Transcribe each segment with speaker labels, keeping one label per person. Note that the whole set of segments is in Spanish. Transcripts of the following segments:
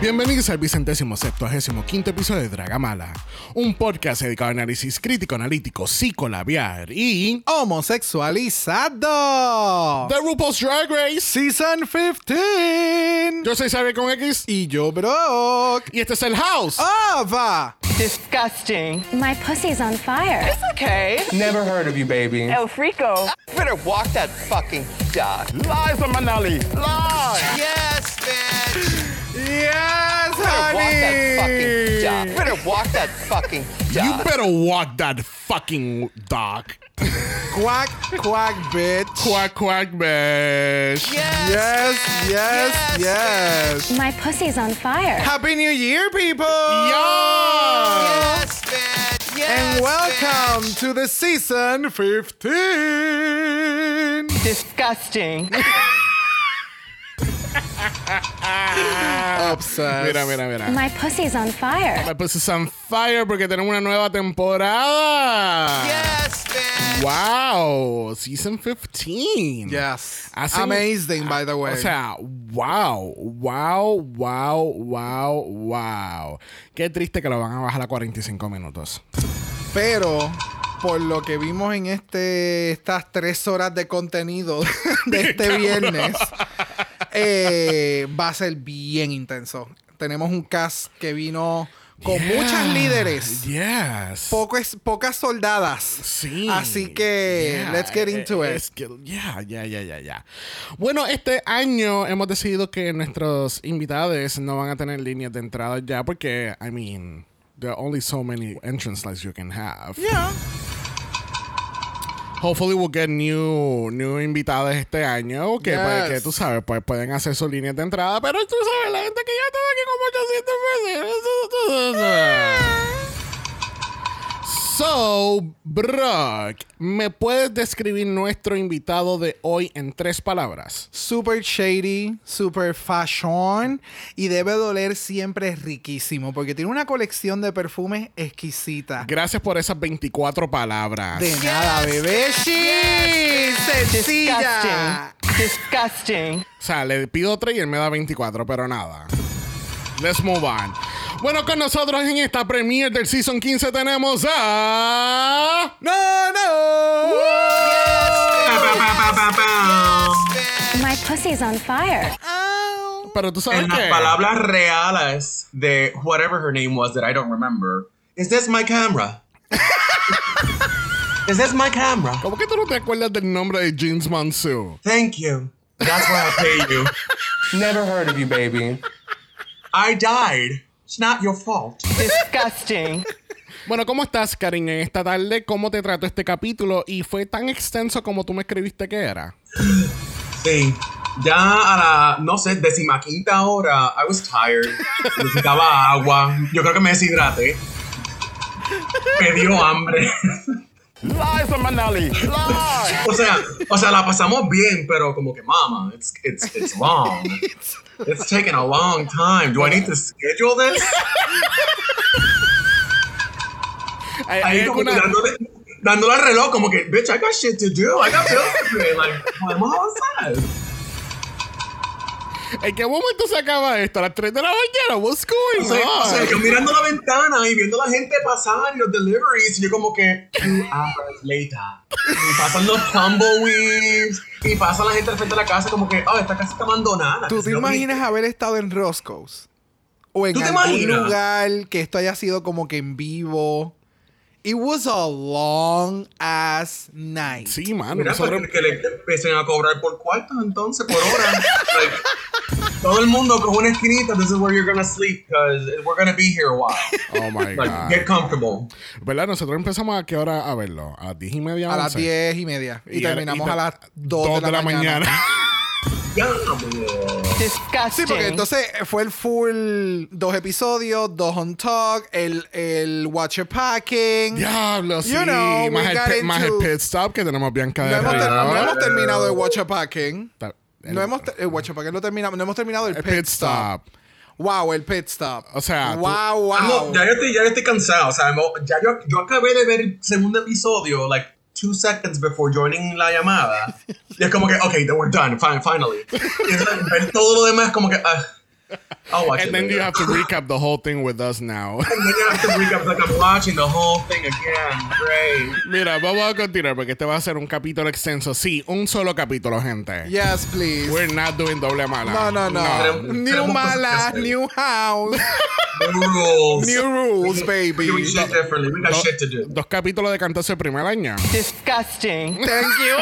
Speaker 1: Bienvenidos al vicentésimo septuagésimo quinto episodio de Dragamala, un podcast dedicado a análisis crítico, analítico, psicolabiar y
Speaker 2: homosexualizado.
Speaker 1: The RuPaul's Drag Race
Speaker 2: Season 15.
Speaker 1: Yo soy Xavier con X
Speaker 2: Y yo, Brock.
Speaker 1: y este es el House.
Speaker 2: Ava.
Speaker 3: Disgusting.
Speaker 4: My pussy's on fire.
Speaker 3: It's okay.
Speaker 5: Never heard of you, baby.
Speaker 3: El Frico.
Speaker 6: better walk that fucking dog.
Speaker 1: Lies on Manali. Lies.
Speaker 6: Bitch.
Speaker 2: Yes,
Speaker 6: Better walk that fucking
Speaker 2: honey.
Speaker 6: dog. Better walk that fucking
Speaker 1: You better walk that fucking dog.
Speaker 2: Quack, quack, bitch.
Speaker 1: Quack quack bitch.
Speaker 6: Yes,
Speaker 2: Yes,
Speaker 6: bitch.
Speaker 2: yes, yes.
Speaker 4: My pussy's on fire.
Speaker 2: Happy New Year, people!
Speaker 1: Yeah.
Speaker 6: Yes, bitch. Yes,
Speaker 2: And welcome to the season 15.
Speaker 3: Disgusting.
Speaker 2: Obsessed.
Speaker 1: Mira, mira, mira.
Speaker 4: My pussy's on fire.
Speaker 1: My pussy's on fire porque tenemos una nueva temporada.
Speaker 6: Yes, bitch.
Speaker 1: Wow, season 15.
Speaker 2: Yes.
Speaker 1: Hacen-
Speaker 2: Amazing, by the way.
Speaker 1: O sea, wow, wow, wow, wow, wow. Qué triste que lo van a bajar a 45 minutos.
Speaker 2: Pero por lo que vimos en este estas tres horas de contenido de este viernes, eh, va a ser bien intenso. Tenemos un cast que vino con
Speaker 1: Yeah,
Speaker 2: muchas líderes,
Speaker 1: Yes.
Speaker 2: pocas, pocas soldadas.
Speaker 1: Sí.
Speaker 2: Así que,
Speaker 1: Yeah,
Speaker 2: let's get into
Speaker 1: eh,
Speaker 2: it.
Speaker 1: es que- yeah, yeah, yeah, yeah, yeah. Bueno, este año hemos decidido que nuestros invitados no van a tener líneas de entrada ya porque, I mean, there are only so many entrance lights you can have.
Speaker 2: Yeah.
Speaker 1: Hopefully we'll get new, new invitados este año que, pues,
Speaker 2: Yes.
Speaker 1: que tú sabes, pues pueden hacer sus líneas de entrada, pero tú sabes, la gente que ya está aquí como 800 veces. So, Brock, ¿me puedes describir nuestro invitado de hoy en tres palabras?
Speaker 2: Super shady, super fashion y debe doler siempre riquísimo porque tiene una colección de perfumes exquisita.
Speaker 1: Gracias por esas 24 palabras.
Speaker 2: De nada, bebé. Sí, sencilla.
Speaker 3: Disgusting.
Speaker 1: O sea, le pido tres y él me da 24, pero nada. Let's move on. Bueno, con nosotros en esta premiere del Season 15 tenemos a...
Speaker 2: No, no.
Speaker 4: My pussy's on fire.
Speaker 1: Pero tú sabes
Speaker 5: En las palabras reales de whatever her name was that I don't remember. Is this my camera? Is this my camera?
Speaker 1: ¿Cómo que tú no te acuerdas del nombre de Jeans Monsoon?
Speaker 5: Thank you. That's why I pay you. Never heard of you, baby. I died. It's not your fault.
Speaker 3: Disgusting.
Speaker 1: Bueno, ¿cómo estás, Karin, en esta tarde? ¿Cómo te trató este capítulo? ¿Y fue tan extenso como tú me escribiste que era?
Speaker 5: Sí. Ya a la, no sé, decimaquinta hora, I was tired. Necesitaba agua. Yo creo que me deshidraté. Me dio hambre.
Speaker 1: Lies on Manali. Lies.
Speaker 5: O sea, o sea, la pasamos bien, pero como que, mama, it's, it's, it's long. It's taking a long time. Do I need to schedule this?
Speaker 1: ¿Hay, hay
Speaker 5: Ahí como
Speaker 1: alguna,
Speaker 5: tirándole, dándole al reloj como que, bitch, I got shit to do. I got bills to pay. Like, podemos avanzar.
Speaker 1: ¿En qué momento se acaba esto? ¿A las 3 de la mañana? What's going
Speaker 5: O sea, o sea, yo
Speaker 1: on?
Speaker 5: mirando la ventana y viendo a la gente pasar y los deliveries, y yo como que, two hours later. Y pasan los tumbleweeds, y pasa la gente al frente de la casa como que, oh, esta casa está abandonada.
Speaker 2: ¿Tú te imaginas haber estado en Roscoe's? O en
Speaker 5: ¿Tú te
Speaker 2: algún
Speaker 5: imaginas?
Speaker 2: lugar que esto haya sido como que en vivo. It was a long ass night.
Speaker 1: Sí, mano.
Speaker 5: Mira,
Speaker 1: nosotros-
Speaker 5: que le empiecen a cobrar por cuartos entonces, por hora. Like, todo el mundo con una esquinita, this is where you're gonna sleep, because we're gonna be here a while.
Speaker 1: Oh my
Speaker 5: Like,
Speaker 1: God.
Speaker 5: get comfortable.
Speaker 1: ¿Verdad? Nosotros empezamos a qué hora a verlo? A las 10 y media.
Speaker 2: A las
Speaker 1: 11?
Speaker 2: 10 y media. Y,
Speaker 1: Y
Speaker 2: terminamos
Speaker 1: y
Speaker 2: a las 2, de la, mañana.
Speaker 5: Diablo.
Speaker 3: Disgusting.
Speaker 2: Sí, porque entonces fue el full dos episodios, dos on talk, el, el Watcher Packing.
Speaker 1: Diablo, sí.
Speaker 2: You know,
Speaker 1: más, el pit, más el
Speaker 2: into-
Speaker 1: pit stop que tenemos Bianca
Speaker 2: No
Speaker 1: de
Speaker 2: hemos, ter-
Speaker 1: Río.
Speaker 2: no hemos terminado el Watcher Packing.
Speaker 1: El-
Speaker 2: No hemos, el Watcher Packing no terminamos. No hemos terminado el,
Speaker 1: el
Speaker 2: pit,
Speaker 1: pit
Speaker 2: stop.
Speaker 1: stop.
Speaker 2: Wow, el pit stop.
Speaker 1: O sea, tú-
Speaker 2: wow, wow.
Speaker 5: No, ya, yo estoy, ya yo estoy cansado. O sea, ya yo, yo acabé de ver el segundo episodio, like two seconds before joining la llamada. Y es como que, okay, then we're done, fine, finally. Y es ver todo lo demás como que, ah, I'll watch
Speaker 1: And
Speaker 5: it.
Speaker 1: then
Speaker 5: later.
Speaker 1: you have to recap the whole thing with us now.
Speaker 5: And then you have to recap like I'm watching the whole thing again. Great.
Speaker 1: Mira, vamos a continuar porque este va a ser un capítulo extenso. Sí, un solo capítulo, gente.
Speaker 2: Yes, please.
Speaker 1: We're not doing doble mala.
Speaker 2: no, no, no.
Speaker 5: Tenemos-
Speaker 2: New mala, new house,
Speaker 5: New rules.
Speaker 2: new rules, baby.
Speaker 5: doing shit differently. We got
Speaker 1: Do-
Speaker 5: shit to do.
Speaker 1: dos capítulos de cantarse el primer año.
Speaker 3: Disgusting.
Speaker 2: Thank you.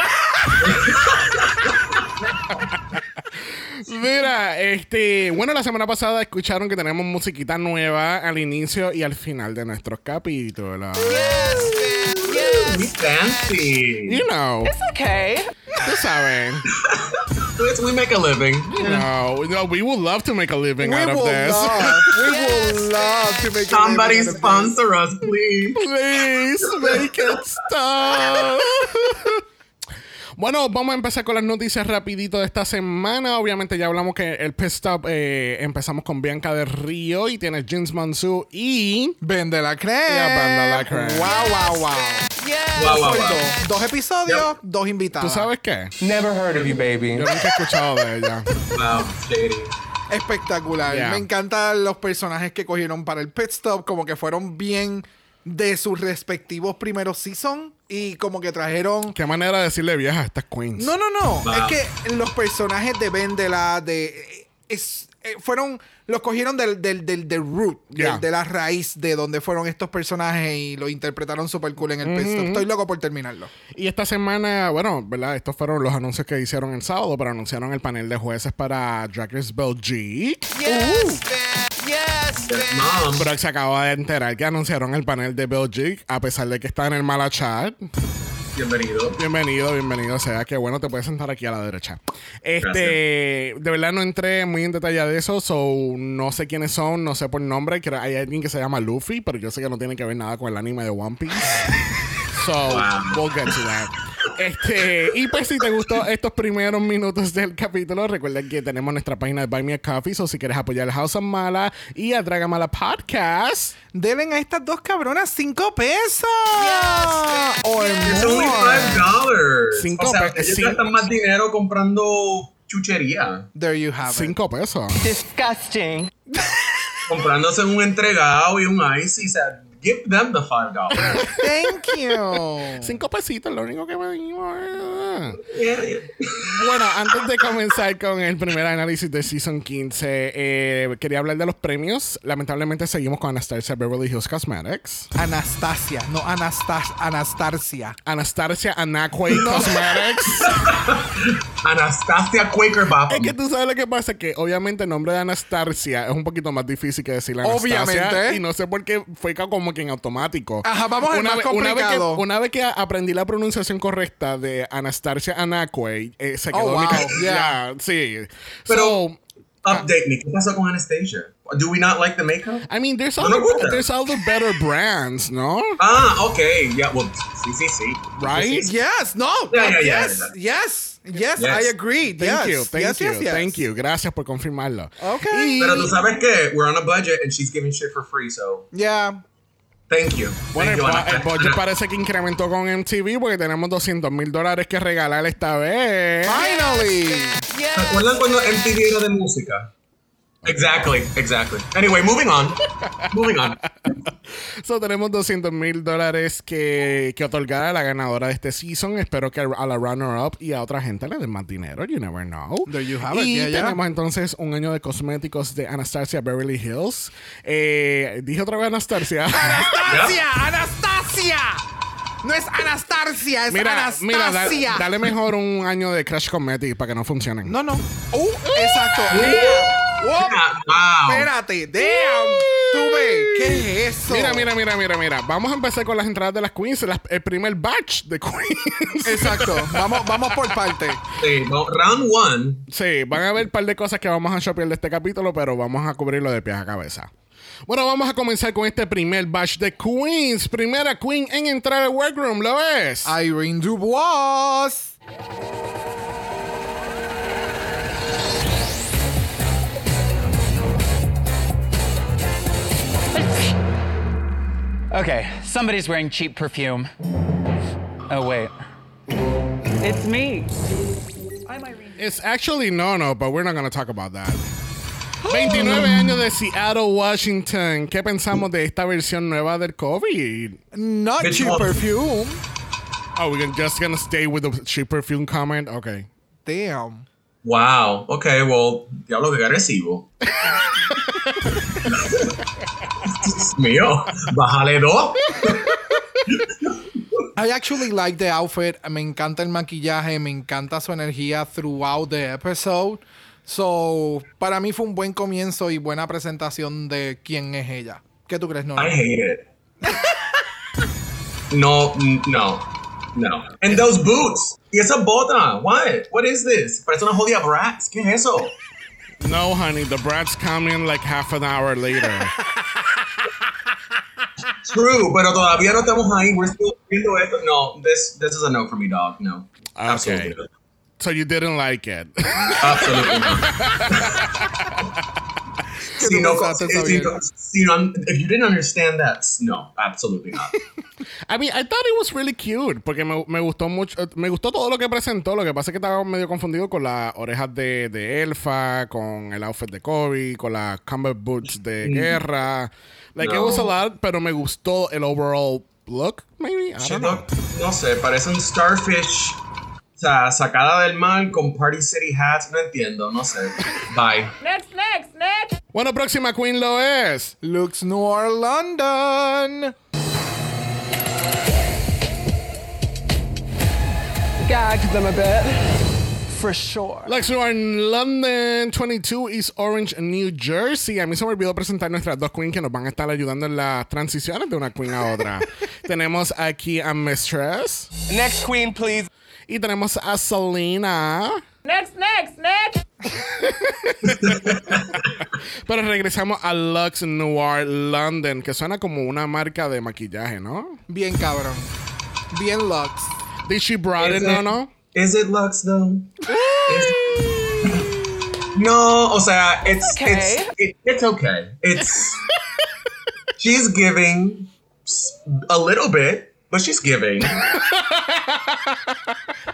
Speaker 1: Mira, este, bueno, la semana pasada escucharon que tenemos musiquita nueva al inicio y al final de nuestros capítulos.
Speaker 5: We fancy.
Speaker 1: You know,
Speaker 3: Okay.
Speaker 1: tú sabes.
Speaker 5: It's- We make a living.
Speaker 1: You know, no, we would love to make a living
Speaker 2: We
Speaker 1: out of
Speaker 2: will
Speaker 1: this.
Speaker 2: love, we will love to make a
Speaker 5: Somebody
Speaker 2: living this.
Speaker 5: sponsor us, please.
Speaker 1: Please make it stop. Bueno, vamos a empezar con las noticias rapidito de esta semana. Obviamente ya hablamos que el pit stop eh, empezamos con Bianca del Río y tiene Jeans Mansu y
Speaker 2: Vende la crema.
Speaker 1: Ya, vende la crema.
Speaker 2: Wow, wow, wow.
Speaker 5: Wow, wow, wow.
Speaker 2: Dos, dos episodios, dos invitados.
Speaker 1: ¿tú sabes qué?
Speaker 6: Never heard of you, baby.
Speaker 1: Yo nunca he escuchado de ella.
Speaker 5: Wow.
Speaker 2: Espectacular.
Speaker 1: Yeah.
Speaker 2: Me encantan los personajes que cogieron para el pit stop, como que fueron bien de sus respectivos primeros season y como que trajeron
Speaker 1: Qué manera de decirle vieja a estas queens.
Speaker 2: No, no, no.
Speaker 5: Wow.
Speaker 2: Es que los personajes de Vendela, de. Es, eh, fueron. Los cogieron del, del, del, del root, del-
Speaker 1: Yeah.
Speaker 2: de la raíz de donde fueron estos personajes y lo interpretaron super cool en el pit stop. Estoy loco por terminarlo.
Speaker 1: Y esta semana, bueno, ¿verdad? Estos fueron los anuncios que hicieron el sábado, pero anunciaron el panel de jueces para Drag Race Belgique.
Speaker 6: Yes,
Speaker 5: Mom.
Speaker 1: Pero se acaba de enterar que anunciaron el panel de Belgique, a pesar de que está en el mala chat.
Speaker 5: Bienvenido.
Speaker 1: Bienvenido, bienvenido. sea, que bueno, te puedes sentar aquí a la derecha. Este, de verdad no entré muy en detalle de eso, so no sé quiénes son, no sé por nombre. Creo- hay alguien que se llama Luffy, pero yo sé que no tiene que ver nada con el anime de One Piece. So, we'll get to that. Este, y pues si te gustó estos primeros minutos del capítulo, recuerda que tenemos nuestra página de Buy Me a Coffee, o si quieres apoyar a House of Mala y a Dragamala Podcast.
Speaker 2: Deben a estas dos cabronas cinco pesos. o
Speaker 5: It's only five dollars.
Speaker 1: Cinco
Speaker 5: o sea,
Speaker 1: pe-
Speaker 5: ellos gastan más dinero comprando chuchería.
Speaker 2: There you have it.
Speaker 1: Cinco pesos.
Speaker 3: Disgusting.
Speaker 5: Comprándose un entregado y un ice. O sea, give them the five dollars.
Speaker 2: Thank you.
Speaker 1: Cinco pesitos, lo único que me dimos.
Speaker 5: Yeah, yeah.
Speaker 1: Bueno, antes de comenzar con el primer análisis de Season 15, eh, quería hablar de los premios. Lamentablemente seguimos con Anastasia Beverly Hills Cosmetics.
Speaker 2: Anastasia, no Anastas Anastasia.
Speaker 1: Anastasia Anacue Cosmetics.
Speaker 5: Anastasia Quaker Bop.
Speaker 1: es que tú sabes lo que pasa, que obviamente el nombre de Anastasia es un poquito más difícil que decir Anastasia.
Speaker 2: Obviamente.
Speaker 1: Y no sé por qué fue ca- como que en automático.
Speaker 2: Ajá, vamos al más
Speaker 1: vez- una vez, que,
Speaker 2: complicado.
Speaker 1: una vez que aprendí la pronunciación correcta de Anastasia Anacue, eh, se quedó
Speaker 2: Oh,
Speaker 1: en mi
Speaker 2: wow,
Speaker 1: ca-
Speaker 2: yeah.
Speaker 1: Ya, sí.
Speaker 5: Pero-
Speaker 1: So,
Speaker 5: Update me. ¿Qué pasó con Anastasia? Do we not like the makeup?
Speaker 1: I mean, there's
Speaker 5: No me gusta.
Speaker 1: there's other better brands, ¿no?
Speaker 5: Ah, okay. Yeah, well, sí, sí, sí.
Speaker 1: Right?
Speaker 5: Sí, sí, sí.
Speaker 2: Yes, no.
Speaker 5: Yeah, yeah, yeah,
Speaker 2: yes,
Speaker 5: yeah.
Speaker 2: yes, yes,
Speaker 5: Yes.
Speaker 2: I agree.
Speaker 1: Thank
Speaker 2: yes.
Speaker 1: you, thank
Speaker 2: yes,
Speaker 1: you,
Speaker 2: yes, yes.
Speaker 1: thank you. Gracias por confirmarlo.
Speaker 2: Okay.
Speaker 1: Y-
Speaker 5: Pero tú sabes que we're on a budget and she's giving shit for free, so
Speaker 2: Yeah.
Speaker 5: Thank you.
Speaker 1: Bueno,
Speaker 5: Thank
Speaker 1: el,
Speaker 5: you,
Speaker 1: el budget parece que incrementó con MTV porque tenemos 200 mil dólares que regalar esta vez.
Speaker 2: Finally.
Speaker 5: ¿Se acuerdan cuando MTV era de música? Exactly, exactly. Anyway, moving on. moving on.
Speaker 1: So, tenemos 200 mil dólares que, que otorgar a la ganadora de este season. Espero que a la runner-up y a otra gente le den más dinero. You never know.
Speaker 2: There you have it.
Speaker 1: y
Speaker 2: yeah.
Speaker 1: tenemos entonces un año de cosméticos de Anastasia Beverly Hills. Eh, dije otra vez Anastasia.
Speaker 2: ¡Anastasia! ¡Anastasia! No es Anastasia, es
Speaker 1: mira,
Speaker 2: Anastasia.
Speaker 1: mira, da- dale mejor un año de Crash Cosmetics para que no funcionen.
Speaker 2: No, no. Uh, exacto. Whoa.
Speaker 5: Wow.
Speaker 2: Espérate. Damn. Tú ves. ¿Qué es eso?
Speaker 1: Mira, mira, mira, mira, mira. Vamos a empezar con las entradas de las queens. las- el primer batch de queens.
Speaker 2: Exacto. Vamos, vamos por parte.
Speaker 5: Sí, no, round one.
Speaker 1: Sí, van a haber un par de cosas que vamos a shopear de este capítulo, pero vamos a cubrirlo de pies a cabeza. Bueno, vamos a comenzar con este primer batch de queens. Primera queen en entrar al workroom, ¿lo ves?
Speaker 2: Irene Dubois.
Speaker 7: Okay, somebody's wearing cheap perfume. Oh, wait.
Speaker 3: It's me. I'm Irene.
Speaker 1: It's actually no, no, but we're not going to talk about that. 29 años de Seattle, Washington. ¿Qué pensamos de esta versión nueva del COVID?
Speaker 2: Not
Speaker 5: Which
Speaker 2: cheap
Speaker 5: one?
Speaker 2: perfume.
Speaker 1: Oh, we're just going to stay with the cheap perfume comment? Okay.
Speaker 2: Damn.
Speaker 5: Wow. Okay, well, diablo que agresivo. Dios mío. Bájale dos.
Speaker 2: I actually like the outfit. Me encanta el maquillaje. Me encanta su energía throughout the episode. So, para mí fue un buen comienzo y buena presentación de quién es ella. ¿Qué tú crees, no?
Speaker 5: I hate it. no, no, no. And those boots. Y esa bota. What? What is this? Parece una jodida Bratz. ¿Qué es eso?
Speaker 1: No, honey, the brats come in like half an hour later.
Speaker 5: True, pero todavía no estamos ahí. We're still viendo esto. No, this this is a no for me, dog. No. Absolutely
Speaker 1: Okay.
Speaker 5: not.
Speaker 1: so you didn't like it.
Speaker 5: Absolutely not. si no,
Speaker 2: pensaste, está
Speaker 5: si
Speaker 2: bien.
Speaker 5: no, si no, if you didn't understand that, no, absolutely not.
Speaker 1: I mean, I thought it was really cute porque me, me gustó mucho, eh, me gustó todo lo que presentó. Lo que pasa es que estaba medio confundido con las orejas de, de Elfa, con el outfit de Kobe, con las combat boots de guerra. Like it was a
Speaker 5: No.
Speaker 1: lot, pero me gustó el overall look, maybe. I don't know.
Speaker 5: no sé, parece un starfish. O sea, sacada del mar con Party City hats. No entiendo, no sé. Bye.
Speaker 3: Next, next, next.
Speaker 1: Bueno, próxima queen lo es.
Speaker 2: Looks Noir London.
Speaker 3: Gagged them a bit. For sure.
Speaker 1: Lex Noir en London, 22 East Orange, New Jersey. A mí se me olvidó presentar nuestras dos queens que nos van a estar ayudando en las transiciones de una queen a otra. tenemos aquí a Mistress
Speaker 6: Next queen, please.
Speaker 1: y tenemos a Selena.
Speaker 3: Next, next, next.
Speaker 1: Pero regresamos a Lux Noir London, que suena como una marca de maquillaje, ¿no?
Speaker 2: Bien cabrón. Bien Lux.
Speaker 1: Did she brought it, no, no?
Speaker 5: Is it Lux though? Is- no, o sea, it's
Speaker 3: okay.
Speaker 5: it's it, it's okay. It's she's giving a little bit, but she's giving.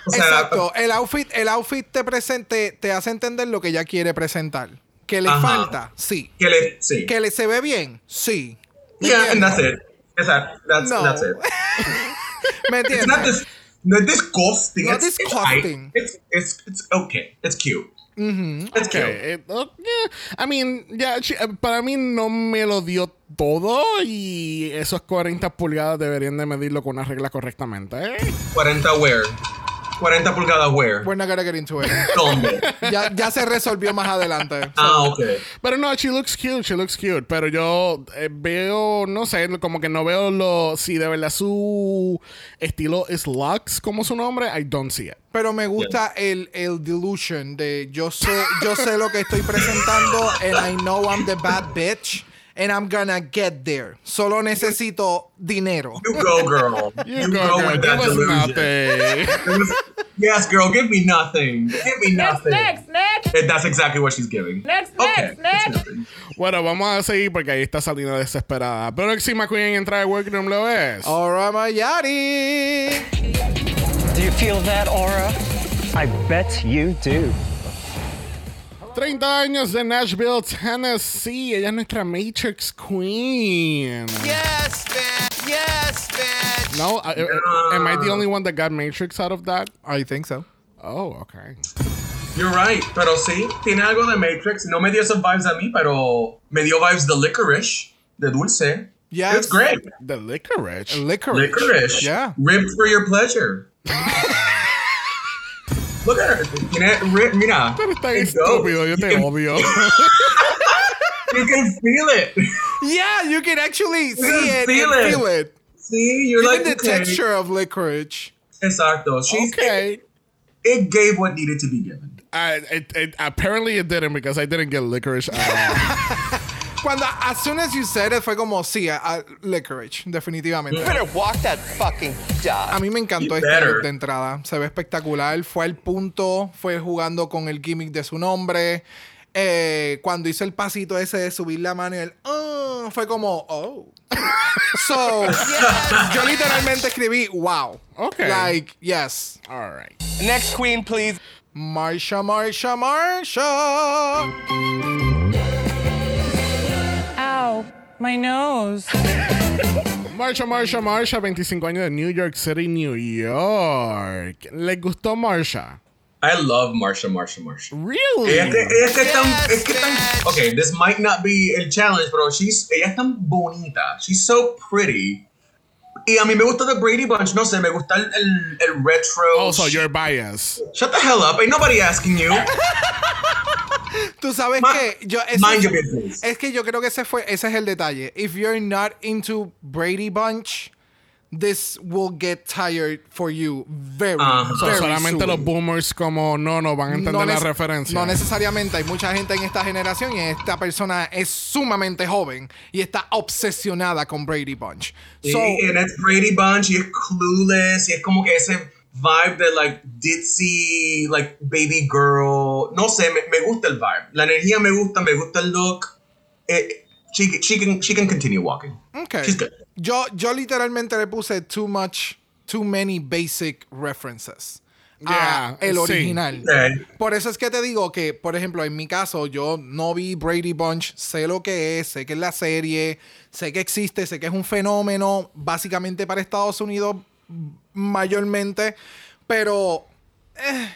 Speaker 5: O sea,
Speaker 2: Exacto. El outfit, el outfit te presente, te hace entender lo que ella quiere presentar. Que le
Speaker 5: Ajá.
Speaker 2: falta, sí.
Speaker 5: que le sí.
Speaker 2: Que le se ve bien, sí. ¿Me
Speaker 5: Yeah, and that's it. Exact- That's
Speaker 2: No.
Speaker 5: that's it.
Speaker 2: ¿Me entiendes?
Speaker 5: Not disgusting.
Speaker 2: Not
Speaker 5: it's,
Speaker 2: disgusting.
Speaker 5: It's, it's it's it's okay. It's cute. It's cute.
Speaker 1: Okay, it- oh, yeah. I mean, ya, she- para mí no me lo dio todo y esos 40 pulgadas deberían de medirlo con una regla correctamente. ¿eh?
Speaker 5: 40 wear. 40 pulgadas wear.
Speaker 2: We're not gonna get into it.
Speaker 5: ¿Dónde?
Speaker 2: Ya, ya se resolvió más adelante.
Speaker 5: ah, okay.
Speaker 1: Pero no, she looks cute, she looks cute. Pero yo eh, veo, no sé, como que no veo lo. Si de verdad su estilo es Lux como su nombre, I don't see it.
Speaker 2: Pero me gusta el, el delusion de yo sé, yo sé lo que estoy presentando and I know I'm the bad bitch and I'm gonna get there. Solo necesito dinero.
Speaker 5: You go, girl.
Speaker 1: You, go, girl.
Speaker 5: with that
Speaker 1: us
Speaker 5: delusion.
Speaker 1: nothing.
Speaker 5: Yes, girl, give me nothing. Give me
Speaker 8: Next,
Speaker 5: nothing.
Speaker 8: next, next,
Speaker 5: And that's exactly what she's giving.
Speaker 8: next,
Speaker 5: Okay,
Speaker 8: next, next.
Speaker 5: nothing.
Speaker 1: Bueno, vamos a seguir porque ahí está saliendo desesperada. Próxima queen en entrar al workroom lo es.
Speaker 2: Aura Mayari.
Speaker 7: Do you feel that aura? I bet you do.
Speaker 1: 30 años de Nashville, Tennessee. Ella es nuestra Matrix Queen.
Speaker 6: Yes, man. Yes, man.
Speaker 1: No, I- I- am I the only one that got Matrix out of that?
Speaker 2: I think so.
Speaker 1: Oh, okay.
Speaker 5: You're right, pero sí, tiene algo de Matrix. No me dio esos vibes a mí, pero me dio vibes de licorice, de dulce.
Speaker 2: Yes.
Speaker 5: It's great.
Speaker 1: The licorice.
Speaker 2: Licorice.
Speaker 5: Licorice.
Speaker 2: Yeah.
Speaker 5: Ribbed for your pleasure. Look at her. Mira.
Speaker 1: Eres tan
Speaker 5: it goes.
Speaker 1: estúpido, yo
Speaker 5: You
Speaker 1: te
Speaker 5: can- You can feel it.
Speaker 2: Yeah, you can actually see
Speaker 5: can
Speaker 2: it
Speaker 5: feel
Speaker 2: and
Speaker 5: it.
Speaker 2: feel it.
Speaker 5: See, you're
Speaker 2: Even
Speaker 5: like
Speaker 2: the
Speaker 5: okay.
Speaker 2: texture of licorice.
Speaker 5: Exacto. She's,
Speaker 1: okay.
Speaker 5: It gave what needed to be given.
Speaker 1: I, it, it, apparently it didn't because I didn't get licorice at all.
Speaker 2: Cuando, as soon as you said it, fue como, sí, a, a licorice, definitivamente.
Speaker 6: You better walk that fucking
Speaker 2: A
Speaker 6: dog.
Speaker 2: mí me encantó este look de entrada. Se ve espectacular. Fue al punto, fue jugando con el gimmick de su nombre. Eh, cuando hizo el pasito ese de subir la mano y el "Ah", fue como, oh. so, yo literalmente escribí, wow.
Speaker 1: Okay.
Speaker 2: Like, yes.
Speaker 1: all right.
Speaker 6: Next queen, please.
Speaker 2: Marsha, Marsha, Marsha.
Speaker 8: Ow, my nose.
Speaker 1: Marsha, Marsha, Marsha, 25 años de New York City, New York. ¿Les gustó Marsha?
Speaker 5: I love Marsha, Marsha, Marsha.
Speaker 1: Really?
Speaker 5: Ella es que, ella es que tan, es que tan, okay, this might not be el challenge, pero she's, ella es tan bonita. She's so pretty. Y a mí me gusta The Brady Bunch, no sé, me gusta el, el, el retro.
Speaker 1: Oh, so you're biased.
Speaker 5: Shut the hell up, ain't nobody asking you.
Speaker 2: Tú sabes
Speaker 5: Ma-
Speaker 2: que yo ese-
Speaker 5: mind your business.
Speaker 2: Es que yo creo que ese fue ese es el detalle. If you're not into Brady Bunch, this will get tired for you very.
Speaker 1: So,
Speaker 2: very
Speaker 1: solamente
Speaker 2: soon.
Speaker 1: los boomers como no, no van a entender la
Speaker 2: nece-
Speaker 1: referencia.
Speaker 2: No necesariamente. Hay mucha gente en esta generación y esta persona es sumamente joven y está obsesionada con Brady Bunch. So,
Speaker 5: y, and it's Brady Bunch, y es clueless, y es como que ese vibe de like ditzy, like baby girl. No sé, me, me gusta el vibe. La energía me gusta, me gusta el look. Eh, she, she, can, she can continue walking.
Speaker 2: okay.
Speaker 5: She's good.
Speaker 2: Yo, yo literalmente le puse too much, too many basic references.
Speaker 1: Yeah,
Speaker 2: a el original. Por eso es que te digo que, por ejemplo, en mi caso, yo no vi Brady Bunch, sé lo que es, sé que es la serie, sé que existe, sé que es un fenómeno básicamente para Estados Unidos mayormente, pero eh,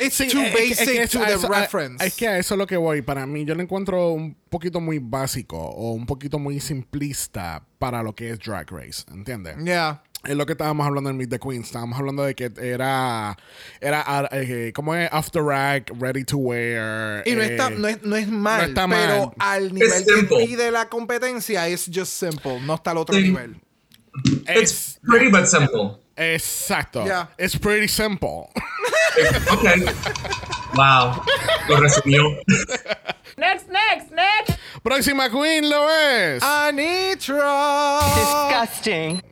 Speaker 2: it's
Speaker 1: Sí,
Speaker 2: too
Speaker 1: es que- es
Speaker 2: basic
Speaker 1: que eso-
Speaker 2: to
Speaker 1: a
Speaker 2: the
Speaker 1: eso- a-
Speaker 2: reference.
Speaker 1: Es que a eso es lo que voy. Para mí, yo lo encuentro un poquito muy básico o un poquito muy simplista para lo que es Drag Race. ¿Entiendes?
Speaker 2: Yeah.
Speaker 1: Es lo que estábamos hablando en Meet the Queens. Estábamos hablando de que era. Era. ah, eh, ¿Cómo es? After Rack, Ready to Wear.
Speaker 2: Y no,
Speaker 1: eh,
Speaker 2: está, no, es, no es mal,
Speaker 1: está
Speaker 2: pero
Speaker 1: mal.
Speaker 2: al nivel que pide la competencia es just simple, no está al otro
Speaker 5: Sí.
Speaker 2: nivel.
Speaker 5: It's pretty but simple.
Speaker 1: Exacto.
Speaker 2: Yeah.
Speaker 1: It's pretty simple.
Speaker 5: Okay. Wow. Lo resumió.
Speaker 8: Next, next, next.
Speaker 1: Próxima Queen lo es.
Speaker 2: Anitra.
Speaker 7: Disgusting.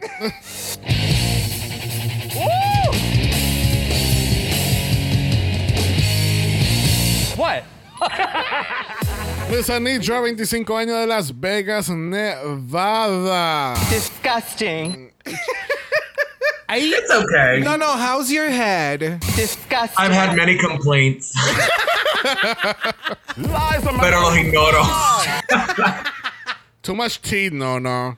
Speaker 7: what?
Speaker 1: Miss Anitra, 25 años de Las Vegas, Nevada.
Speaker 7: Disgusting.
Speaker 5: It's okay.
Speaker 2: No, no, how's your head?
Speaker 7: Disgusting.
Speaker 5: I've had many complaints, pero los ignoro.
Speaker 1: Too much tea, no, no.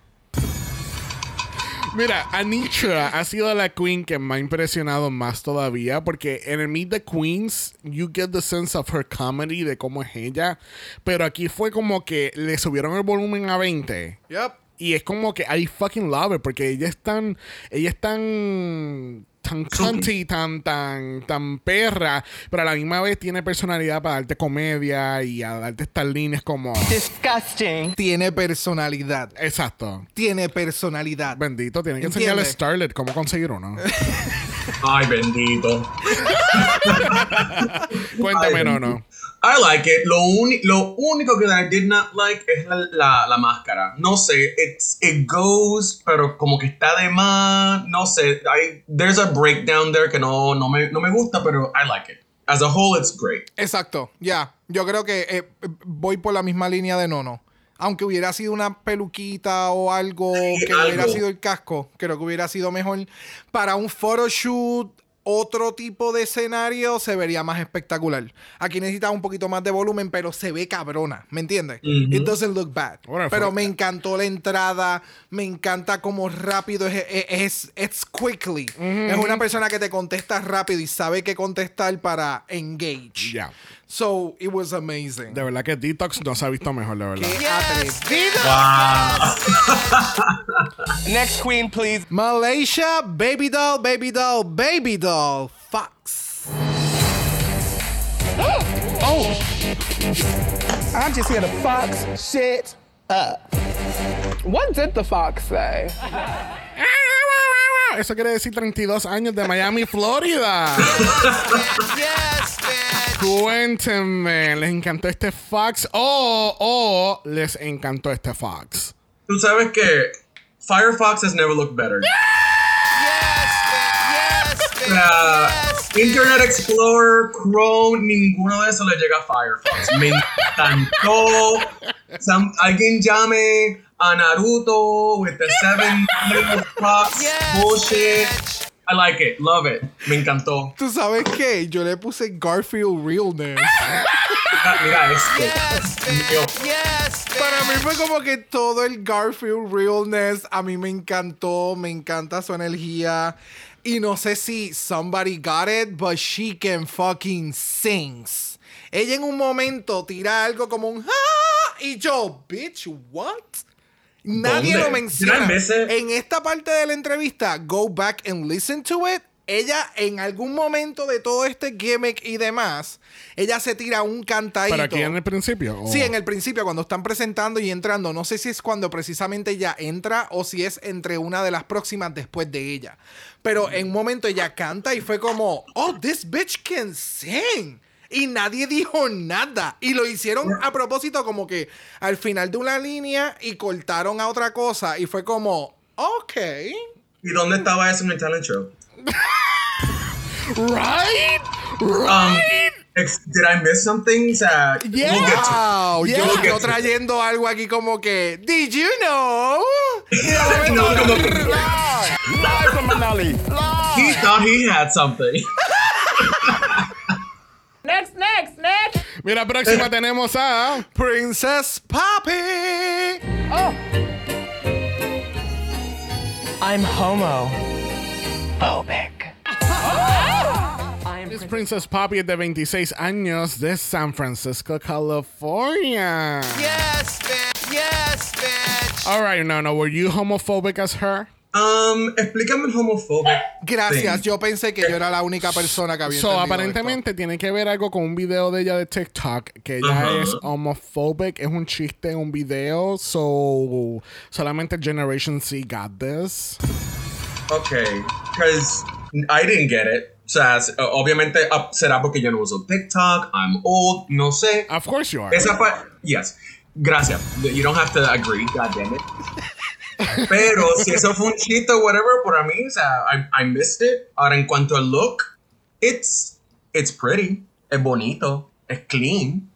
Speaker 1: Mira, Anitra ha sido la queen que me ha impresionado más todavía porque en el Meet the Queens you get the sense of her comedy de cómo es ella, pero aquí fue como que le subieron el volumen a 20
Speaker 2: Yep.
Speaker 1: Y es como que I fucking love it porque ella es tan ella es tan tan cunty, tan tan tan perra, pero a la misma vez tiene personalidad para darte comedia y a darte estas líneas como
Speaker 7: Disgusting.
Speaker 2: Tiene personalidad.
Speaker 1: exacto.
Speaker 2: Tiene personalidad.
Speaker 1: Bendito, tiene que enseñarle a Starlet cómo conseguir uno.
Speaker 5: Ay, bendito.
Speaker 1: Cuéntame,
Speaker 5: Ay,
Speaker 1: no, no.
Speaker 5: I like it. Lo, lo único que I did not like es la, la, la máscara. No sé, it's, it goes, pero como que está de más. No sé, I, there's a breakdown there que no, no, me, no me gusta, pero I like it. As a whole, it's great.
Speaker 2: Exacto, ya. Yo creo que eh, voy por la misma línea de Nono. Aunque hubiera sido una peluquita o algo
Speaker 5: Sí,
Speaker 2: que hubiera sido el casco, creo que hubiera sido mejor. Para un photoshoot, otro tipo de escenario se vería más espectacular. Aquí necesita un poquito más de volumen, pero se ve cabrona, ¿me entiendes? It doesn't look bad.
Speaker 1: Bueno,
Speaker 2: pero me encantó la entrada, me encanta cómo rápido es, es, es it's quickly. Es una persona que te contesta rápido y sabe qué contestar para engage. So it was amazing.
Speaker 1: De verdad que Detox no se ha visto mejor, de verdad.
Speaker 2: Qué atrevido.
Speaker 6: Next queen, please.
Speaker 2: Malaysia, baby doll, baby doll, baby doll, Fox. Oh. oh.
Speaker 3: I'm just here to fox shit up. What did the fox say?
Speaker 1: Eso quiere decir 32 años de Miami, Florida.
Speaker 6: Yes, bitch.
Speaker 1: Cuéntenme, ¿les encantó este Fox o, o les encantó este Fox?
Speaker 5: Tú sabes que Firefox has never looked better.
Speaker 6: Yes. Yes, Yes.
Speaker 5: Internet Explorer, Chrome, ninguno de eso le llega a Firefox. Me encantó. Alguien llame a Naruto with the seven little.
Speaker 6: Yes,
Speaker 5: Bullshit.
Speaker 6: bitch.
Speaker 5: I like it. Love it. Me encantó.
Speaker 2: ¿Tú sabes qué? Yo le puse Garfield Realness.
Speaker 5: Mira, mira esto.
Speaker 6: Yes. Yes.
Speaker 2: Para mí fue como que todo el Garfield Realness a mí me encantó, me encanta su energía. Y no sé si somebody got it, but she can fucking sings. Ella en un momento tira algo como un "Ah", y yo, bitch, what? Nadie
Speaker 5: ¿Dónde?
Speaker 2: lo menciona. En esta parte de la entrevista, go back and listen to it. Ella, en algún momento de todo este gimmick y demás, ella se tira un cantadito.
Speaker 1: ¿Pero aquí en el principio? o-
Speaker 2: Sí, en el principio, cuando están presentando y entrando, no sé si es cuando precisamente ella entra o si es entre una de las próximas después de ella. Pero en un momento ella canta y fue como, oh, this bitch can sing. Y nadie dijo nada. Y lo hicieron a propósito como que al final de una línea y cortaron a otra cosa. Y fue como, ok.
Speaker 5: ¿Y dónde estaba eso en el talent show?
Speaker 1: Right?
Speaker 5: Um, ex- did I miss something? O sea, we'll get to-
Speaker 2: Wow,
Speaker 1: Yeah.
Speaker 2: yo,
Speaker 5: We'll get
Speaker 2: yo
Speaker 5: to-
Speaker 2: trayendo algo aquí como que, did you know?
Speaker 5: No, como que-
Speaker 7: Live from Manali.
Speaker 5: he thought he had something.
Speaker 8: Next, next, next.
Speaker 1: Mira, próxima tenemos a...
Speaker 2: Princess Poppy.
Speaker 8: Oh,
Speaker 7: I'm homo. Phobic. Oh.
Speaker 1: Miss Princess Poppy de 26 años de San Francisco, California.
Speaker 6: Yes, bitch. Yes, bitch.
Speaker 1: All right, no, no. Were you homophobic as her?
Speaker 5: Um, explícame el homophobic.
Speaker 2: Gracias,
Speaker 5: thing.
Speaker 2: yo pensé que yo era la única persona que había
Speaker 1: So, aparentemente tiene que ver algo con un video de ella de TikTok que ella
Speaker 5: Ajá.
Speaker 1: es homophobic, es un chiste en un video, so solamente Generation Z got this.
Speaker 5: Okay, because I didn't get it. O sea, obviamente uh, será porque yo no uso TikTok, I'm old, no sé.
Speaker 1: Of course you are.
Speaker 5: Esa yes. Gracias. You don't have to agree, god damn it. Pero si eso fue un chiste o whatever, para mí, o sea, I, I missed it. Ahora, en cuanto al look, it's, it's pretty, es bonito, es clean.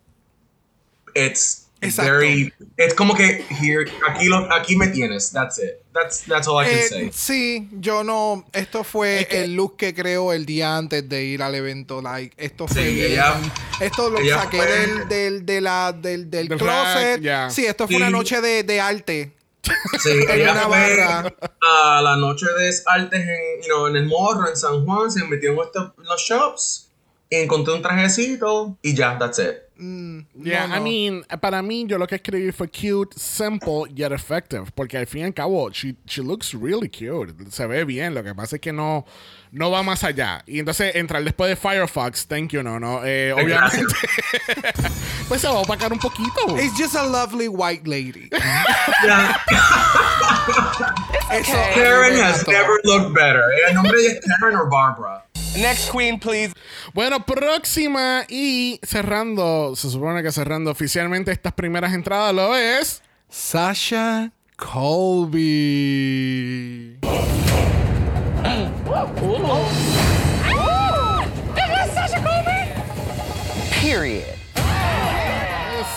Speaker 5: It's, it's
Speaker 2: Exacto.
Speaker 5: very, es como que here, aquí, lo, aquí me tienes, that's it. That's, that's all I can
Speaker 2: Eh,
Speaker 5: say.
Speaker 2: sí, yo no. Esto fue el look que creo el día antes de ir al evento. Like, esto fue.
Speaker 5: Sí, ella-
Speaker 2: esto lo saqué
Speaker 5: fue-
Speaker 2: del, del, de la, del, del closet.
Speaker 1: rack, ya.
Speaker 2: Sí, esto fue
Speaker 5: Sí.
Speaker 2: una noche de, de arte.
Speaker 5: Sí, ella
Speaker 2: una
Speaker 5: fue a la noche de artes en, you know, en el morro, en San Juan, se metió en estos- los shops encontré un trajecito y ya, that's it.
Speaker 1: Yeah,
Speaker 2: No,
Speaker 1: I
Speaker 2: no.
Speaker 1: mean, para mí, yo lo que escribí fue cute, simple, yet effective. Porque al fin y al cabo, she, she looks really cute. Se ve bien. Lo que pasa es que no, no va más allá. Y entonces, entrar después de Firefox, thank you, no, no. Eh, obviamente, pues se va a opacar un poquito.
Speaker 2: It's just a lovely white lady. Eso
Speaker 5: Karen has never looked better. El nombre es Karen or Barbara.
Speaker 7: Next queen, please.
Speaker 1: Bueno, próxima y cerrando, se supone que cerrando oficialmente estas primeras entradas lo es.
Speaker 2: Sasha Colby.
Speaker 7: Period.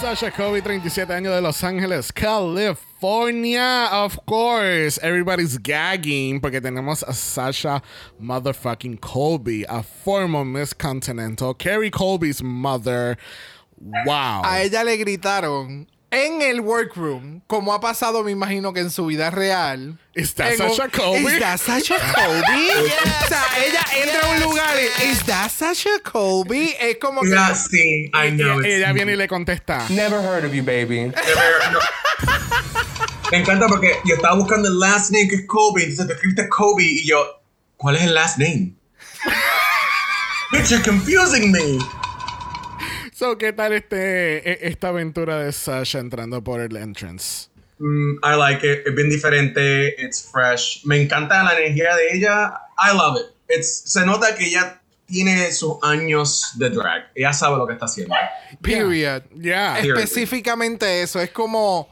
Speaker 1: Sasha Kobe, 37 años de Los Ángeles, California. Of course, everybody's gagging porque tenemos a Sasha motherfucking Colby, a former Miss Continental, Carrie Colby's mother. Wow.
Speaker 2: A ella le gritaron en el workroom, como ha pasado, me imagino que en su vida real. Un-
Speaker 1: Sasha Colby?
Speaker 2: ¿Is that Sasha Colby? O sea, ella entra a un lugar y ¿Is that Sasha Colby? Es como que.
Speaker 5: Yeah, sí, I know.
Speaker 1: Y
Speaker 5: it's-
Speaker 1: ella viene y le contesta.
Speaker 7: Never heard of you, baby.
Speaker 5: Me encanta porque yo estaba buscando el last name que es Kobe, entonces te escribiste Kobe y yo, ¿cuál es el last name? Bitch, you're confusing me.
Speaker 1: So, ¿qué tal este, e- esta aventura de Sasha entrando por el entrance?
Speaker 5: Mm, I like it. Es bien diferente. It's fresh. Me encanta la energía de ella. I love it. It's, se nota que ella tiene sus años de drag. Ella sabe lo que está haciendo.
Speaker 2: Period.
Speaker 1: Yeah.
Speaker 2: Específicamente eso. Es como.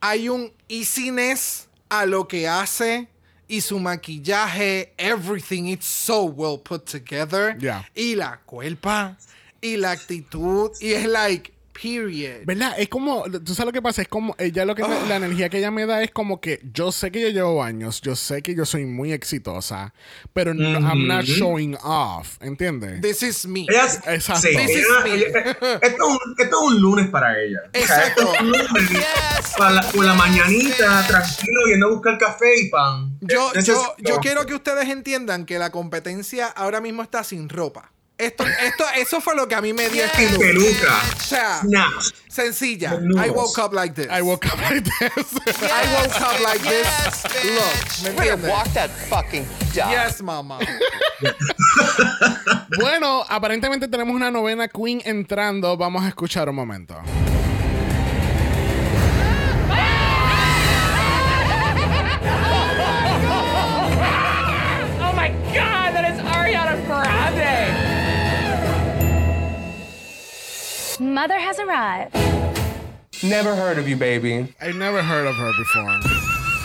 Speaker 2: Hay un easiness a lo que hace. Y su maquillaje, everything, it's so well put together.
Speaker 1: Yeah.
Speaker 2: Y la culpa. Y la actitud. Y es like, period.
Speaker 1: ¿Verdad? Es como, tú sabes lo que pasa, es como, ella lo que, me- la energía que ella me da es como que yo sé que yo llevo años, yo sé que yo soy muy exitosa, pero no- I'm not showing off, ¿entiendes?
Speaker 2: This is me.
Speaker 1: Exacto.
Speaker 5: sí,
Speaker 2: This is
Speaker 5: ella-
Speaker 2: me.
Speaker 5: ella- esto, es un, esto es un lunes para ella. O sea,
Speaker 2: Exacto.
Speaker 5: esto es un lunes para la, por la mañanita, tranquilo, yendo a buscar café y pan.
Speaker 2: Yo, yo,
Speaker 5: is-
Speaker 2: yo quiero que ustedes entiendan que la competencia ahora mismo está sin ropa. Esto, esto, eso fue lo que a mí me dio este
Speaker 5: peluca.
Speaker 2: O sea,
Speaker 5: Snaps.
Speaker 2: sencilla. I woke up like this.
Speaker 1: I woke up like this.
Speaker 2: I woke up like this. Look, ¿me entiendes?
Speaker 7: Walk that fucking dog.
Speaker 2: Yes, mama.
Speaker 1: bueno, aparentemente tenemos una novena queen entrando, vamos a escuchar un momento.
Speaker 4: Mother has arrived.
Speaker 7: Never heard of you, baby.
Speaker 1: I never heard of her before.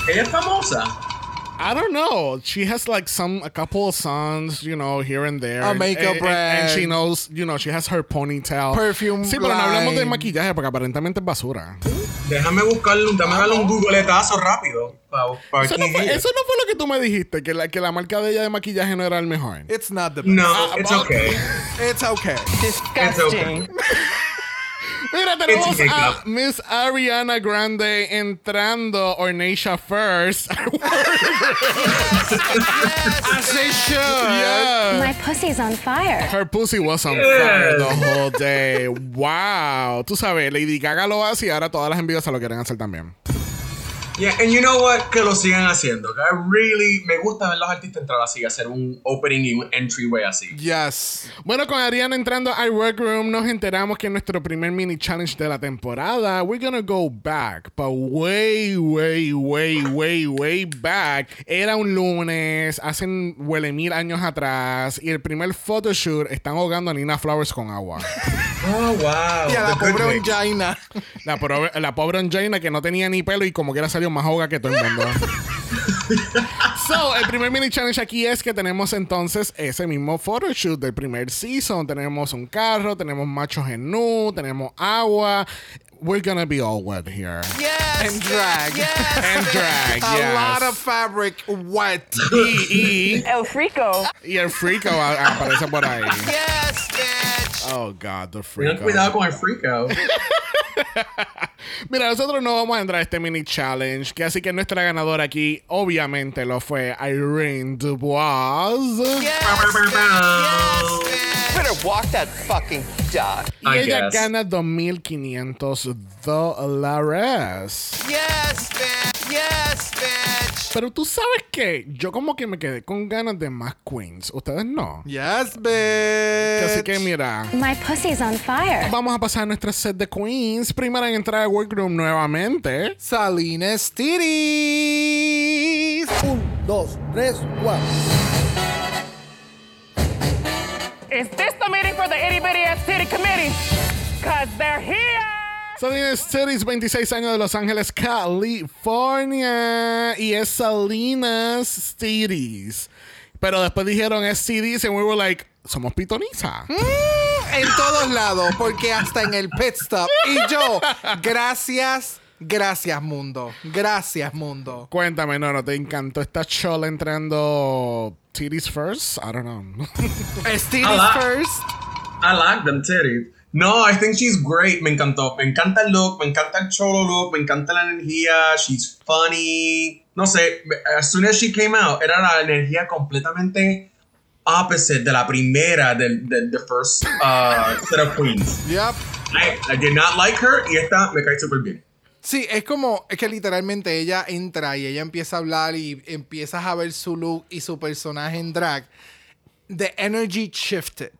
Speaker 5: Ella es famosa.
Speaker 1: I don't know. She has like some a couple of songs, you know, here and there.
Speaker 2: A makeup
Speaker 1: and, and- and she
Speaker 2: brand.
Speaker 1: knows, you know, she has her ponytail.
Speaker 2: Perfume
Speaker 1: Sí, pero no hablamos de
Speaker 2: line.
Speaker 1: maquillaje porque aparentemente es basura.
Speaker 5: Déjame buscarle, un- déjame darle un googletazo rápido. Para, para
Speaker 1: Eso no, fue, eso no fue lo que tú me dijiste, que la, que la marca de ella de maquillaje no era el mejor.
Speaker 2: It's not the best.
Speaker 5: No, it's okay.
Speaker 2: It's okay.
Speaker 7: Disgusting.
Speaker 1: Mira, tenemos a. Miss Ariana Grande entrando Ornacia First.
Speaker 2: As they should.
Speaker 1: yeah.
Speaker 4: My pussy's on fire.
Speaker 1: Her pussy was on fire the whole day. Wow. Tú sabes, Lady Gaga lo hace y ahora todas las envidiosas lo quieren hacer también.
Speaker 5: Yeah, and you know what? Que lo sigan haciendo. I really me gusta ver los artistas entrar así, hacer un opening y un entryway así.
Speaker 2: Yes.
Speaker 1: Bueno, con Ariana entrando al workroom, nos enteramos que en nuestro primer mini challenge de la temporada, we're gonna go back, but way, way, way, way, way back. Era un lunes, hacen huele mil años atrás, y el primer photoshoot están ahogando a Nina Flowers con agua.
Speaker 5: Oh, wow.
Speaker 2: Y a la
Speaker 5: The
Speaker 2: pobre. Ongina.
Speaker 1: La, pobre- la pobre Angelina que no tenía ni pelo y como que era salió más ahoga que todo el mundo. so, el primer mini challenge aquí es que tenemos entonces ese mismo photoshoot del primer season. Tenemos un carro, tenemos machos en nu, tenemos agua. We're gonna be all wet here.
Speaker 6: Yes,
Speaker 2: And drag.
Speaker 6: Yes,
Speaker 1: And drag,
Speaker 2: A
Speaker 1: yes.
Speaker 2: lot of fabric wet.
Speaker 1: Y, y,
Speaker 8: El Frico.
Speaker 1: y el a- aparece por ahí.
Speaker 6: yes, bitch.
Speaker 1: Oh, God, the
Speaker 5: Tengan
Speaker 1: freako.
Speaker 5: cuidado con el freak out.
Speaker 1: Mira, nosotros no vamos a entrar a este mini challenge, que así que nuestra ganadora aquí obviamente lo fue Irene Dubois.
Speaker 6: Yes, bitch. better walk that fucking dog.
Speaker 1: Y
Speaker 5: I
Speaker 1: ella
Speaker 5: guess.
Speaker 1: gana 2.500 dólares.
Speaker 6: Yes, bitch. Yes, bitch.
Speaker 1: Pero tú sabes que yo como que me quedé con ganas de más queens. Ustedes no.
Speaker 2: Yes, bitch.
Speaker 1: Así que mira.
Speaker 4: My pussy's on fire.
Speaker 1: Vamos a pasar a nuestra set de queens. Primera en entrar al workroom nuevamente.
Speaker 2: Salines Titties.
Speaker 9: Un, dos, tres, cuatro.
Speaker 8: Is this the meeting for the itty bitty ass city committee? Cause they're here.
Speaker 1: Salinas Cities, 26 años de Los Ángeles, California. Y es Salinas Cities. Pero después dijeron es CDs and we were like, somos pitoniza.
Speaker 2: En todos lados, porque hasta en el pit stop. Y yo, gracias, gracias, mundo. Gracias, mundo.
Speaker 1: Cuéntame, no, no, te encantó esta chola entrando titties first? I don't know.
Speaker 2: Es Titties
Speaker 5: Hola.
Speaker 2: first.
Speaker 5: I like them titties. No, I think she's great. Me encantó. Me encanta el look, me encanta el cholo look, me encanta la energía. She's funny. No sé, as soon as she came out, era la energía completamente opposite de la primera del, del the first uh, set of queens.
Speaker 2: Yep.
Speaker 5: I, I did not like her y esta me cae súper bien.
Speaker 2: Sí, es como, es que literalmente ella entra y ella empieza a hablar y empiezas a ver su look y su personaje en drag. The energy shifted.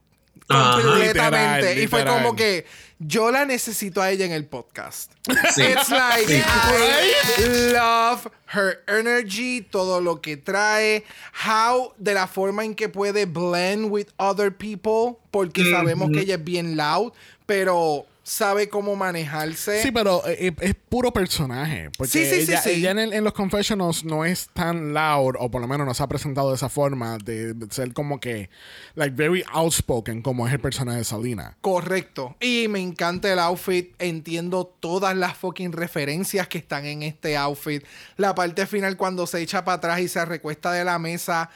Speaker 5: Ajá.
Speaker 2: completamente.
Speaker 1: Literal,
Speaker 2: y fue
Speaker 1: literal.
Speaker 2: como que yo la necesito a ella en el podcast.
Speaker 5: Sí.
Speaker 2: It's like
Speaker 5: Sí.
Speaker 2: I love her energy, todo lo que trae, how de la forma en que puede blend with other people, porque sabemos que ella es bien loud, pero sabe cómo manejarse.
Speaker 1: Sí, pero eh, eh, es puro personaje. Porque
Speaker 2: Sí, sí, sí,
Speaker 1: ella,
Speaker 2: sí.
Speaker 1: ella en, el- en los confessionals no es tan loud, o por lo menos no se ha presentado de esa forma, de, de ser como que, like, very outspoken, como es el personaje de Salina.
Speaker 2: Correcto. Y me encanta el outfit. Entiendo todas las fucking referencias que están en este outfit. La parte final cuando se echa para atrás y se recuesta de la mesa.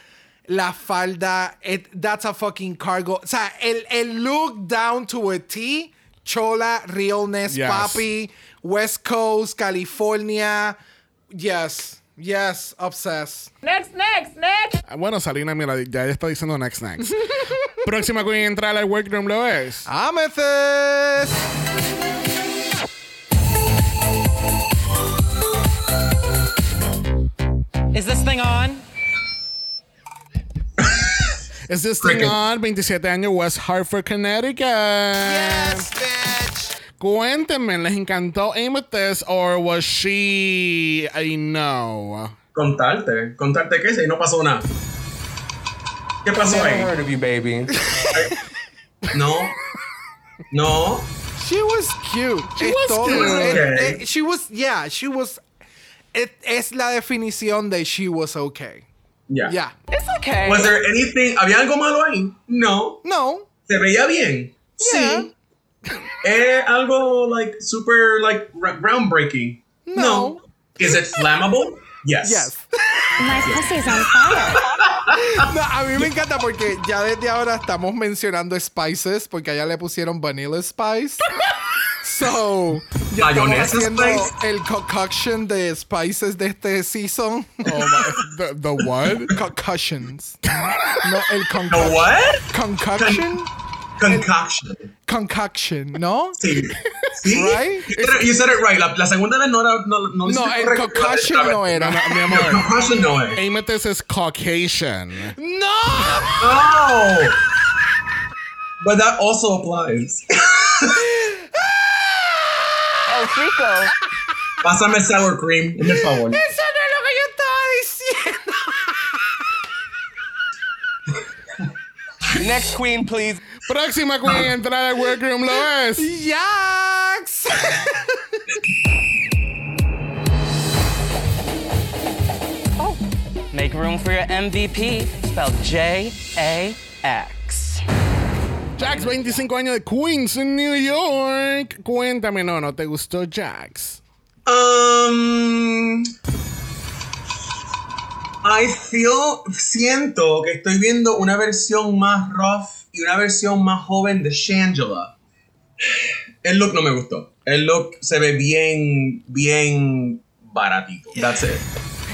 Speaker 2: La falda. it- that's a fucking cargo. O sea, el, el look down to a T. Chola, realness,
Speaker 1: Yes.
Speaker 2: papi. West Coast, California. Yes. Yes. Obsessed.
Speaker 8: Next, next, next.
Speaker 1: Ah, Bueno, Salina, mira, ya está diciendo next next. Próxima queen en entrar al workroom lo es.
Speaker 2: Amethyst.
Speaker 7: Is this thing on?
Speaker 1: Es this thing
Speaker 5: Cricket.
Speaker 1: on, 27 años, West Hartford, Connecticut.
Speaker 6: Yes, bitch.
Speaker 1: Cuéntenme, ¿les encantó Amethyst or was she a no?
Speaker 5: Contarte, contarte que si no pasó nada. ¿Qué pasó ahí?
Speaker 6: of you, baby.
Speaker 5: No. No.
Speaker 2: She was cute. She
Speaker 1: was cute.
Speaker 5: Okay.
Speaker 2: she was, yeah, she was. it- es la definición de she was okay.
Speaker 5: Ya.
Speaker 2: Yeah.
Speaker 8: It's okay.
Speaker 5: Was there anything? ¿Había algo malo ahí? No.
Speaker 2: No.
Speaker 5: ¿Se veía bien? Sí. ¿Es algo like super like ra- groundbreaking?
Speaker 2: No.
Speaker 5: Is it flammable? Yes.
Speaker 2: Yes.
Speaker 4: My pussy's on fire.
Speaker 2: No, a mí me encanta porque ya desde ahora estamos mencionando spices porque allá le pusieron vanilla spice. So, ya estamos
Speaker 5: Mayonesa
Speaker 2: haciendo
Speaker 5: spice.
Speaker 2: el concoction de spices de este season.
Speaker 1: Oh my, the, the what?
Speaker 2: Concussions. No, el
Speaker 5: The
Speaker 2: concoction.
Speaker 5: what?
Speaker 2: Concoction.
Speaker 5: Concoction.
Speaker 2: Concoction, ¿no?
Speaker 5: Sí. Sí.
Speaker 2: Right?
Speaker 5: You said it- right. La, la segunda vez no era. No, no,
Speaker 2: No, el concussion no era.
Speaker 1: No, no, mi
Speaker 5: El
Speaker 1: amor.
Speaker 5: concussion no es.
Speaker 1: Amethyst is Caucasian.
Speaker 2: ¡No!
Speaker 5: Oh! But that also applies.
Speaker 8: Oh, Rico.
Speaker 5: Pásame sour cream, por favor.
Speaker 2: Eso no es lo que yo estaba diciendo.
Speaker 6: Next queen, please.
Speaker 1: Próxima queen ah. en entrar al workroom lo es.
Speaker 2: Jax. Oh.
Speaker 7: Make room for your MVP, spelled J A X.
Speaker 1: Jax, 25 años de Queens en New York. Cuéntame, no, no te gustó Jax.
Speaker 5: Um, I feel, siento que estoy viendo una versión más rough y una versión más joven de Shangela. El look no me gustó. El look se ve bien, bien baratito. That's it.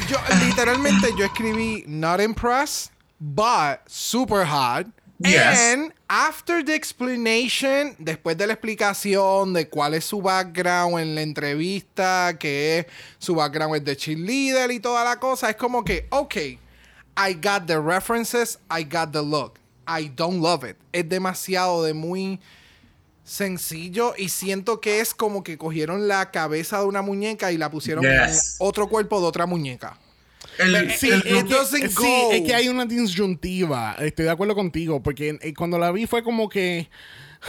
Speaker 2: Yo literalmente yo escribí not impressed, but super hot.
Speaker 5: Yes.
Speaker 2: And after the explanation, después de la explicación de cuál es su background en la entrevista, que es su background es de cheerleader y toda la cosa, es como que, ok, I got the references, I got the look. I don't love it. Es demasiado de muy sencillo y siento que es como que cogieron la cabeza de una muñeca y la pusieron
Speaker 5: Yes.
Speaker 2: en otro cuerpo de otra muñeca.
Speaker 5: El,
Speaker 1: Sí,
Speaker 5: el
Speaker 1: es que,
Speaker 2: doesn't
Speaker 1: sí, es que hay una disyuntiva. Estoy de acuerdo contigo, porque eh, cuando la vi fue como que.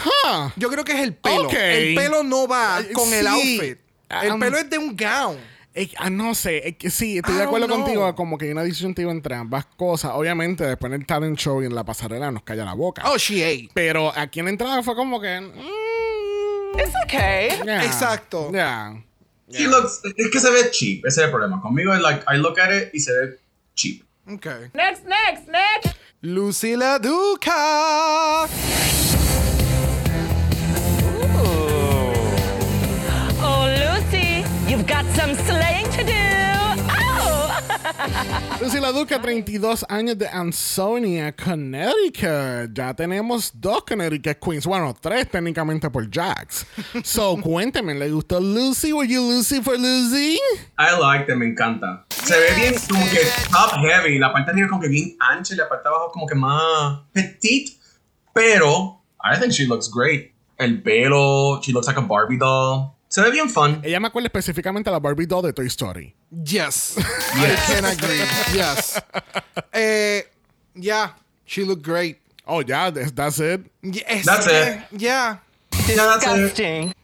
Speaker 1: huh,
Speaker 2: Yo creo que es el pelo.
Speaker 1: Ok.
Speaker 2: El pelo no va
Speaker 1: Eh,
Speaker 2: con el
Speaker 1: sí.
Speaker 2: outfit. El
Speaker 1: Um,
Speaker 2: pelo es de un gown.
Speaker 1: eh, ah, no sé, que sí, estoy
Speaker 2: I
Speaker 1: de
Speaker 2: don't
Speaker 1: acuerdo
Speaker 2: know.
Speaker 1: contigo. Como que hay una disyuntiva entre ambas cosas. Obviamente, después en el talent show y en la pasarela nos calla la boca.
Speaker 2: Oh, she ate.
Speaker 1: Pero aquí en la entrada fue como que. mm,
Speaker 8: It's okay.
Speaker 1: yeah,
Speaker 2: Exacto.
Speaker 1: yeah.
Speaker 5: He looks, es que se ve cheap, ese es el problema. Conmigo es like, I look at it y se ve cheap.
Speaker 2: Okay.
Speaker 8: Next, next, next.
Speaker 2: Lucila Duca.
Speaker 10: Oh, Lucy, you've got some slaying to do. Oh!
Speaker 1: Lucy La Duca, 32 años de Ansonia, Connecticut. Ya tenemos dos Connecticut Queens. Bueno, tres técnicamente por Jax. So, cuénteme, ¿le gustó Lucy? ¿Were you Lucy for Lucy?
Speaker 5: I like them, me encanta. Se ve bien como que top heavy, la parte de arriba como que bien ancha y la parte de abajo como que más petite. Pero, I think she looks great. El pelo, she looks like a Barbie doll. Se ve bien fun.
Speaker 1: Ella me acuerda específicamente a la Barbie doll de Toy Story.
Speaker 2: Yes. I can agree. Yes. Eh, yeah. She looked great.
Speaker 1: Oh, ya, that's, that's it.
Speaker 2: Yes.
Speaker 5: That's it.
Speaker 2: Yeah.
Speaker 5: Yeah, that's it.
Speaker 10: Disgusting.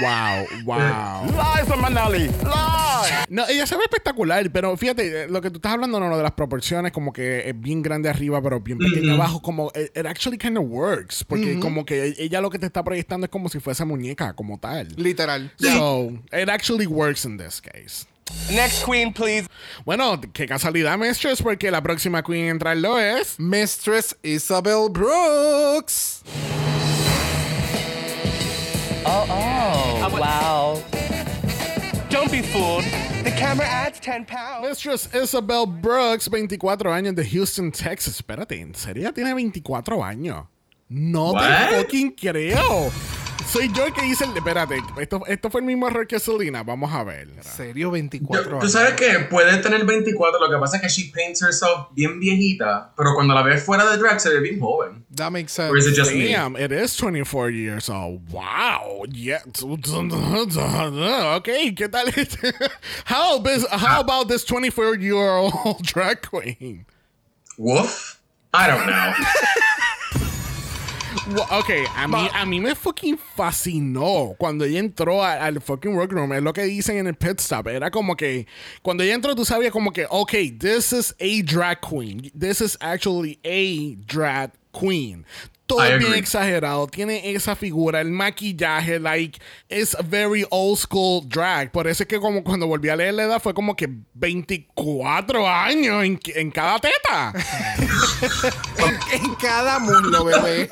Speaker 1: Wow, wow.
Speaker 7: Lies from Manali. Lies.
Speaker 1: No, ella se ve espectacular, pero fíjate, eh, lo que tú estás hablando, no, no, de las proporciones, como que es bien grande arriba, pero bien pequeño abajo, como, it, it actually kind of works, porque como que ella lo que te está proyectando es como si fuese muñeca, como tal.
Speaker 2: Literal.
Speaker 1: So, it actually works in this case.
Speaker 6: Next queen, please.
Speaker 1: Bueno, qué casualidad, Mistress, porque la próxima queen en entrarlo es...
Speaker 2: Mistress Isabel Brooks.
Speaker 10: Oh, oh. wow.
Speaker 6: Don't be fooled. The camera adds 10 pounds.
Speaker 1: Mistress Isabel Brooks, 24 años de Houston, Texas. Espérate, ¿en serio tiene 24 años? No
Speaker 5: What?
Speaker 1: te fucking creo. Soy yo el que hice el... Espérate, esto, esto fue el mismo error que Selena. Vamos a ver.
Speaker 2: Serio, 24
Speaker 5: Tú
Speaker 2: años.
Speaker 5: sabes que puede tener 24, lo que pasa es que she paints herself bien viejita, pero cuando la ves fuera de drag se ve bien joven.
Speaker 2: That makes sense.
Speaker 5: Or is it just me?
Speaker 1: Damn, it is 24 years old. Wow. Yeah. Okay, ¿qué tal? how, bis- how about this 24 year old drag queen?
Speaker 5: Woof? I don't know.
Speaker 1: Ok, a mí, a mí me fucking fascinó cuando ella entró a- al fucking workroom. Es lo que dicen en el pit stop. Era como que cuando ella entró, tú sabías como que, ok, this is a drag queen. This is actually a drag queen. Todo
Speaker 5: I
Speaker 1: bien exagerado. Tiene esa figura, el maquillaje, like, es very old school drag. Por eso es que como cuando volví a leer la edad fue como que 24 años en, en cada teta.
Speaker 2: en cada mundo, bebé.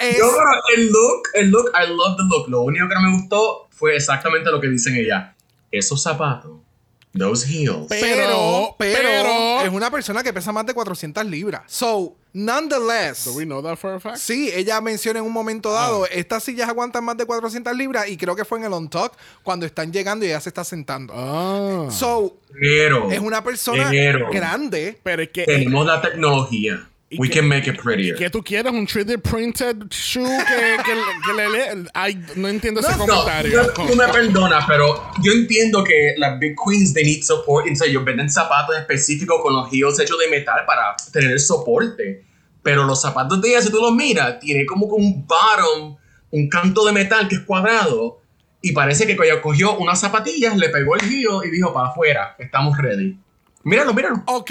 Speaker 2: Es-
Speaker 5: Yo, pero el look, el look, I love the look. Lo único que no me gustó fue exactamente lo que dicen ella. Esos zapatos, those heels.
Speaker 2: pero, pero,
Speaker 1: pero-
Speaker 2: es una persona que pesa más de 400 libras. So, nonetheless.
Speaker 1: Do we know that for a fact?
Speaker 2: Sí, ella menciona en un momento dado, estas sillas aguantan más de 400 libras y creo que fue en el on talk cuando están llegando y ella se está sentando.
Speaker 1: Ah.
Speaker 2: So,
Speaker 5: Pero,
Speaker 2: es una persona
Speaker 5: pero
Speaker 2: grande.
Speaker 1: Pero es que...
Speaker 5: tenemos la tecnología.
Speaker 1: ¿Y
Speaker 5: We
Speaker 1: qué-
Speaker 5: can make it prettier.
Speaker 1: ¿Qué tú quieres? ¿Un 3D printed shoe que, que, que le lee? Ay, no entiendo ese
Speaker 5: No,
Speaker 1: comentario.
Speaker 5: no, tú me perdonas, pero yo entiendo que las big queens they need support. En serio, venden zapatos específicos con los heels hechos de metal para tener el soporte. Pero los zapatos de ella, si tú los miras, tiene como que un bottom, un canto de metal que es cuadrado. Y parece que ella cogió unas zapatillas, le pegó el heel y dijo, para afuera, estamos ready. Míralo, míralo.
Speaker 2: Ok,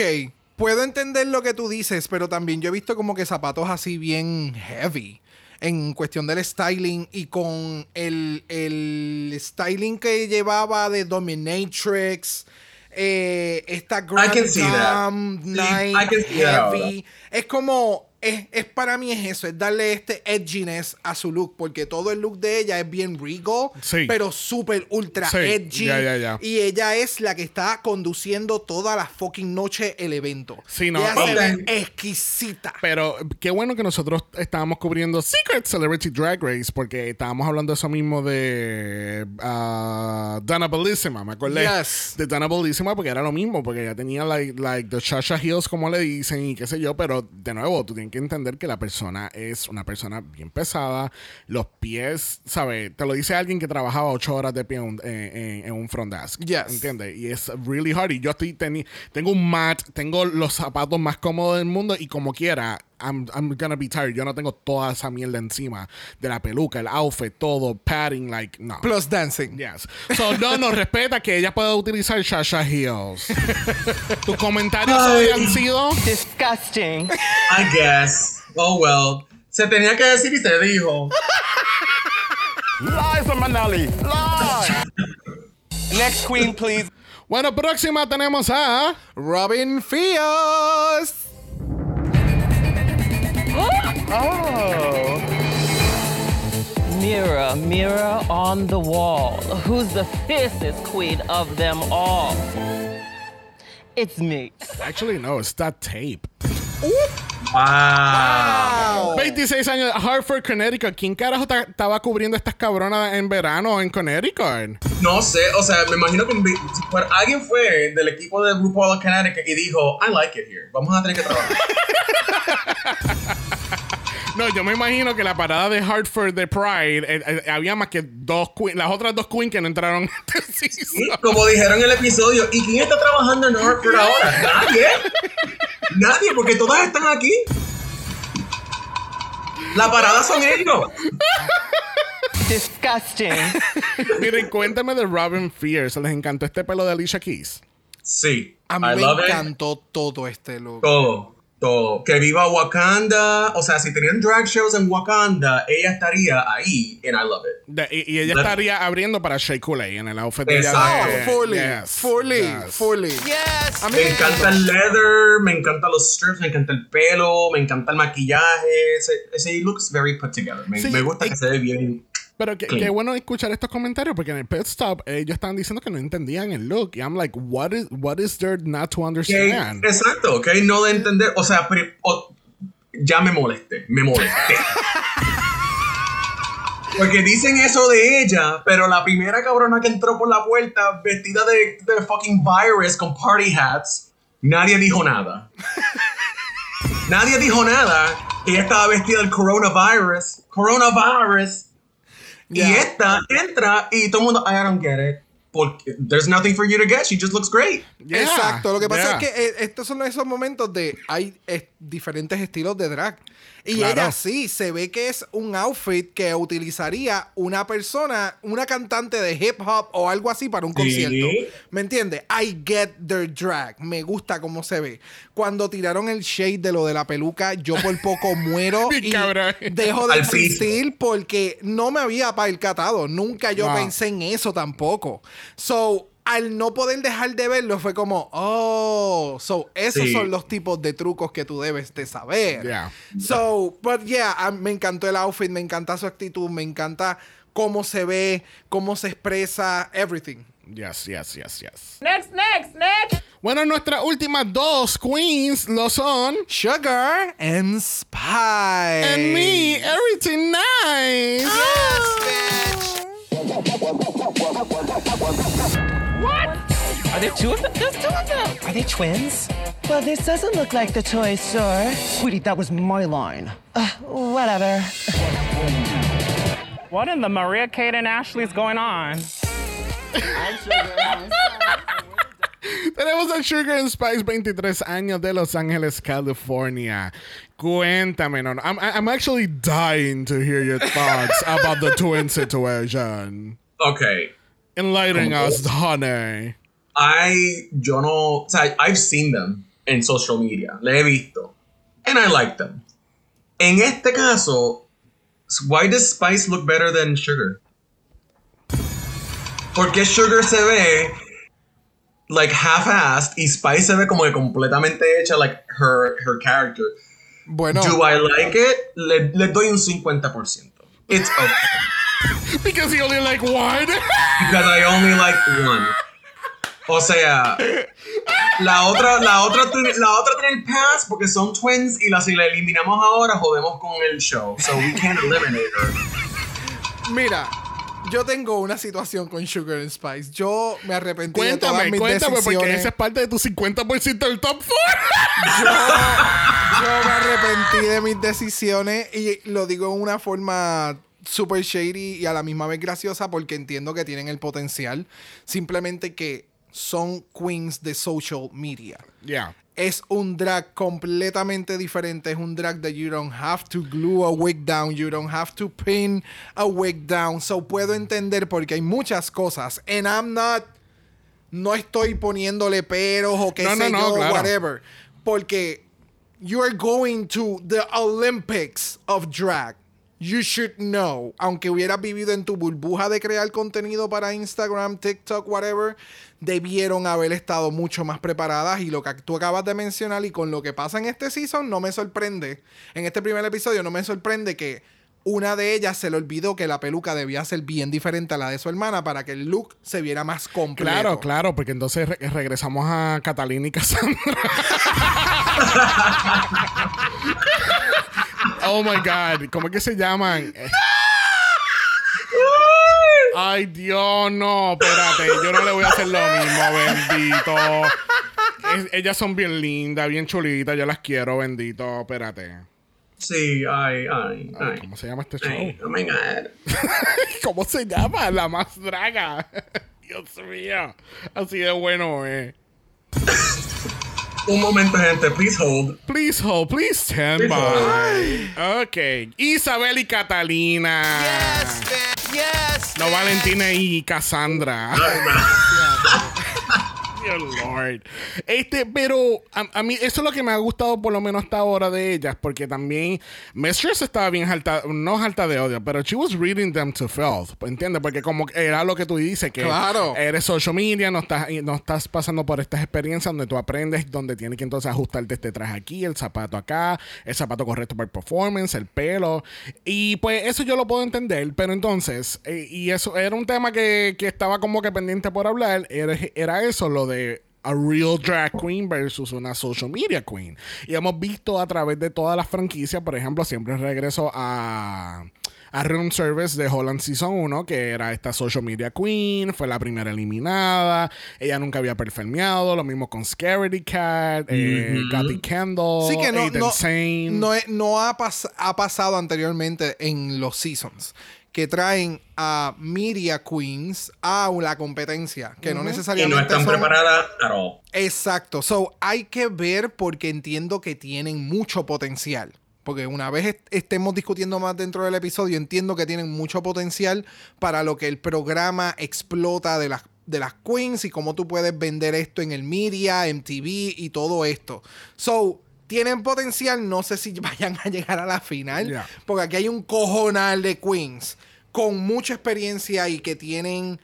Speaker 2: puedo entender lo que tú dices, pero también yo he visto como que zapatos así bien heavy en cuestión del styling y con el, el styling que llevaba de Dominatrix. Eh, esta. Grand
Speaker 5: that
Speaker 2: Heavy. Es como es, es para mí es eso, es darle este edginess a su look, porque todo el look de ella es bien regal,
Speaker 1: Sí.
Speaker 2: pero súper ultra
Speaker 1: Sí,
Speaker 2: edgy. Y ella es la que está conduciendo toda la fucking noche el evento.
Speaker 1: Sí, no,
Speaker 2: ella se
Speaker 5: ok.
Speaker 2: ve exquisita.
Speaker 1: Pero qué bueno que nosotros estábamos cubriendo Secret Celebrity Drag Race porque estábamos hablando de eso mismo de ah, Dana Bellissima, me acordé
Speaker 2: Yes.
Speaker 1: de Dana Bellissima porque era lo mismo, porque ella tenía like, like the Shasha Heels como le dicen y qué sé yo, pero de nuevo tú tienes que entender que la persona es una persona bien pesada, los pies, ¿sabes? Te lo dice alguien que trabajaba ocho horas de pie en, un- en- en- en un front desk,
Speaker 2: Yes.
Speaker 1: ¿entiendes? Y es really hard y yo estoy teni- tengo un mat, tengo los zapatos más cómodos del mundo y como quiera I'm, I'm gonna be tired. Yo no tengo toda esa mierda encima de la peluca, el outfit, todo, padding, like, no.
Speaker 2: Plus dancing.
Speaker 1: Yes. So, no, no, respeta que ella pueda utilizar Shasha Heels. Tus comentarios habían sido.
Speaker 10: Disgusting.
Speaker 5: I guess. Oh well. Se tenía que decir y se dijo.
Speaker 6: Lies, Manali. Lies. Next queen, please.
Speaker 1: Bueno, próxima tenemos a.
Speaker 2: Robin Fios.
Speaker 6: Oh.
Speaker 10: Mirror, mirror on the wall. Who's the fiercest queen of them all? It's me.
Speaker 1: Actually, no, it's that tape.
Speaker 5: Wow.
Speaker 1: 26 años, Hartford, Connecticut. ¿Quién carajo ta- estaba cubriendo estas cabronas en verano en Connecticut?
Speaker 5: No sé, o sea, me imagino que alguien fue del equipo de RuPaul Connecticut y dijo, I like it here. Vamos a tener que trabajar.
Speaker 1: No, yo me imagino que la parada de Hartford de Pride eh, eh, había más que dos queens, las otras dos queens que no entraron este
Speaker 5: Y
Speaker 1: season.
Speaker 5: como dijeron en el episodio, ¿y quién está trabajando en Hartford ahora? Nadie. Nadie, porque todas están aquí. La parada son ellos.
Speaker 10: Disgusting.
Speaker 1: Miren, cuéntame de Robin Fierce. ¿Les encantó este pelo de Alicia Keys?
Speaker 5: Sí.
Speaker 2: A mí
Speaker 5: I
Speaker 2: me
Speaker 5: love it.
Speaker 2: encantó todo este look.
Speaker 5: Todo, todo. Que viva Wakanda. O sea, si tenían drag shows en Wakanda, ella estaría ahí and I love it.
Speaker 1: De- y, y ella
Speaker 5: La-
Speaker 1: estaría abriendo para Shea Coulee en el outfit de ella de-
Speaker 2: fully,
Speaker 1: yes,
Speaker 2: fully,
Speaker 1: yes.
Speaker 2: fully. Yes.
Speaker 5: Me encanta el leather, me encanta los strips, me encanta el pelo, me encanta el maquillaje. Ese, ese looks very put together. Me,
Speaker 1: Sí,
Speaker 5: me gusta
Speaker 1: y-
Speaker 5: que se ve bien.
Speaker 1: Pero que-
Speaker 5: Clean.
Speaker 1: qué bueno escuchar estos comentarios porque en el pit stop ellos estaban diciendo que no entendían el look. Y I'm like, what is, what is there not to
Speaker 5: Que-
Speaker 1: understand?
Speaker 5: exacto, ok, no de entender. O sea, ya me molesté, me molesté. Porque dicen eso de ella, pero la primera cabrona que entró por la puerta vestida de, de fucking virus con party hats, nadie dijo nada. nadie dijo nada. Ella estaba vestida del coronavirus. Coronavirus. Y
Speaker 2: Yeah.
Speaker 5: esta entra y todo el mundo, I don't get it. Porque there's nothing for you to get. She just looks great.
Speaker 1: Yeah,
Speaker 2: Exacto, lo que pasa
Speaker 1: yeah.
Speaker 2: es que eh, estos son esos momentos de hay eh, diferentes estilos de drag. Y
Speaker 1: Claro.
Speaker 2: ella sí, se ve que es un outfit que utilizaría una persona, una cantante de hip hop o algo así para un
Speaker 5: Sí.
Speaker 2: concierto. ¿Me entiendes? I get their drag. Me gusta cómo se ve. Cuando tiraron el shade de lo de la peluca, yo por poco muero y
Speaker 1: cabrón.
Speaker 2: dejo de existir porque no me había percatado. Nunca yo pensé en eso tampoco. So, al no poder dejar de verlo, fue como, oh, so, esos
Speaker 5: Sí.
Speaker 2: son los tipos de trucos que tú debes de saber.
Speaker 1: Yeah.
Speaker 2: So, but yeah, me encantó el outfit, me encanta su actitud, me encanta cómo se ve, cómo se expresa, everything.
Speaker 1: Yes, yes, yes, yes.
Speaker 8: Next, next, next.
Speaker 1: Bueno, nuestras últimas dos queens lo son.
Speaker 2: Sugar and Spice.
Speaker 1: And me, everything nice.
Speaker 10: Are there two of them? There's two of them. Are they twins? Well, this doesn't look like the toy store.
Speaker 7: Sweetie, that was my line.
Speaker 10: Uh, whatever.
Speaker 8: What in the Maria Kate and Ashley's going on?
Speaker 1: Tenemos a Sugar and Spice, 23 años de Los Ángeles, California. Cuéntame, no, no, I'm, I'm actually dying to hear your thoughts about the twin situation.
Speaker 5: Okay.
Speaker 1: Enlighten us, honey.
Speaker 5: I, yo no, o sea, I've seen them en social media, le he visto, and I like them. En este caso, why does Spice look better than Sugar? Porque Sugar se ve like half-assed y Spice se ve como que completamente hecha like her her character.
Speaker 2: Bueno.
Speaker 5: Do I like it? Le, le doy un 50%. It's okay.
Speaker 1: Because you only like one.
Speaker 5: Because I only like one. O sea, la otra, la otra, tiene- la otra tiene el pass porque son twins y la, si la eliminamos ahora jodemos con el show. So we can't eliminate her.
Speaker 2: Mira, yo tengo una situación con Sugar and Spice. Yo me arrepentí de todas
Speaker 1: cuéntame,
Speaker 2: mis
Speaker 1: cuéntame, porque
Speaker 2: decisiones.
Speaker 1: esa es parte de tu 50% del top 4.
Speaker 2: Yo, yo me arrepentí de mis decisiones y lo digo en una forma super shady y a la misma vez graciosa porque entiendo que tienen el potencial. Simplemente que son queens de social media.
Speaker 1: Yeah.
Speaker 2: Es un drag completamente diferente. Es un drag that you don't have to glue a wig down. You don't have to pin a wig down. So puedo entender porque hay muchas cosas. And I'm not. No estoy poniéndole peros o qué
Speaker 1: No,
Speaker 2: sé
Speaker 1: no, no,
Speaker 2: yo,
Speaker 1: claro.
Speaker 2: whatever. Porque you are going to the Olympics of drag. You should know. Aunque hubieras vivido en tu burbuja de crear contenido para Instagram, TikTok, whatever, debieron haber estado mucho más preparadas. Y lo que tú acabas de mencionar y con lo que pasa en este season, no me sorprende. En este primer episodio, no me sorprende que una de ellas se le olvidó que la peluca debía ser bien diferente a la de su hermana para que el look se viera más completo.
Speaker 1: Claro, claro, porque entonces re- regresamos a Catalina y Cassandra. oh my God, ¿cómo es que se llaman? Ay, Dios, no, espérate, yo no le voy a hacer lo mismo, bendito. Es- ellas son bien lindas, bien chulitas, yo las quiero, bendito, espérate.
Speaker 5: Sí, ay, ay, ay.
Speaker 1: ¿Cómo se llama este show?
Speaker 5: Ay, oh my god.
Speaker 1: ¿Cómo se llama? La más draga. Dios mío. Así de bueno, eh.
Speaker 5: Un momento, gente, please hold.
Speaker 1: Please hold, please stand
Speaker 5: Please
Speaker 1: by. Ok. Isabel y Catalina.
Speaker 2: Yes.
Speaker 1: No Valentina y Cassandra. Dear Lord. Este, pero a, a mí eso es lo que me ha gustado por lo menos hasta ahora de ellas, porque también Mistress estaba bien alta, no alta de odio, pero she was reading them to filth, ¿entiendes? Porque como era lo que tú dices, que
Speaker 2: Claro.
Speaker 1: eres social media, no estás, no estás pasando por estas experiencias donde tú aprendes, donde tienes que entonces ajustarte este traje aquí, el zapato acá, el zapato correcto para el performance, el pelo. Y pues eso yo lo puedo entender, pero entonces, eh, y eso era un tema que, que estaba como que pendiente por hablar, era, era eso, lo de a real drag queen versus una social media queen. Y hemos visto a través de todas las franquicias, por ejemplo, siempre regreso a a Room Service de Holland Season 1, que era esta social media queen, fue la primera eliminada, ella nunca había performeado, lo mismo con Scaredy Cat, eh, Gotti Kendall,
Speaker 2: Sí que no,
Speaker 1: Aiden
Speaker 2: no,
Speaker 1: Sane.
Speaker 2: no, es- no ha, pas- ha pasado anteriormente en los seasons que traen a media queens a la competencia que no
Speaker 5: Y no
Speaker 2: necesariamente
Speaker 5: están
Speaker 2: son-
Speaker 5: preparadas all.
Speaker 2: Exacto. So, hay que ver porque entiendo que tienen mucho potencial. Porque una vez est- estemos discutiendo más dentro del episodio, entiendo que tienen mucho potencial para lo que el programa explota de las, de las queens y cómo tú puedes vender esto en el media, MTV y todo esto. So, tienen potencial, no sé si vayan a llegar a la final,
Speaker 1: Yeah.
Speaker 2: porque aquí hay un cojonal de queens con mucha experiencia y que tienen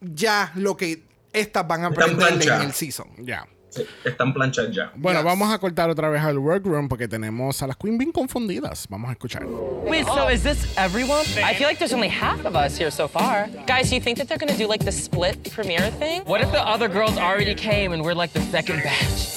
Speaker 2: ya lo que estas van a aprender en el season.
Speaker 1: Ya.
Speaker 5: Sí, están planchadas ya.
Speaker 1: Bueno,
Speaker 2: Yes.
Speaker 1: vamos a cortar otra vez al workroom porque tenemos a las queen bien confundidas. Vamos a escuchar.
Speaker 10: Wait, so is this everyone? I feel like there's only half of us here so far. Guys, do you think that they're gonna do like the split premiere thing? What if the other girls already came and we're like the second batch?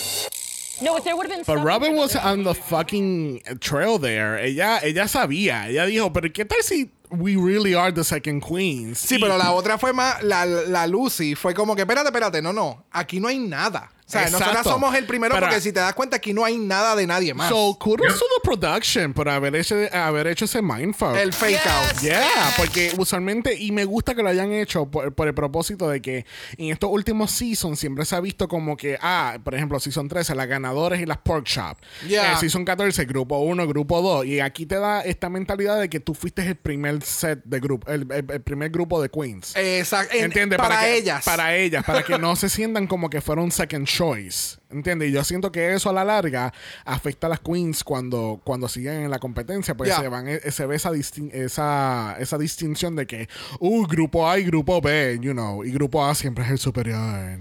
Speaker 10: No, if there would have been.
Speaker 1: But Robin was on the fucking trail there. Ella, ella sabía. Ella dijo, pero ¿qué tal si we really are the second queens?
Speaker 2: Sí, pero la otra fue más, la, la Lucy fue como que, espérate, espérate, no, no, aquí no hay nada. O sea, nosotros
Speaker 1: Exacto.
Speaker 2: somos el primero
Speaker 1: Pero-
Speaker 2: porque si te das cuenta aquí no hay nada de nadie más.
Speaker 1: So, kudos to the production por haber hecho, haber hecho ese mindfuck.
Speaker 2: el fake out.
Speaker 1: Yeah, porque usualmente, y me gusta que lo hayan hecho por, por el propósito de que en estos últimos seasons siempre se ha visto como que, ah, por ejemplo, season 13, las ganadoras y las pork shop.
Speaker 2: Yeah.
Speaker 1: Eh, season 14, grupo 1, grupo 2. Y aquí te da esta mentalidad de que tú fuiste el primer set de grupo, el, el- el primer grupo de queens.
Speaker 2: Exacto. En-
Speaker 1: ¿Entiendes?
Speaker 2: Para,
Speaker 1: que-
Speaker 2: ellas.
Speaker 1: Para ellas, para que no se sientan como que fueron second choice. ¿Entiendes? Y yo siento que eso a la larga afecta a las queens cuando, cuando siguen en la competencia, porque se, van, eh, se ve esa, distin- esa, esa distinción de que, uh, grupo A y grupo B, you know, y grupo A siempre es el superior.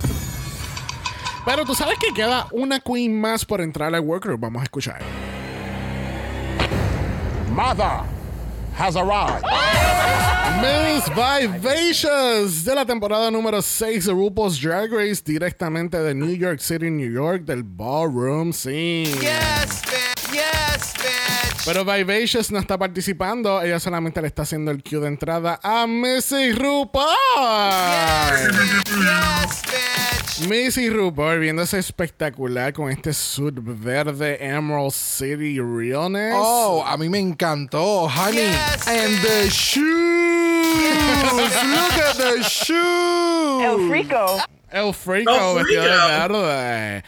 Speaker 1: Pero tú sabes que queda una queen más por entrar al workroom. Vamos a escuchar.
Speaker 9: mother has arrived.
Speaker 1: Miss Vivacious de la temporada número 6 de RuPaul's Drag Race directamente de New York City, New York, del ballroom scene.
Speaker 2: Yes, bitch. Yes, bitch.
Speaker 1: Pero Vivacious no está participando, ella solamente le está haciendo el cue de entrada a Missy RuPaul.
Speaker 2: Yes, bitch.
Speaker 1: Missy RuPaul viéndose espectacular con este suit verde Emerald City Realness.
Speaker 2: Oh, a mí me encantó, honey.
Speaker 10: Yes,
Speaker 2: And the shoes. Look at the shoes.
Speaker 8: El Frico.
Speaker 1: El Frico
Speaker 5: El
Speaker 1: vestido de
Speaker 5: Frico.
Speaker 1: verde.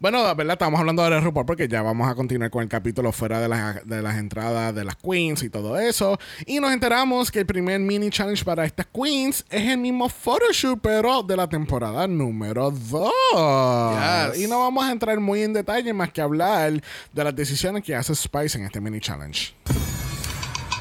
Speaker 1: Bueno, la verdad, estamos hablando de RuPaul porque ya vamos a continuar con el capítulo fuera de las, de las entradas de las queens y todo eso. Y nos enteramos que el primer mini challenge para estas queens es el mismo photoshoot, pero de la temporada número 2.
Speaker 2: Yes.
Speaker 1: Y no vamos a entrar muy en detalle más que hablar de las decisiones que hace Spice en este mini challenge.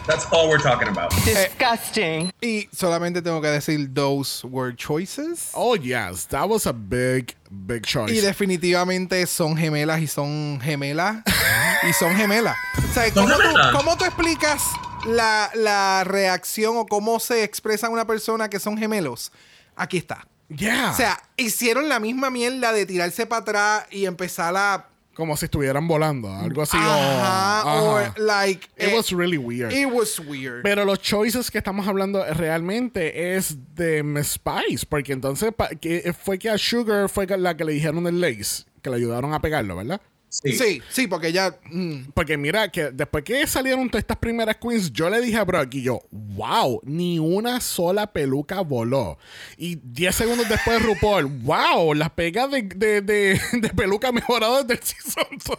Speaker 5: That's all we're talking about.
Speaker 10: Disgusting.
Speaker 2: Y solamente tengo que decir those were choices.
Speaker 1: Oh, yes, that was a big, big choice.
Speaker 2: Y definitivamente son gemelas y son gemelas. y son gemelas. O sea,
Speaker 5: ¿Son
Speaker 2: ¿cómo tú, cómo tú explicas la, la reacción o cómo se expresa una persona que son gemelos? Aquí está.
Speaker 1: yeah.
Speaker 2: O sea, hicieron la misma mierda de tirarse para atrás y empezar a.
Speaker 1: como si estuvieran volando, algo así. o-
Speaker 2: Ajá, or like.
Speaker 1: It
Speaker 2: eh,
Speaker 1: was really weird.
Speaker 2: It was weird.
Speaker 1: Pero los choices que estamos hablando realmente es de Miss Spice, porque entonces que fue que a Sugar fue la que le dijeron el lace, que le ayudaron a pegarlo, ¿verdad?
Speaker 5: Sí.
Speaker 2: sí, sí, porque ya. mm,
Speaker 1: Porque mira, que después que salieron todas estas primeras queens, yo le dije a Brock y yo, wow, ni una sola peluca voló. Y 10 segundos después RuPaul, wow, las pegas de, de, de, de peluca mejorado desde el season 2.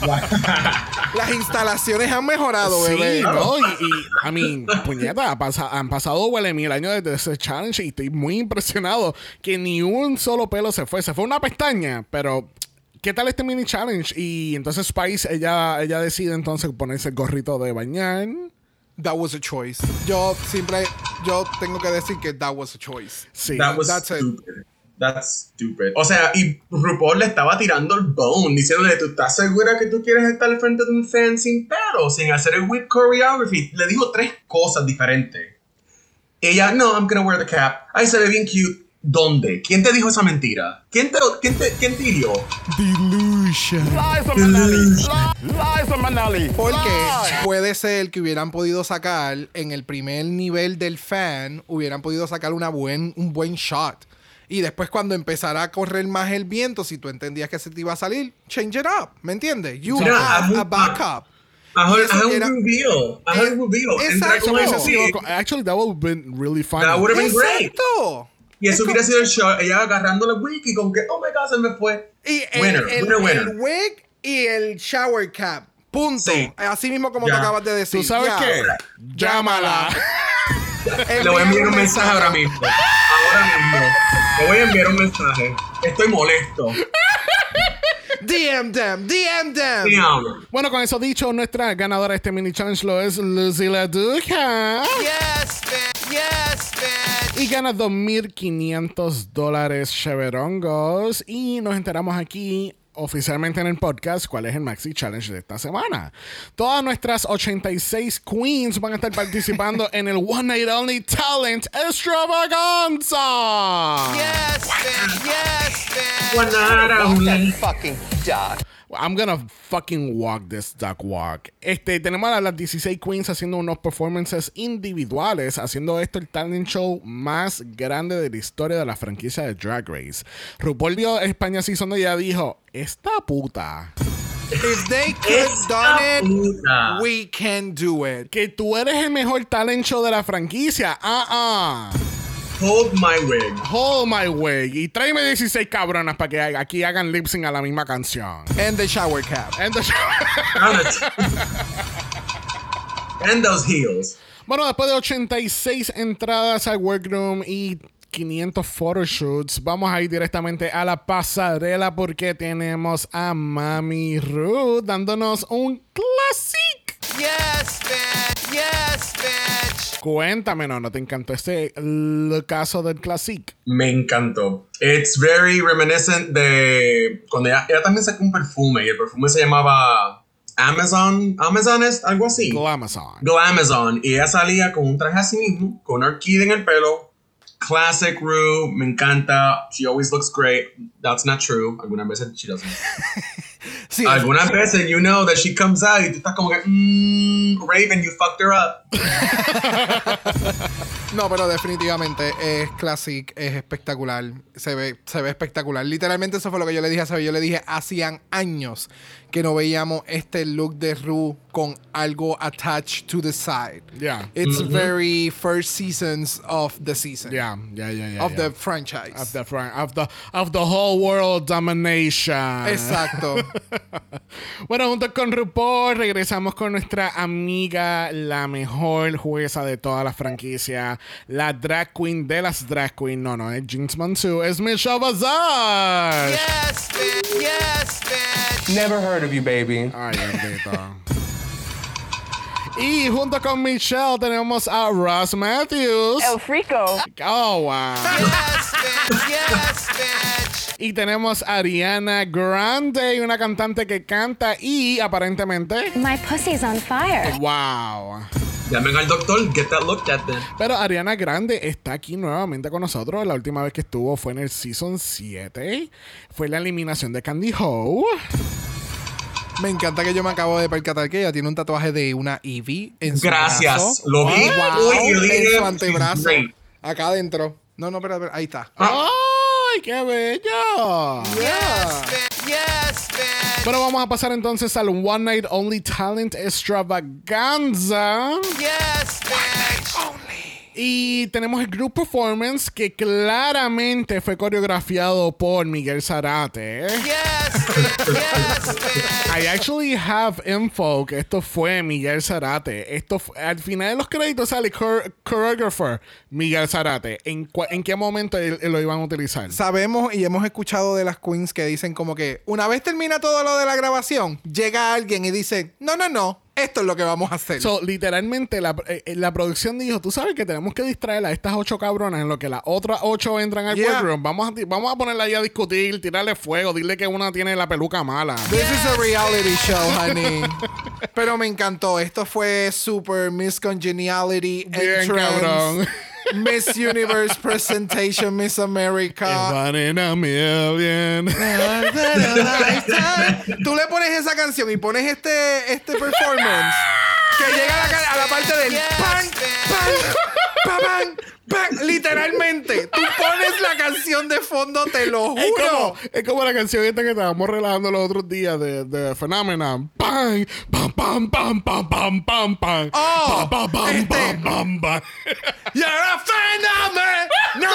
Speaker 2: las instalaciones han mejorado,
Speaker 1: Sí,
Speaker 2: bebé.
Speaker 1: ¿no? Y, y, I mean, puñeta, pasa- han pasado huele mil años desde ese challenge y estoy muy impresionado que ni un solo pelo se fue. Se fue una pestaña, pero ¿qué tal este mini challenge? Y entonces Spice, ella, ella decide entonces ponerse el gorrito de bañar.
Speaker 2: That was a choice. Yo siempre. Yo tengo que decir que that was a choice.
Speaker 1: Sí.
Speaker 5: That was
Speaker 2: That's it.
Speaker 5: stupid. That's stupid. O sea, y RuPaul le estaba tirando el bone, diciéndole, ¿tú estás segura que tú quieres estar al frente de un fan sin pelo, sin hacer el whip choreography? Le dijo tres cosas diferentes. Ella, no, I'm gonna wear the cap. Ay, se ve bien cute. ¿Dónde? ¿Quién te dijo esa mentira? ¿Quién te, quién te, quién te hirió?
Speaker 2: Delusion.
Speaker 6: Minnelli.
Speaker 2: Porque puede ser que hubieran podido sacar en el primer nivel del fan, hubieran podido sacar una buen, un buen shot. Y después cuando empezara a correr más el viento, si tú entendías que se te iba a salir, change it up. ¿Me entiendes? You
Speaker 5: Mira,
Speaker 2: have a backup.
Speaker 5: Haz un reveal. Haz un reveal.
Speaker 2: Exacto.
Speaker 1: actually, that would have been really funny.
Speaker 5: That would have been great.
Speaker 2: Exacto.
Speaker 5: Y eso hubiera sido el show. Ella agarrando la wiki con que, oh my god, se me fue.
Speaker 2: Y el,
Speaker 5: winner,
Speaker 2: el-
Speaker 5: winner, winner.
Speaker 2: el wig y el shower cap. Punto.
Speaker 5: Sí.
Speaker 2: Así mismo como
Speaker 5: Ya.
Speaker 2: te acabas de decir.
Speaker 1: ¿Tú sabes
Speaker 2: Ya.
Speaker 1: qué? Llámala.
Speaker 5: Le voy a enviar un mensaje ahora mismo. Ahora mismo. Le voy a enviar un mensaje. Estoy molesto.
Speaker 2: DM them, DM them.
Speaker 5: Damn.
Speaker 1: Bueno, con eso dicho, nuestra ganadora de este mini challenge lo es Lucy La Duca.
Speaker 2: Yes, bitch. Yes, bitch.
Speaker 1: Y gana 2.500 dólares cheverongos. Y nos enteramos aquí oficialmente en el podcast cuál es el Maxi Challenge de esta semana. Todas nuestras 86 queens van a estar participando en el One Night Only Talent Extravaganza.
Speaker 2: Yes. Yes.
Speaker 5: One night only.
Speaker 10: Fucking duck.
Speaker 1: I'm gonna fucking walk this duck walk. Este, tenemos a las 16 queens haciendo unos performances individuales, haciendo esto el talent show más grande de la historia de la franquicia de Drag Race. RuPaul dio España Season y ya dijo, esta puta,
Speaker 2: If they could done it,
Speaker 5: puta.
Speaker 2: we can do it.
Speaker 1: que tú eres el mejor talent show de la franquicia. Ah, ah.
Speaker 5: Hold my wig.
Speaker 1: Hold my way. Y tráeme 16 cabronas para que aquí hagan lip sync a la misma canción.
Speaker 2: And the shower cap.
Speaker 1: And the-
Speaker 5: And it- And those heels.
Speaker 1: Bueno, después de 86 entradas al workroom y 500 photoshoots, vamos a ir directamente a la pasarela porque tenemos a Mami Ruth dándonos un classic.
Speaker 2: Yes, bitch. Yes, bitch.
Speaker 1: Cuéntame, no, ¿no te encantó este el caso del classic?
Speaker 5: Me encantó. It's very reminiscent de cuando ella, ella también sacó un perfume y el perfume se llamaba Amazon, Amazon es algo así.
Speaker 1: Glamazon.
Speaker 5: Glamazon. Y ella salía con un traje así mismo, con una orquídea en el pelo. Classic Rue, me encanta. She always looks great. That's not true. Algunas veces she doesn't.
Speaker 2: Sí,
Speaker 5: Algunas veces you know that she comes out y tú estás como que, mmm, Raven, you fucked her up.
Speaker 2: No, pero definitivamente es classic, es espectacular. Se ve, se ve espectacular. Literalmente eso fue lo que yo le dije a Sabi. Yo le dije, hacían años que no veíamos este look de Rue con algo attached to the side.
Speaker 1: Yeah.
Speaker 2: It's very first seasons of the season.
Speaker 1: Yeah, yeah, yeah, yeah.
Speaker 2: Of
Speaker 1: yeah.
Speaker 2: the franchise.
Speaker 1: of the fran- of the of the whole world domination.
Speaker 2: Exacto.
Speaker 1: Bueno, junto con RuPaul regresamos con nuestra amiga, la mejor jueza de toda la franquicia, la drag queen de las drag queen. No, no, es Jinx Monsoon, es Michelle Bazar.
Speaker 2: yes, bitch. Yes, bitch.
Speaker 6: Never heard of you, baby.
Speaker 1: Ay, bendito. Y junto con Michelle tenemos a Ross Matthews.
Speaker 8: El Frico.
Speaker 1: Oh, wow.
Speaker 2: Yes, bitch. Yes, bitch.
Speaker 1: Y tenemos a Ariana Grande, una cantante que canta y aparentemente.
Speaker 4: My pussy's on fire.
Speaker 1: ¡Wow!
Speaker 5: Llamen al doctor, get that looked at then.
Speaker 1: Pero Ariana Grande está aquí nuevamente con nosotros. La última vez que estuvo fue en el Season 7. Fue la eliminación de Candy Ho.
Speaker 2: Me encanta que yo me acabo de percatar que ella tiene un tatuaje de una Eevee en su
Speaker 5: Gracias.
Speaker 2: brazo.
Speaker 5: Lo vi.
Speaker 2: Wow,
Speaker 5: Uy, yo dije,
Speaker 2: en su antebrazo. Acá adentro. No, no, espera, espera, ahí está.
Speaker 1: ¡Ay, qué bello!
Speaker 2: Yes, yes, bitch.
Speaker 1: Pero vamos a pasar entonces al One Night Only Talent Extravaganza.
Speaker 2: Yes, bitch.
Speaker 1: Y tenemos el group performance que claramente fue coreografiado por Miguel Zarate.
Speaker 2: Yes, bitch. Yes, bitch.
Speaker 1: I actually have info que esto fue Miguel Zarate. Esto al final de los créditos sale chor- choreographer Miguel Zarate. ¿En, en qué momento él- él lo iban a utilizar?
Speaker 2: Sabemos y hemos escuchado de las queens que dicen como que una vez termina todo lo de la grabación, llega alguien y dice, no, no, no, esto es lo que vamos a hacer.
Speaker 1: So, literalmente, la, eh, eh, la producción dijo: Tú sabes que tenemos que distraer a estas ocho cabronas en lo que las otras ocho entran al
Speaker 2: Yeah.
Speaker 1: workroom. Vamos a, vamos a ponerla ahí a discutir, tirarle fuego, dile que una tiene la peluca mala.
Speaker 2: This is a reality show, honey. Pero me encantó. Esto fue super Miss Congeniality
Speaker 1: Bien,
Speaker 2: entrance.
Speaker 1: cabrón.
Speaker 2: Miss Universe presentation, Miss America.
Speaker 1: One in a million.
Speaker 2: Tú le pones esa canción y pones este, este performance que llega a la, a la parte del pan, pan, pa, pan, Literalmente, tú pones la canción de fondo, te lo
Speaker 1: Es como,
Speaker 2: juro.
Speaker 1: es como la canción esta que estábamos relajando los otros días de, de Phenomenon. Pam, pam, pam, pam, pam, pam, pam, pam.
Speaker 2: Oh,
Speaker 1: Pam, pam, pam,
Speaker 2: este.
Speaker 1: pam, pam, pam.
Speaker 2: You're a phenomenon. No.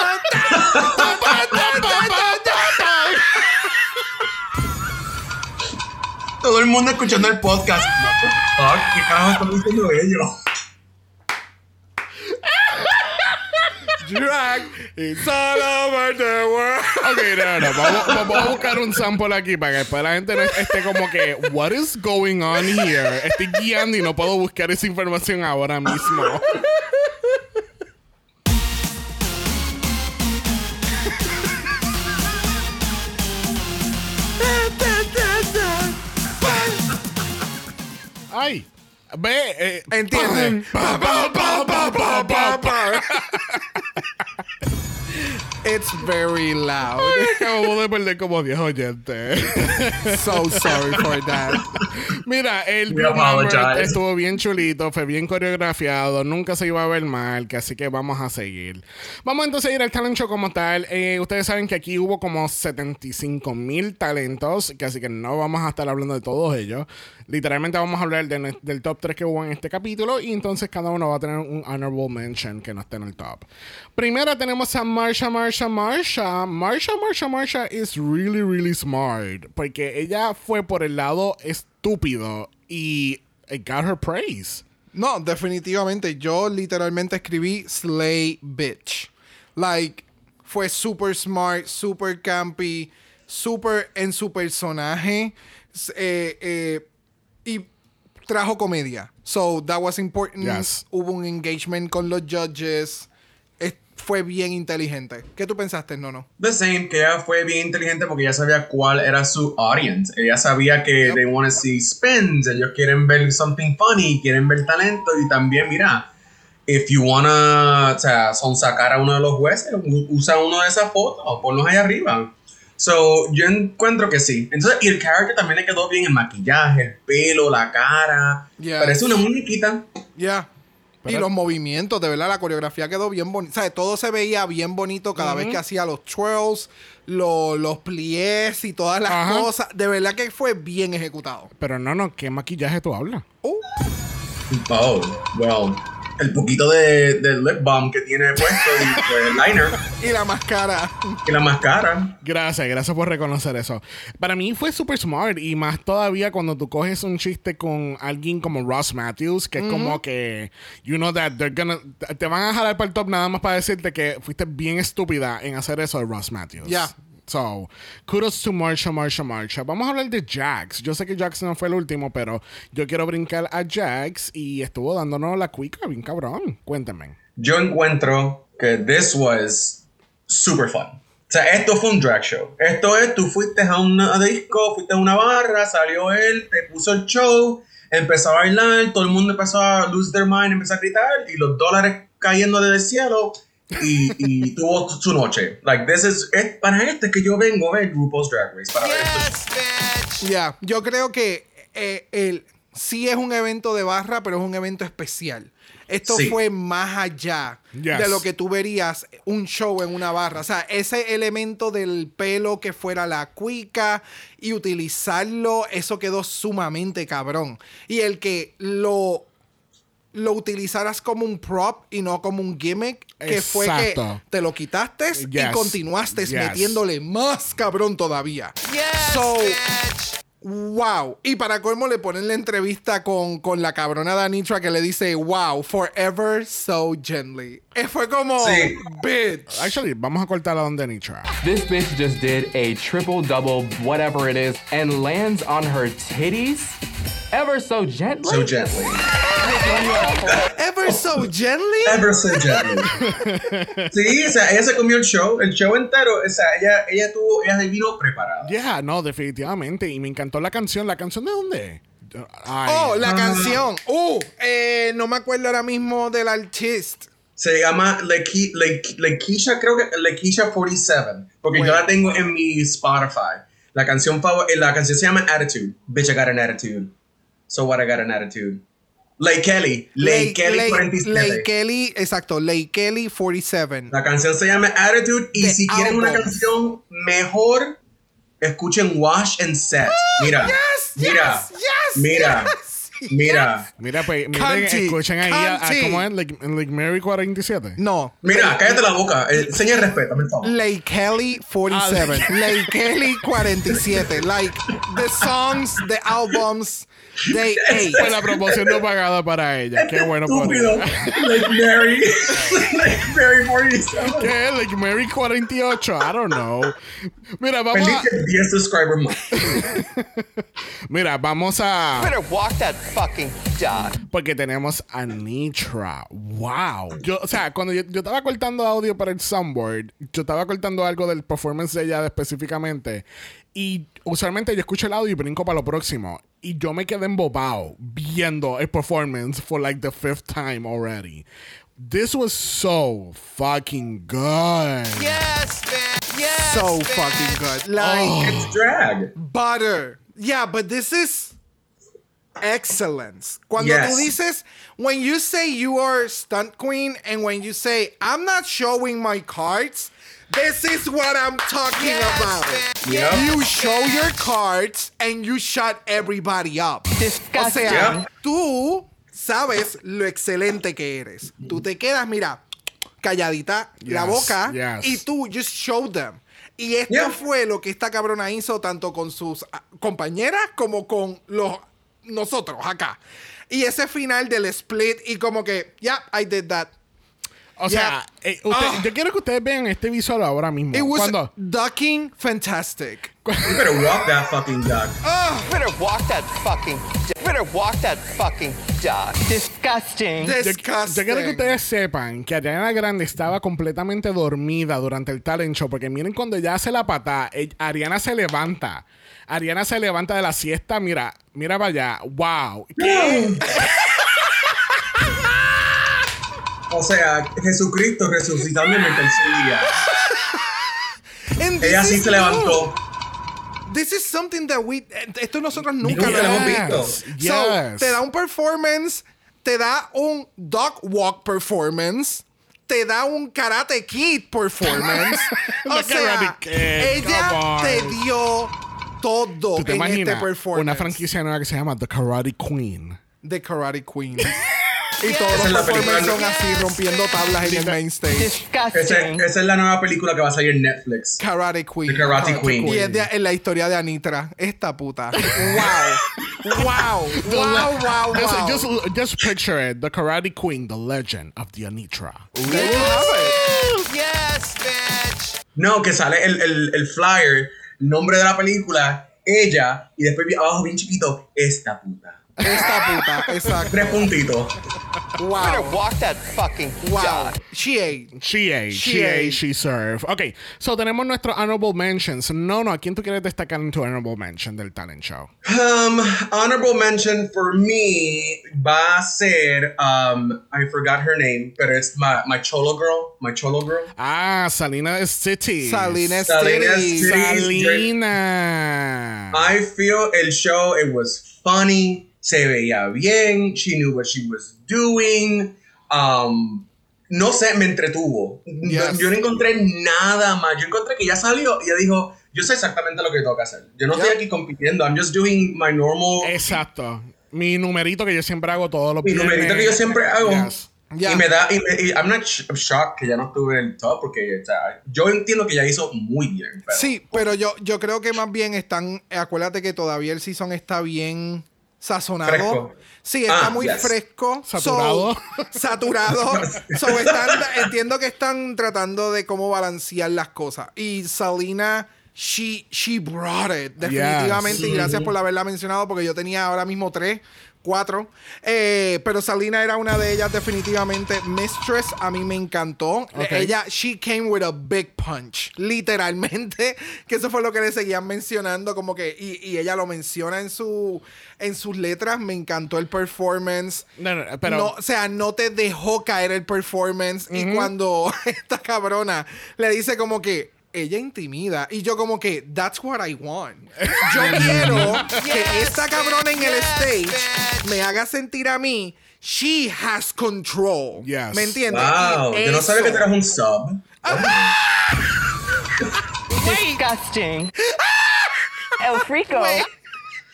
Speaker 5: Todo el mundo escuchando el podcast. The fuck? ¿Qué carajo están diciendo ellos?
Speaker 1: Drag is all over the world. Ok, no, no, vamos, vamos a buscar un sample aquí para que después la gente no esté como que, what is going on here? Estoy guiando y no puedo buscar esa información ahora mismo. Ay, ve, eh,
Speaker 2: Entiende. It's very loud.
Speaker 1: Acabamos de perder como 10 oyentes.
Speaker 2: So sorry for that.
Speaker 1: Mira, el estuvo bien chulito, fue bien coreografiado, nunca se iba a ver mal, que así que vamos a seguir. Vamos entonces a ir al talent show como tal. Eh, ustedes saben que aquí hubo como 75 mil talentos, que así que no vamos a estar hablando de todos ellos. Literalmente vamos a hablar de del top 3 que hubo en este capítulo y entonces cada uno va a tener un honorable mention que no esté en el top. Primero tenemos a Marsha, Marsha, Marsha. Marsha, Marsha, Marsha is really, really smart. Porque ella fue por el lado estúpido y it got her praise.
Speaker 2: No, definitivamente. Yo literalmente escribí Slay Bitch. Like, fue super smart, super campy, super en su personaje. eh, eh, y trajo comedia. So, that was important.
Speaker 1: Yes.
Speaker 2: Hubo un engagement con los judges. Fue bien inteligente. ¿Qué tú pensaste, no, no?
Speaker 5: The same, que ella fue bien inteligente porque ella sabía cuál era su audience. Ella sabía que they want to see spins, ellos quieren ver something funny, quieren ver talento y también, mira, if you wanna, o sea, son sacar a uno de los jueces, usa uno de esas fotos, ponlos ahí arriba. So, yo encuentro que sí. Entonces, y el character también le quedó bien el maquillaje, el pelo, la cara.
Speaker 2: Yes.
Speaker 5: Parece una muñequita.
Speaker 2: Ya. Y
Speaker 1: Pero-
Speaker 2: los movimientos, de verdad, la coreografía quedó bien bonita. O sea, todo se veía bien bonito cada vez que hacía los twirls, lo- los pliés y todas las
Speaker 1: Ajá.
Speaker 2: cosas. De verdad que fue bien ejecutado.
Speaker 1: Pero no, no, ¿qué maquillaje tú hablas?
Speaker 2: Uh,
Speaker 5: Oh, well. El poquito de, de lip balm que tiene puesto y pues, el liner
Speaker 2: y la máscara.
Speaker 5: y la máscara.
Speaker 1: Gracias, gracias por reconocer eso. Para mí fue super smart y más todavía cuando tú coges un chiste con alguien como Ross Matthews, que es como que, you know that they're gonna, te van a jalar para el top nada más para decirte que fuiste bien estúpida en hacer eso de Ross Matthews.
Speaker 2: Ya.
Speaker 1: So, kudos to Marsha, Marsha, Marsha. Vamos a hablar de Jax. Yo sé que Jax no fue el último, pero yo quiero brincar a Jax y estuvo dándonos la cuica bien cabrón. Cuéntame.
Speaker 5: Yo encuentro que this was super fun. O sea, esto fue un drag show. Esto es, tú fuiste a un disco, fuiste a una barra, salió él, te puso el show, empezó a bailar, todo el mundo empezó a lose their mind, empezó a gritar y los dólares cayendo desde el cielo y, y tuvo su noche. Like, this is, es para este que yo vengo a ver RuPaul's Drag Race. Para ver esto.
Speaker 2: Ya, yo creo que eh, el, sí es un evento de barra, pero es un evento especial. Esto
Speaker 5: Sí.
Speaker 2: fue más allá
Speaker 1: Yes.
Speaker 2: de lo que tú verías un show en una barra. O sea, ese elemento del pelo que fuera la cuica y utilizarlo, eso quedó sumamente cabrón. Y el que lo, lo utilizaras como un prop y no como un gimmick, que fue que te lo quitaste y continuaste
Speaker 1: Yes.
Speaker 2: metiéndole más cabrón todavía. so, Wow. Y para colmo le ponen la entrevista con, con la cabrona Danitra que le dice, wow, forever so gently. Eh, fue como,
Speaker 5: Sí.
Speaker 2: bitch.
Speaker 1: Actually, vamos a cortar a donde Nitra.
Speaker 11: This bitch just did a triple double, whatever it is, and lands on her titties ever so gently.
Speaker 5: So gently.
Speaker 2: Ever so gently.
Speaker 5: Ever so gently. Sí, o sea, ella se comió el show, el show entero, o sea, ella, ella tuvo, ella se vino preparada.
Speaker 1: Yeah, no, definitivamente. Y me encantó la canción. ¿La canción de dónde? Ay,
Speaker 2: Oh, la
Speaker 5: Ah.
Speaker 2: canción. Uh, eh, no me acuerdo ahora mismo del artista.
Speaker 5: Se llama Leki- Lek- Lekisha, creo que Lekisha 47, porque yo
Speaker 2: Bueno.
Speaker 5: la tengo en mi Spotify. La canción, eh, la canción se llama Attitude. Bitch, I got an attitude. So what, I got an attitude. Lay Kelly. Lay, Kelly
Speaker 2: Lay-
Speaker 5: 47.
Speaker 2: Lay Kelly, exacto, Lay Kelly 47.
Speaker 5: La canción se llama Attitude y
Speaker 2: The
Speaker 5: si quieren una
Speaker 2: album.
Speaker 5: canción mejor, escuchen Wash and Set. Mira,
Speaker 2: Ah, Yes,
Speaker 5: mira,
Speaker 2: yes, yes,
Speaker 5: mira,
Speaker 2: yes,
Speaker 5: mira.
Speaker 1: Mira, pues, miren,
Speaker 2: Canty,
Speaker 1: escuchen ahí a, a-. ¿cómo es? Like, like Mary 47.
Speaker 2: No.
Speaker 5: Mira, cállate la boca. Eh, Enseña respeto, por favor.
Speaker 2: Lay Kelly 47.
Speaker 1: Ah,
Speaker 2: Lay Kelly 47. Like the songs, the albums, they ate.
Speaker 1: Fue la promoción no pagada para ella. Qué bueno por
Speaker 5: Estúpido.
Speaker 1: ella.
Speaker 5: Like Mary. like Mary 47.
Speaker 1: ¿Qué? Like Mary 48. I don't know. Mira, vamos a,
Speaker 5: Feliz 10 subscriber month.
Speaker 1: mira, vamos a
Speaker 7: Better walk that fucking dog.
Speaker 1: porque tenemos a Nitra. Wow. Yo, o sea, cuando yo, yo estaba cortando audio para el soundboard, yo estaba cortando algo del performance de ella específicamente. Y usualmente yo escucho el audio y brinco para lo próximo. Y yo me quedé embobado viendo el performance for like the fifth time already. This was so fucking good.
Speaker 7: Yes, man. Yes.
Speaker 2: So fucking good. Like
Speaker 5: It's drag.
Speaker 2: butter. Yeah, but this is excellence. Cuando
Speaker 5: Yes.
Speaker 2: tú dices, when you say you are stunt queen and when you say, I'm not showing my cards, this is what I'm talking
Speaker 7: Yes,
Speaker 2: about.
Speaker 5: Yeah.
Speaker 2: You show your cards and you shut everybody up. O
Speaker 7: Disgusting.
Speaker 2: sea,
Speaker 5: Yeah.
Speaker 2: tú sabes lo excelente que eres. Tú te quedas, mira, calladita la
Speaker 1: Yes,
Speaker 2: boca
Speaker 1: yes.
Speaker 2: y tú just show them. Y esto fue lo que esta cabrona hizo tanto con sus ah, compañeras como con los nosotros acá. Y ese final del split y como que, yeah, I did that.
Speaker 1: O sea, eh, usted- yo quiero que ustedes vean este visual ahora mismo.
Speaker 2: It was ducking fantastic.
Speaker 5: You better walk that fucking duck.
Speaker 7: Better walk that fucking. Better walk that fucking duck.
Speaker 10: Disgusting.
Speaker 1: Yo,
Speaker 2: Disgusting.
Speaker 1: yo quiero que ustedes sepan que Ariana Grande estaba completamente dormida durante el talent show. Porque miren, cuando ella hace la patada, ella- Ariana se levanta. Ariana se levanta de la siesta. Mira, mira para allá. ¡Wow! ¿Qué?
Speaker 5: O sea, Jesucristo resucitando en el tercer día. Ella
Speaker 2: this
Speaker 5: sí
Speaker 2: is
Speaker 5: se levantó.
Speaker 2: This is something that we. Esto nosotros nunca,
Speaker 5: Nunca
Speaker 2: lo hemos visto. So,
Speaker 1: Yes.
Speaker 2: te da un performance, te da un dog walk performance, te da un karate kid performance. o
Speaker 1: The
Speaker 2: sea, ella te dio todo
Speaker 1: ¿Tú te
Speaker 2: en
Speaker 1: imaginas
Speaker 2: este performance.
Speaker 1: una franquicia nueva que se llama The Karate Queen?
Speaker 2: de Karate Queen. Y todos
Speaker 5: Esa es
Speaker 2: los
Speaker 5: la película
Speaker 2: performances son así, rompiendo tablas en el main stage.
Speaker 5: Esa,
Speaker 10: Disgusting.
Speaker 5: esa es la nueva película que va a salir en Netflix.
Speaker 2: Karate Queen.
Speaker 5: The Karate Queen.
Speaker 2: Y es de- en la historia de Anitra. Esta puta. Wow. wow. Wow, wow, wow.
Speaker 1: Just, just, just picture it. The Karate Queen, the legend of the Anitra.
Speaker 2: Have it.
Speaker 7: Yes, bitch.
Speaker 5: No, que sale el, el, el flyer, el nombre de la película, ella, y después abajo bien chiquito, esta puta.
Speaker 2: Esta puta. Exacto.
Speaker 5: Tres puntitos.
Speaker 7: Better
Speaker 2: Wow.
Speaker 7: walk that fucking
Speaker 2: Wow. She ate.
Speaker 1: She ate,
Speaker 2: She
Speaker 1: she ate,
Speaker 2: ate.
Speaker 1: she served. Ok, so tenemos nuestros honorable mentions. No, no, ¿a quién tú quieres destacar en tu honorable mention del talent show?
Speaker 5: Um, honorable mention for me va a ser, um, I forgot her name, but it's my, my cholo girl, my cholo girl.
Speaker 1: Ah, Salina City.
Speaker 2: Salina. City.
Speaker 1: Salina.
Speaker 5: I feel el show, it was funny, se veía bien, she knew what she was doing. Um, no sé, me entretuvo. No-. Yo no encontré nada más. Yo encontré que ella salió y ella dijo, yo sé exactamente lo que tengo que hacer. Yo no estoy aquí compitiendo. I'm just doing my normal...
Speaker 1: Exacto. Mi numerito que yo siempre hago todos los
Speaker 5: Mi
Speaker 1: viernes.
Speaker 5: numerito que yo siempre hago.
Speaker 1: Yes.
Speaker 2: Ya.
Speaker 5: Y me da, y, me- y I'm not sh- shocked que ya no estuve en el top porque o sea, yo entiendo que ya hizo muy bien. pero-
Speaker 2: Sí, pero yo, yo creo que más bien están. Acuérdate que todavía el season está bien sazonado.
Speaker 5: Fresco.
Speaker 2: Sí, está
Speaker 5: Ah,
Speaker 2: muy
Speaker 5: yes.
Speaker 2: fresco.
Speaker 1: Saturado.
Speaker 2: So, saturado. So, están- entiendo que están tratando de cómo balancear las cosas. Y Salina. She, she brought it, definitivamente. Y gracias por haberla mencionado, porque yo tenía ahora mismo tres, cuatro. Eh, pero Salina era una de ellas, definitivamente. Mistress, a mí me encantó. Ella, she came with a big punch. Literalmente. Que eso fue lo que le seguían mencionando. Como que. Y, y ella lo menciona en su. En sus letras. Me encantó el performance.
Speaker 1: No, no, pero-
Speaker 2: No, o sea, no te dejó caer el performance. Y cuando esta cabrona le dice como que. Ella intimida. Y yo como que, that's what I want. Yo quiero que esta cabrona en el stage me haga sentir a mí, she has control.
Speaker 1: Yes.
Speaker 2: ¿Me entiendes?
Speaker 5: Wow,
Speaker 2: Y
Speaker 5: yo no sabía que tú eras un sub.
Speaker 10: Disgusting. El frico.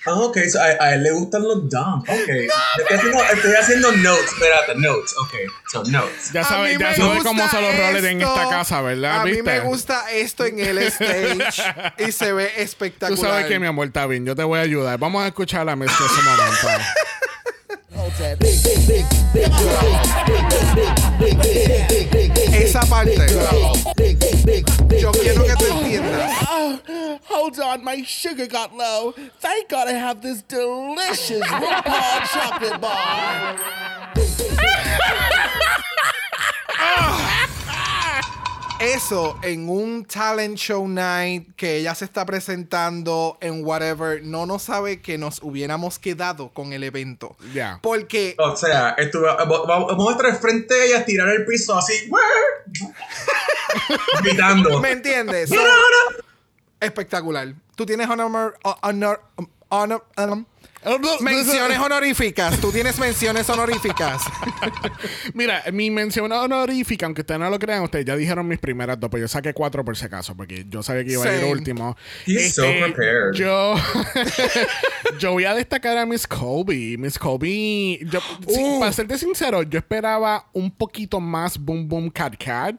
Speaker 5: Ah, ok, so a, a él le gustan los dumb. Ok. Estoy, haciendo, estoy haciendo notes, espérate, notes. Ok, so notes.
Speaker 1: Ya
Speaker 2: A
Speaker 1: sabes, ya
Speaker 2: gusta
Speaker 1: cómo son los roles en esta casa, ¿verdad?
Speaker 2: A mí
Speaker 1: ¿Viste?
Speaker 2: me gusta esto en el stage y se ve
Speaker 1: Tú
Speaker 2: espectacular.
Speaker 1: sabes que mi amor está bien, yo te voy a ayudar. Vamos a escuchar la mezcla ese momento.
Speaker 2: Esa parte. Yo quiero que tú entiendas.
Speaker 12: Ah, hold on, my sugar got low. Thank God I have this delicious RuPaul chocolate bar. Ah.
Speaker 2: Eso en un talent show night que ella se está presentando en whatever, no nos sabe que nos hubiéramos quedado con el evento.
Speaker 1: Ya.
Speaker 2: Porque
Speaker 5: O sea, estuve, va- vamos a estar al frente de ella, tirar el piso así, gritando.
Speaker 2: ¿Me entiendes?
Speaker 5: No,
Speaker 2: So,
Speaker 5: no, no.
Speaker 2: espectacular. Tú tienes honor, honor, honor, um, menciones honoríficas. Tú tienes menciones honoríficas.
Speaker 1: Mira, mi mención honorífica, aunque ustedes no lo crean, ustedes ya dijeron mis primeras dos, pero yo saqué cuatro por si acaso, porque yo sabía que iba a ir último. Este,
Speaker 5: He's so prepared.
Speaker 1: Yo, yo voy a destacar a Miss Colby. Miss Colby, yo,
Speaker 2: Uh.
Speaker 1: para serte sincero, yo esperaba un poquito más Boom Boom Cat Cat.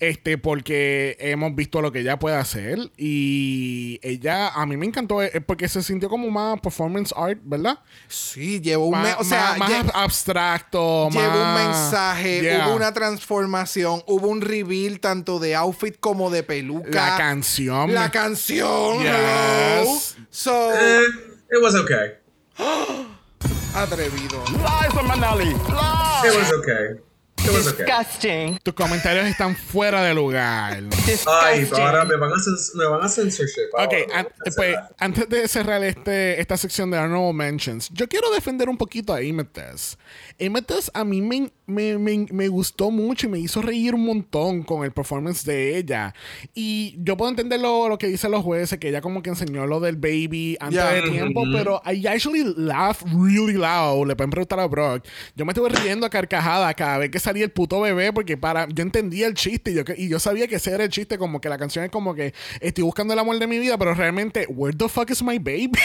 Speaker 1: Este, porque hemos visto lo que ella puede hacer. Y ella, a mí me encantó, eh, porque se sintió como más performance art? ¿Verdad?
Speaker 2: Sí, llevó un...
Speaker 1: Más,
Speaker 2: o sea,
Speaker 1: más- abstracto,
Speaker 2: Llevó un mensaje,
Speaker 1: Yeah.
Speaker 2: hubo una transformación, hubo un reveal tanto de outfit como de peluca.
Speaker 1: La canción.
Speaker 2: La canción.
Speaker 1: Yes.
Speaker 2: So,
Speaker 5: Eh, it was okay.
Speaker 2: atrevido.
Speaker 6: Liza Minnelli.
Speaker 5: It was okay. It was okay.
Speaker 10: Disgusting.
Speaker 1: Tus comentarios están fuera de lugar.
Speaker 5: Ay,
Speaker 10: Disgusting.
Speaker 5: ahora me van a, cens- me van a censorship.
Speaker 1: Ok, an- pues, antes de cerrar este, esta sección de Honorable Mentions, yo quiero defender un poquito a Imetes. Imetes a mí me, me, me, me gustó mucho y me hizo reír un montón con el performance de ella. Y yo puedo entender lo, lo que dicen los jueces, que ella como que enseñó lo del baby antes
Speaker 2: Yeah.
Speaker 1: de tiempo, pero I actually laugh really loud. Le pueden preguntar a Brock. Yo me estuve riendo a carcajada cada vez que salía el puto bebé porque para yo entendía el chiste y yo, que- y yo sabía que ese era el chiste, como que la canción es como que estoy buscando el amor de mi vida, pero realmente, where the fuck is my baby?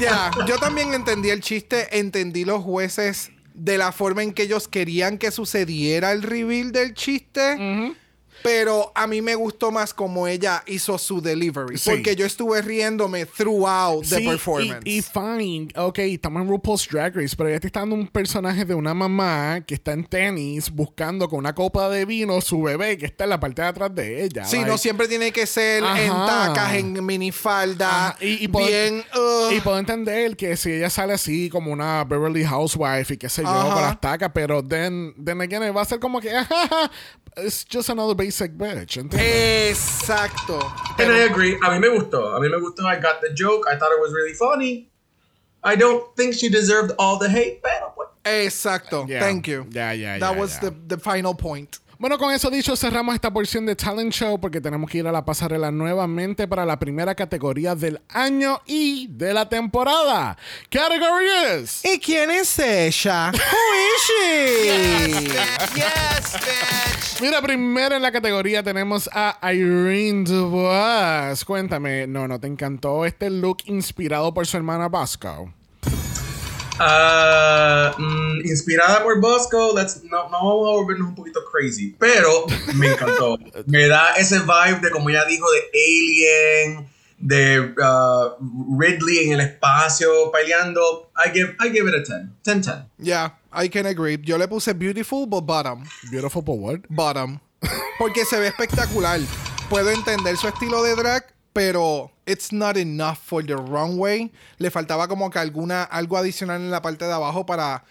Speaker 2: Ya, yo también entendí el chiste, entendí los jueces de la forma en que ellos querían que sucediera el reveal del chiste. Pero a mí me gustó más como ella hizo su delivery.
Speaker 1: Sí.
Speaker 2: Porque yo estuve riéndome throughout the
Speaker 1: Sí,
Speaker 2: performance.
Speaker 1: Y, y fine, ok, estamos en RuPaul's Drag Race, pero te está dando un personaje de una mamá que está en tenis buscando con una copa de vino su bebé que está en la parte de atrás de ella.
Speaker 2: Sí,
Speaker 1: like-
Speaker 2: no siempre tiene que ser en
Speaker 1: Ajá.
Speaker 2: tacas, en minifalda,
Speaker 1: Ajá, y, y puedo,
Speaker 2: bien... uh,
Speaker 1: y puedo entender que si ella sale así como una Beverly Housewife y qué sé yo,
Speaker 2: Ajá.
Speaker 1: con las tacas, pero then, then again va a ser como que it's just another basic bitch, ¿entiendes?
Speaker 2: Exacto.
Speaker 5: And I agree. A mí me gustó. A mí me gustó. I got the joke. I thought it was really funny. I don't think she deserved all the hate, pero pues.
Speaker 2: Exacto.
Speaker 1: Yeah.
Speaker 2: Thank you.
Speaker 1: Yeah, yeah,
Speaker 2: That
Speaker 1: yeah,
Speaker 2: was
Speaker 1: yeah.
Speaker 2: The, the final point.
Speaker 1: Bueno, con eso dicho, cerramos esta porción de Talent Show porque tenemos que ir a la pasarela nuevamente para la primera categoría del año y de la temporada. Category is...
Speaker 2: ¿Y quién es ella? Who is she?
Speaker 13: Yes, bitch.
Speaker 1: Mira, primero en la categoría tenemos a Irene Dubois. Cuéntame, no, ¿no te encantó este look inspirado por su hermana Bosco?
Speaker 5: Mm, inspirada por Bosco, let's, no, no vamos a volvernos un poquito crazy, pero me encantó. me da ese vibe de, como ya dijo, de Alien, de uh, Ridley en el espacio peleando. I give, I give it a 10. 10, 10.
Speaker 2: Yeah, I can agree. Yo le puse beautiful, but bottom.
Speaker 1: Beautiful for what?
Speaker 2: Bottom. Porque se ve espectacular. Puedo entender su estilo de drag, pero it's not enough for the runway. Le faltaba como que alguna, algo adicional en la parte de abajo para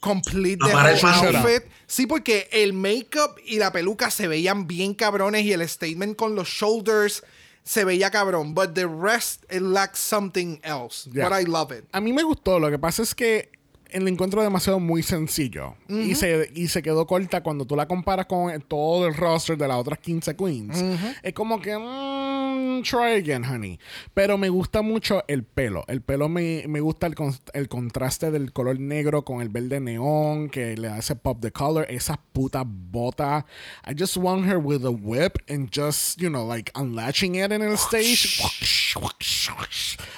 Speaker 2: complete the whole outfit. Sí, porque el makeup y la peluca se veían bien cabrones y el statement con los shoulders se veía cabrón. But the rest, it lacks something else.
Speaker 1: Yeah.
Speaker 2: But I love it.
Speaker 1: A mí me gustó, lo que pasa es que el encuentro demasiado muy sencillo y, se, y se quedó corta cuando tú la comparas con todo el roster de las otras 15 queens. Es como que, mm, try again, honey. Pero me gusta mucho el pelo. El pelo me, me gusta el, con- el contraste del color negro con el verde neón que le ese pop de color. Esas putas botas. I just want her with a whip and just, you know, like unlatching it in el stage.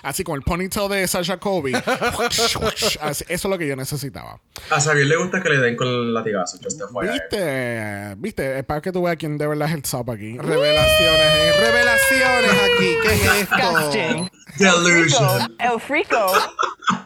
Speaker 1: Así con el ponytail de Sasha Kobe. Así- eso es lo que yo necesitaba.
Speaker 5: A Xavier le gusta que le den con el latigazo.
Speaker 1: ¿Viste? ¿Viste? Es para que tú veas quién de verdad es el sapo aquí.
Speaker 2: Revelaciones, eh. Revelaciones aquí. ¿Qué es esto?
Speaker 5: Delusion.
Speaker 10: El frico.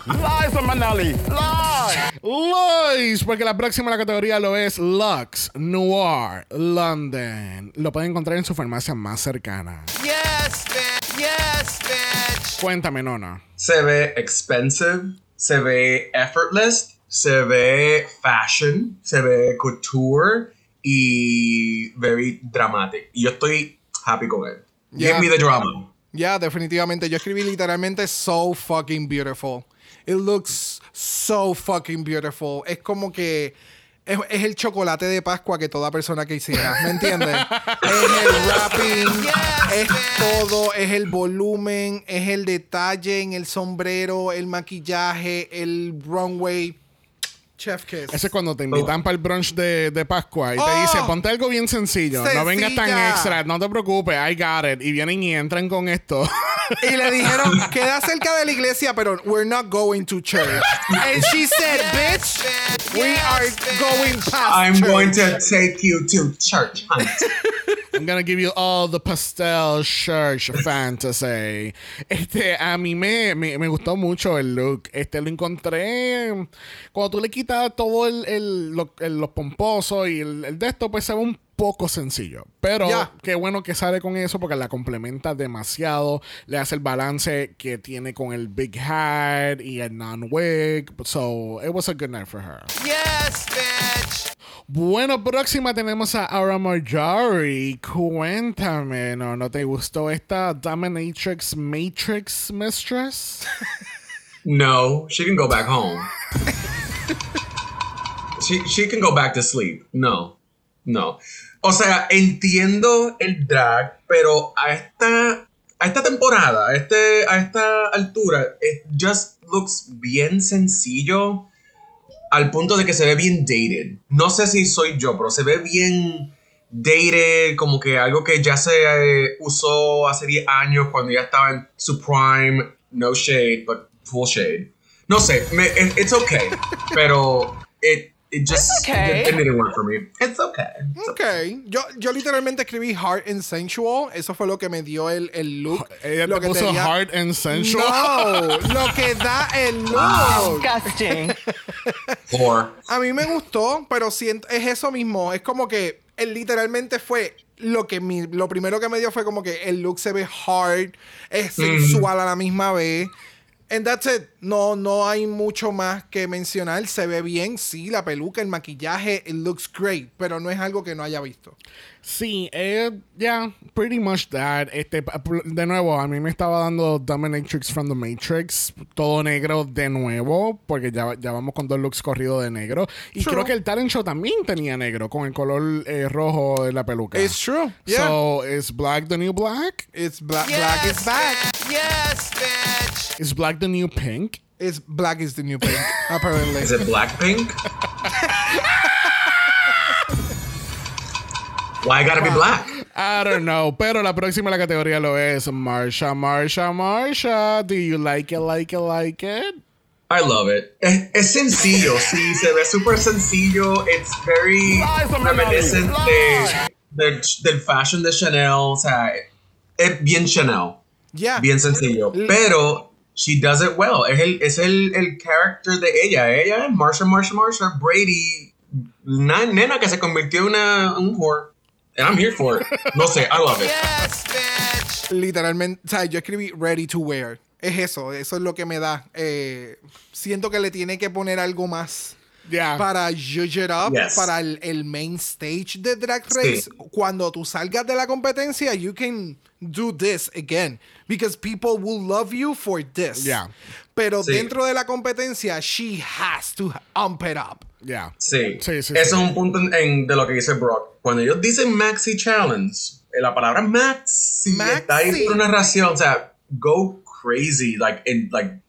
Speaker 6: Liza Minnelli. Lie.
Speaker 1: Lois, porque la próxima la categoría lo es Lux Noir London. Lo pueden encontrar en su farmacia más cercana.
Speaker 13: Yes, bitch. Yes, bitch.
Speaker 1: Cuéntame, Nona.
Speaker 5: Se ve expensive, se ve effortless, se ve fashion, se ve couture y very dramatic. Y yo estoy happy con él.
Speaker 2: Yeah.
Speaker 5: Give me the drama.
Speaker 2: Ya, definitivamente. Yo escribí literalmente so fucking beautiful. It looks so fucking beautiful. Es como que es, es el chocolate de Pascua que toda persona que hiciera. ¿Me entiendes? es el wrapping, es todo, es el volumen, es el detalle en el sombrero, el maquillaje, el runway. Chef kiss.
Speaker 1: Ese es cuando te invitan para el brunch de, de Pascua y te
Speaker 2: Oh.
Speaker 1: dice, ponte algo bien sencillo, no vengas tan
Speaker 2: Sencilla.
Speaker 1: extra, no te preocupes, I got it. Y vienen y entran con esto.
Speaker 2: Y le dijeron, queda cerca de la iglesia, pero we're not going to church. And she said, bitch, we are going past
Speaker 5: I'm
Speaker 2: church.
Speaker 5: going to take you to church hunt.
Speaker 1: I'm gonna give you all the pastel church fantasy. Este, a mí me, me, me gustó mucho el look. Este, lo encontré. Cuando tú le quitas todo el, el, lo- el- los pomposos y el, el de esto, pues se ve un poco sencillo. Pero
Speaker 2: Ya.
Speaker 1: qué bueno que sale con eso porque la complementa demasiado. Le hace el balance que tiene con el big hat y el non-wig. So, it was a good night for her.
Speaker 13: Yes, bitch.
Speaker 1: Bueno, próxima tenemos a Aura Marjorie. Cuéntame, ¿no, ¿no te gustó esta Dominatrix Matrix Mistress?
Speaker 5: No, she can go back home. she, she can go back to sleep. No, no. O sea, entiendo el drag, pero a esta, a esta temporada, a, este, a esta altura, it just looks bien sencillo al punto de que se ve bien dated. No sé si soy yo, pero se ve bien dated, como que algo que ya se eh, usó hace 10 años cuando ya estaba en su prime. No shade, but full shade. No sé, me, it- it's okay, pero it, it just
Speaker 10: okay.
Speaker 5: it, didn't work for me. It's okay.
Speaker 2: Ok. Yo, yo literalmente escribí Heart and Sensual. Eso fue lo que me dio el, el look.
Speaker 1: Ella
Speaker 2: lo
Speaker 1: te puso Heart and Sensual.
Speaker 2: No, lo que da el look.
Speaker 10: Disgusting.
Speaker 5: Or
Speaker 2: A mí me gustó, pero siento, es eso mismo. Es como que él literalmente fue lo que mi- lo primero que me dio fue como que el look se ve hard, es sensual a la misma vez. And that's it. No, no hay mucho más que mencionar. Se ve bien, sí, la peluca, el maquillaje, it looks great, pero no es algo que no haya visto.
Speaker 1: Sí, eh, yeah, pretty much that. Este, de nuevo, a mí me estaba dando Dominatrix from the Matrix, todo negro de nuevo, porque ya, ya vamos con dos looks corridos de negro. Y
Speaker 2: True.
Speaker 1: creo que el talent show también tenía negro, con el color eh, rojo de la peluca.
Speaker 2: It's true. Yeah.
Speaker 1: So, is black the new black?
Speaker 2: It's black, black is back.
Speaker 13: Yes, bitch.
Speaker 1: Is black the new pink?
Speaker 2: It's black is the new pink, apparently.
Speaker 5: is it Blackpink? Why gotta be black?
Speaker 1: I don't know, pero la próxima la categoría lo es Marsha, Marsha, Marsha. Do you like it, like it, like it?
Speaker 5: I love it. Es, es sencillo, sí, se ve súper sencillo. It's very reminiscent de, del, del fashion de Chanel. O sea, es bien Chanel.
Speaker 2: Yeah.
Speaker 5: Bien sencillo. Pero she does it well. Es el, es el, el character de ella. Ella es Marsha, Marsha, Marsha, Brady. Una nena que se convirtió en una, un whore. And I'm here for it. No sé, I love it.
Speaker 13: Yes, bitch.
Speaker 2: Literalmente, o sea, yo escribí ready to wear. Es eso, eso es lo que me da. Eh, siento que le tiene que poner algo más
Speaker 1: Yeah.
Speaker 2: para judge it up,
Speaker 5: Yes.
Speaker 2: para el, el main stage de Drag
Speaker 5: Sí.
Speaker 2: Race. Cuando tú salgas de la competencia, you can do this again. Because people will love you for this.
Speaker 1: Yeah.
Speaker 2: Pero
Speaker 5: Sí.
Speaker 2: dentro de la competencia, she has to amp it up.
Speaker 1: Yeah.
Speaker 5: Sí,
Speaker 1: Sí, sí,
Speaker 5: Eso
Speaker 1: sí.
Speaker 5: es un punto en, en- de lo que dice Brock. Cuando ellos dicen Maxi Challenge, eh, la palabra Maxi,
Speaker 2: Maxi.
Speaker 5: está ahí por una narración. O sea, go crazy. Like, in, like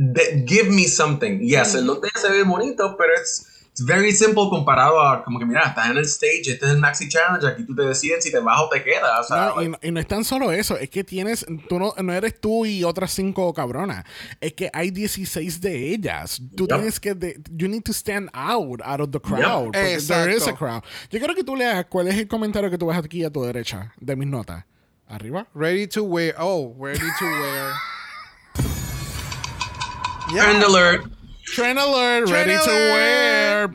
Speaker 5: de- give me something. Yes, el ella se ve bonito, pero es it's very simple comparado a como que, mira, estás en el stage, este es el Maxi Challenge, aquí tú te decides si te vas o te quedas. O sea,
Speaker 1: No, y, no- y no es tan solo eso, es que tienes, tú no, no eres tú y otras cinco cabronas, es que hay 16 de ellas. Tú
Speaker 5: Yep.
Speaker 1: tienes que, de- you need to stand out, out of the crowd. porque There is a crowd. Yo quiero que tú leas cuál es el comentario que tú ves aquí a tu derecha de mis notas. Arriba.
Speaker 2: Ready to wear. Oh, ready to wear. Yeah.
Speaker 5: Trend alert.
Speaker 1: Trend alert,
Speaker 2: Trend
Speaker 1: ready to wear.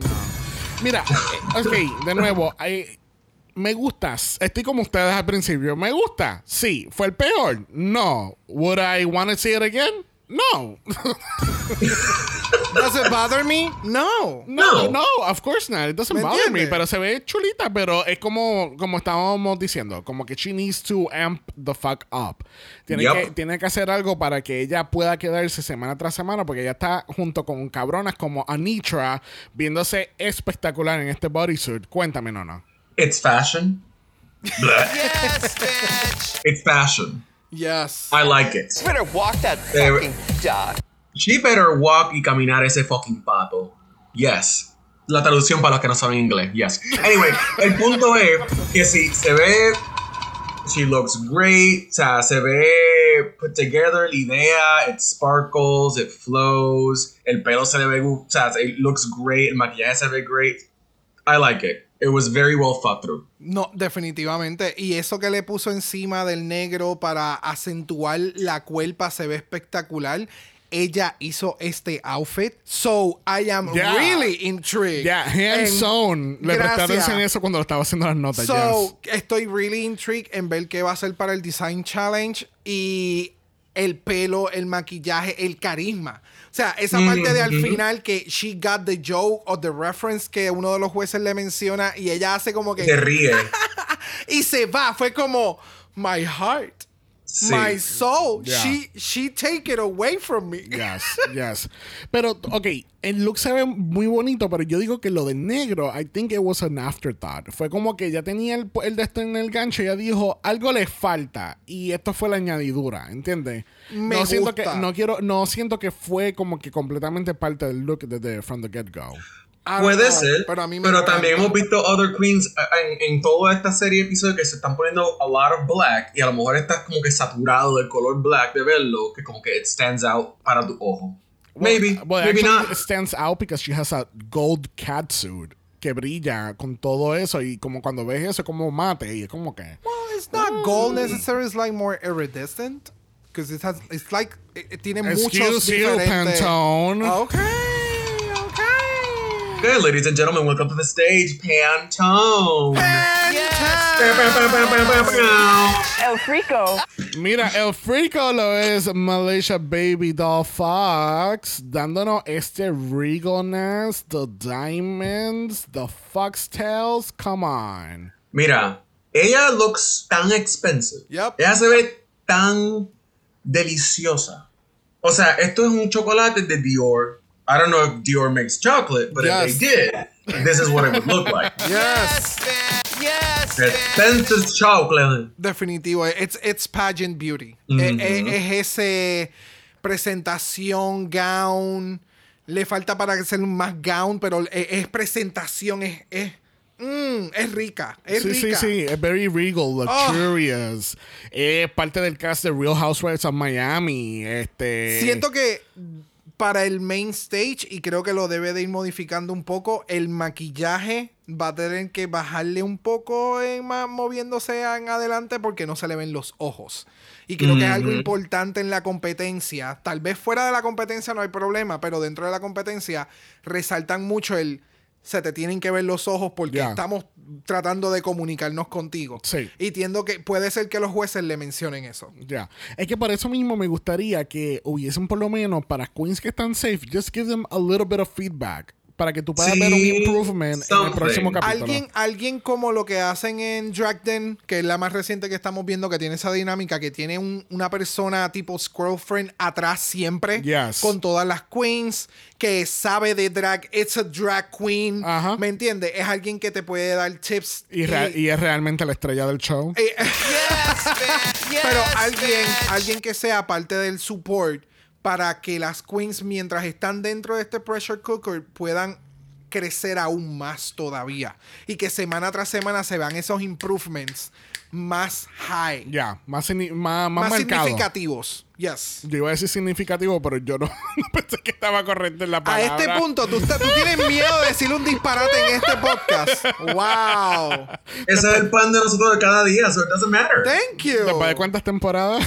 Speaker 1: Mira, eh, ok, de nuevo, hay- me gustas. Estoy como ustedes al principio. ¿Me gusta? Sí. ¿Fue el peor? No. ¿Would I want to see it again? No.
Speaker 2: Does it bother me? No.
Speaker 1: No,
Speaker 5: No.
Speaker 1: no, of course not. It doesn't
Speaker 2: ¿Me
Speaker 1: bother me. Pero se ve chulita, pero es como, como estábamos diciendo, como que she needs to amp the fuck up. Tiene, que, tiene que hacer algo para que ella pueda quedarse semana tras semana, porque ella está junto con cabronas como Anitra, viéndose espectacular en este bodysuit. Cuéntame, no, no.
Speaker 5: It's fashion.
Speaker 13: Yes, bitch.
Speaker 5: It's fashion.
Speaker 2: Yes.
Speaker 5: I like it.
Speaker 7: Better walk that fucking dog.
Speaker 5: She better walk y caminar ese fucking pato. Yes. La traducción para los que no saben inglés. Yes. Anyway, el punto es que si se ve. She looks great. O sea, se ve put together la idea. It sparkles, it flows. El pelo se le ve. O sea, it looks great. El maquillaje se ve great. I like it. It was very well thought through.
Speaker 2: No, definitivamente. Y eso que le puso encima del negro para acentuar la cuerpa se ve espectacular. Ella hizo este outfit. So I am
Speaker 1: Yeah.
Speaker 2: really intrigued.
Speaker 1: Yeah, hands
Speaker 2: En-
Speaker 1: on. Le presté atención a eso cuando lo estaba haciendo las notas.
Speaker 2: So, estoy really intrigued en ver qué va a hacer para el Design Challenge y el pelo, el maquillaje, el carisma. O sea, esa parte de al final que she got the joke o the reference que uno de los jueces le menciona y ella hace como que
Speaker 5: Se ríe.
Speaker 2: y se va, fue como my heart,
Speaker 5: Sí.
Speaker 2: my soul.
Speaker 1: Yeah.
Speaker 2: She she take it away from me.
Speaker 1: Yes, yes. Pero, ok, el look se ve muy bonito, pero yo digo que lo de negro, I think it was an afterthought. Fue como que ya tenía el, el de esto en el gancho, ya dijo, algo le falta. Y esto fue la añadidura, ¿entiendes?
Speaker 2: Me
Speaker 1: no siento que,
Speaker 2: gusta.
Speaker 1: no quiero, no siento que fue como que completamente parte del look desde from the get-go.
Speaker 2: I don't
Speaker 5: Puede
Speaker 2: know,
Speaker 5: ser,
Speaker 2: pero a mí me
Speaker 5: pero
Speaker 2: encanta.
Speaker 5: también hemos visto other queens eh, en, en toda esta serie de episodios que se están poniendo a lot of black y a lo mejor estás como que saturado del color black de verlo, que como que it stands out para tu ojo. maybe,
Speaker 1: Well,
Speaker 5: maybe not.
Speaker 1: It stands out because she has a gold catsuit que brilla con todo eso y como cuando ves eso es como mate y es como que
Speaker 2: Well, it's not gold necessarily. It's like more iridescent. Because it has, it's like, it, it tiene muchos
Speaker 1: Excuse you,
Speaker 2: diferentes...
Speaker 1: Pantone.
Speaker 2: Okay, okay.
Speaker 5: Okay, ladies and gentlemen, welcome to the stage, Pantone.
Speaker 8: El Frico.
Speaker 1: Mira, el frico lo es Malaysia Baby Doll Fox, dándonos este regalness, the diamonds, the foxtails. Come on.
Speaker 5: Mira, ella looks tan expensive.
Speaker 2: Yep.
Speaker 5: Ella se ve tan deliciosa. O sea, esto es un chocolate de Dior. I don't know if Dior makes chocolate, but
Speaker 2: Yes.
Speaker 5: if they did, this is what it would look like.
Speaker 2: Yes.
Speaker 13: Yes,
Speaker 5: Expensive chocolate.
Speaker 2: Definitivo. It's, it's pageant beauty. Eh, eh, es ese presentación, gown. Le falta para ser más gown, pero es, es presentación, es... es mm, es rica, es
Speaker 1: sí, sí,
Speaker 2: rica.
Speaker 1: sí. Es very regal, luxurious. Es parte del cast de Real Housewives of Miami. Este.
Speaker 2: Siento que para el main stage, y creo que lo debe de ir modificando un poco, el maquillaje va a tener que bajarle un poco en más moviéndose en adelante porque no se le ven los ojos. Y creo que es algo importante en la competencia. Tal vez fuera de la competencia no hay problema, pero dentro de la competencia resaltan mucho el se te tienen que ver los ojos porque estamos tratando de comunicarnos contigo.
Speaker 1: Sí.
Speaker 2: Y entiendo que puede ser que los jueces le mencionen eso.
Speaker 1: Ya. Es que por eso mismo me gustaría que hubiesen por lo menos para queens que están safe, just give them a little bit of feedback. Para que tú puedas
Speaker 5: Sí,
Speaker 1: ver un improvement en el próximo capítulo.
Speaker 2: Alguien, alguien como lo que hacen en Drag Den, que es la más reciente que estamos viendo, que tiene esa dinámica, que tiene un- una persona tipo Squirrel Friend atrás siempre,
Speaker 1: Yes.
Speaker 2: con todas las queens, que sabe de drag, it's a drag queen,
Speaker 1: Ajá.
Speaker 2: ¿me entiendes? Es alguien que te puede dar tips.
Speaker 1: Y, y es realmente la estrella del show.
Speaker 2: Eh, pero alguien, alguien que sea parte del support para que las queens mientras están dentro de este pressure cooker puedan crecer aún más todavía y que semana tras semana se vean esos improvements más high,
Speaker 1: Ya, más, más, más,
Speaker 2: más significativos. Yes.
Speaker 1: Yo iba a decir significativo, pero yo no, no pensé que estaba correcto en la
Speaker 2: A
Speaker 1: palabra.
Speaker 2: este punto, ¿tú, estás- tú tienes miedo de decir un disparate en este podcast. ¡Wow!
Speaker 5: Ese es el pan de nosotros de cada día, so it doesn't matter.
Speaker 2: Thank you.
Speaker 1: ¿Después de cuántas temporadas?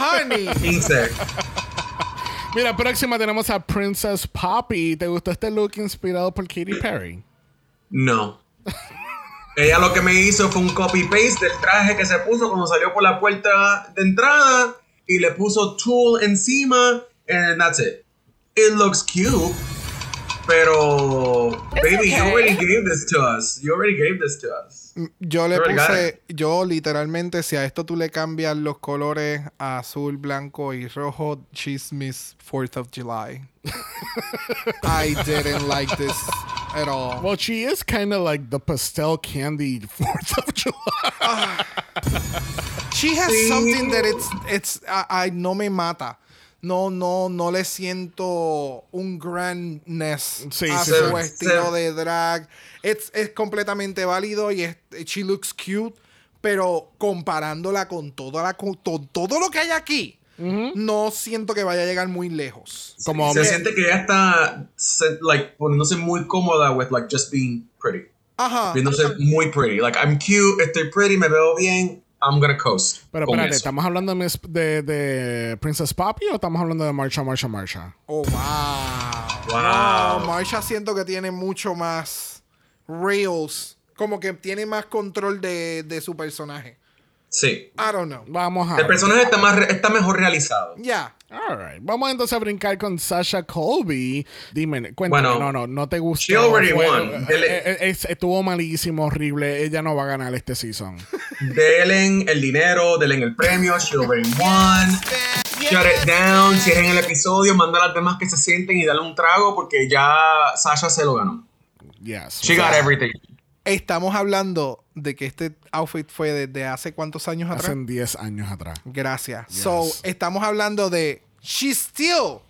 Speaker 2: Honey.
Speaker 5: 15.
Speaker 1: Mira, próxima tenemos a Princess Poppy. ¿Te gustó este look inspirado por Katy Perry?
Speaker 5: No. Ella lo que me hizo fue un copy-paste del traje que se puso cuando salió por la puerta de entrada y le puso tool encima and that's it. It looks cute, pero baby, you already gave this to us. You already gave this to us.
Speaker 2: Yo le puse, yo literalmente, si a esto tú le cambias los colores a azul, blanco y rojo, she's Miss 4th of July. I didn't like this at all.
Speaker 1: Well, she is kind of like the pastel candy 4th of July.
Speaker 2: She has
Speaker 5: Sí.
Speaker 2: something that it's, it's, I, I- no me mata. No, no, no le siento un grandness
Speaker 1: Sí,
Speaker 2: a
Speaker 1: sí,
Speaker 2: su
Speaker 5: sí.
Speaker 2: estilo
Speaker 5: Sí.
Speaker 2: de drag. Es, es completamente válido y es, she looks cute, pero comparándola con, toda la, con to- todo lo que hay aquí, no siento que vaya a llegar muy lejos.
Speaker 1: Como
Speaker 5: Se
Speaker 1: me-
Speaker 5: siente que ella está like poniéndose muy cómoda with like just being pretty.
Speaker 2: Ajá.
Speaker 5: Viéndose muy pretty. Like, I'm cute, estoy pretty, me veo bien. I'm gonna coast.
Speaker 1: Pero espérate,
Speaker 5: eso.
Speaker 1: ¿estamos hablando de, de, de Princess Poppy o estamos hablando de Marsha, Marsha, Marsha?
Speaker 2: Oh, wow.
Speaker 5: Wow.
Speaker 2: No, Marsha siento que tiene mucho más reels. Como que tiene más control de, de su personaje.
Speaker 5: Sí.
Speaker 2: I don't know.
Speaker 1: Vamos a
Speaker 5: El
Speaker 1: ver.
Speaker 5: personaje está, más re- está mejor realizado.
Speaker 2: Ya.
Speaker 1: Alright. Vamos entonces a brincar con Sasha Colby. Dime, cuéntame,
Speaker 5: Bueno,
Speaker 1: no, no, no te gustó.
Speaker 5: she already
Speaker 1: Fue-
Speaker 5: won.
Speaker 1: eh, eh, eh, estuvo malísimo, horrible. Ella no va a ganar este season.
Speaker 5: Denle el dinero, denle el premio. She already won. Shut it down. Cierren el episodio. Manda a las demás que se sienten y dale un trago porque ya Sasha se lo ganó.
Speaker 1: Yes.
Speaker 5: She got everything.
Speaker 2: Estamos hablando de que este outfit fue desde hace cuántos años atrás.
Speaker 1: Hace 10 años atrás.
Speaker 2: Gracias. So, estamos hablando de she's still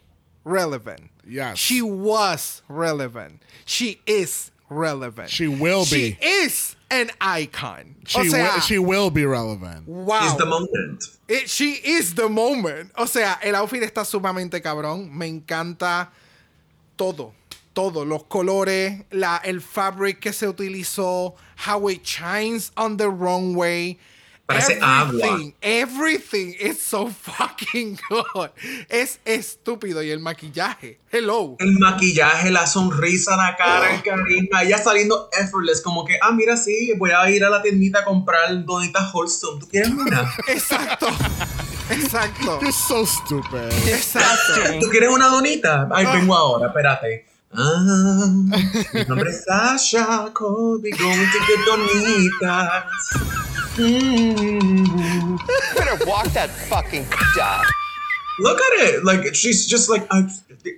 Speaker 2: relevant.
Speaker 1: Yes.
Speaker 2: She was relevant. She is relevant.
Speaker 1: She will
Speaker 2: She
Speaker 1: be.
Speaker 2: is an icon.
Speaker 1: She,
Speaker 2: o sea,
Speaker 1: will, she will be relevant.
Speaker 2: wow.
Speaker 5: It's the moment.
Speaker 2: It- she is the moment. O sea, el outfit está sumamente cabrón. Me encanta todo. Todo. Los colores, la, el fabric que se utilizó, how it shines on the runway.
Speaker 5: Parece agua.
Speaker 2: everything, everything is so fucking good. Es estúpido. Y el maquillaje. Hello.
Speaker 5: El maquillaje, la sonrisa, la cara, el carisma. Ella saliendo effortless. Como que, ah, mira, sí, voy a ir a la tiendita a comprar donitas Holston. ¿Tú quieres una?
Speaker 2: Exacto. Exacto.
Speaker 1: You're so stupid.
Speaker 2: Exacto.
Speaker 5: ¿Tú quieres una donita? Ay, vengo ahora, espérate. Ah, mi nombre es Sasha Colby, going to get donitas. Mm.
Speaker 13: Better walk that fucking dog.
Speaker 5: Look at it. Like, she's just like, ay,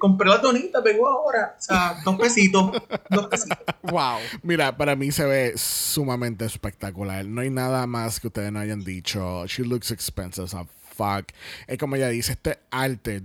Speaker 5: compré la donita, vengo ahora. O sea, dos pesitos. Dos pesitos.
Speaker 2: Wow.
Speaker 1: Mira, para mí se ve sumamente espectacular. No hay nada más que ustedes no hayan dicho. She looks expensive as fuck. Es como ella dice, este arte,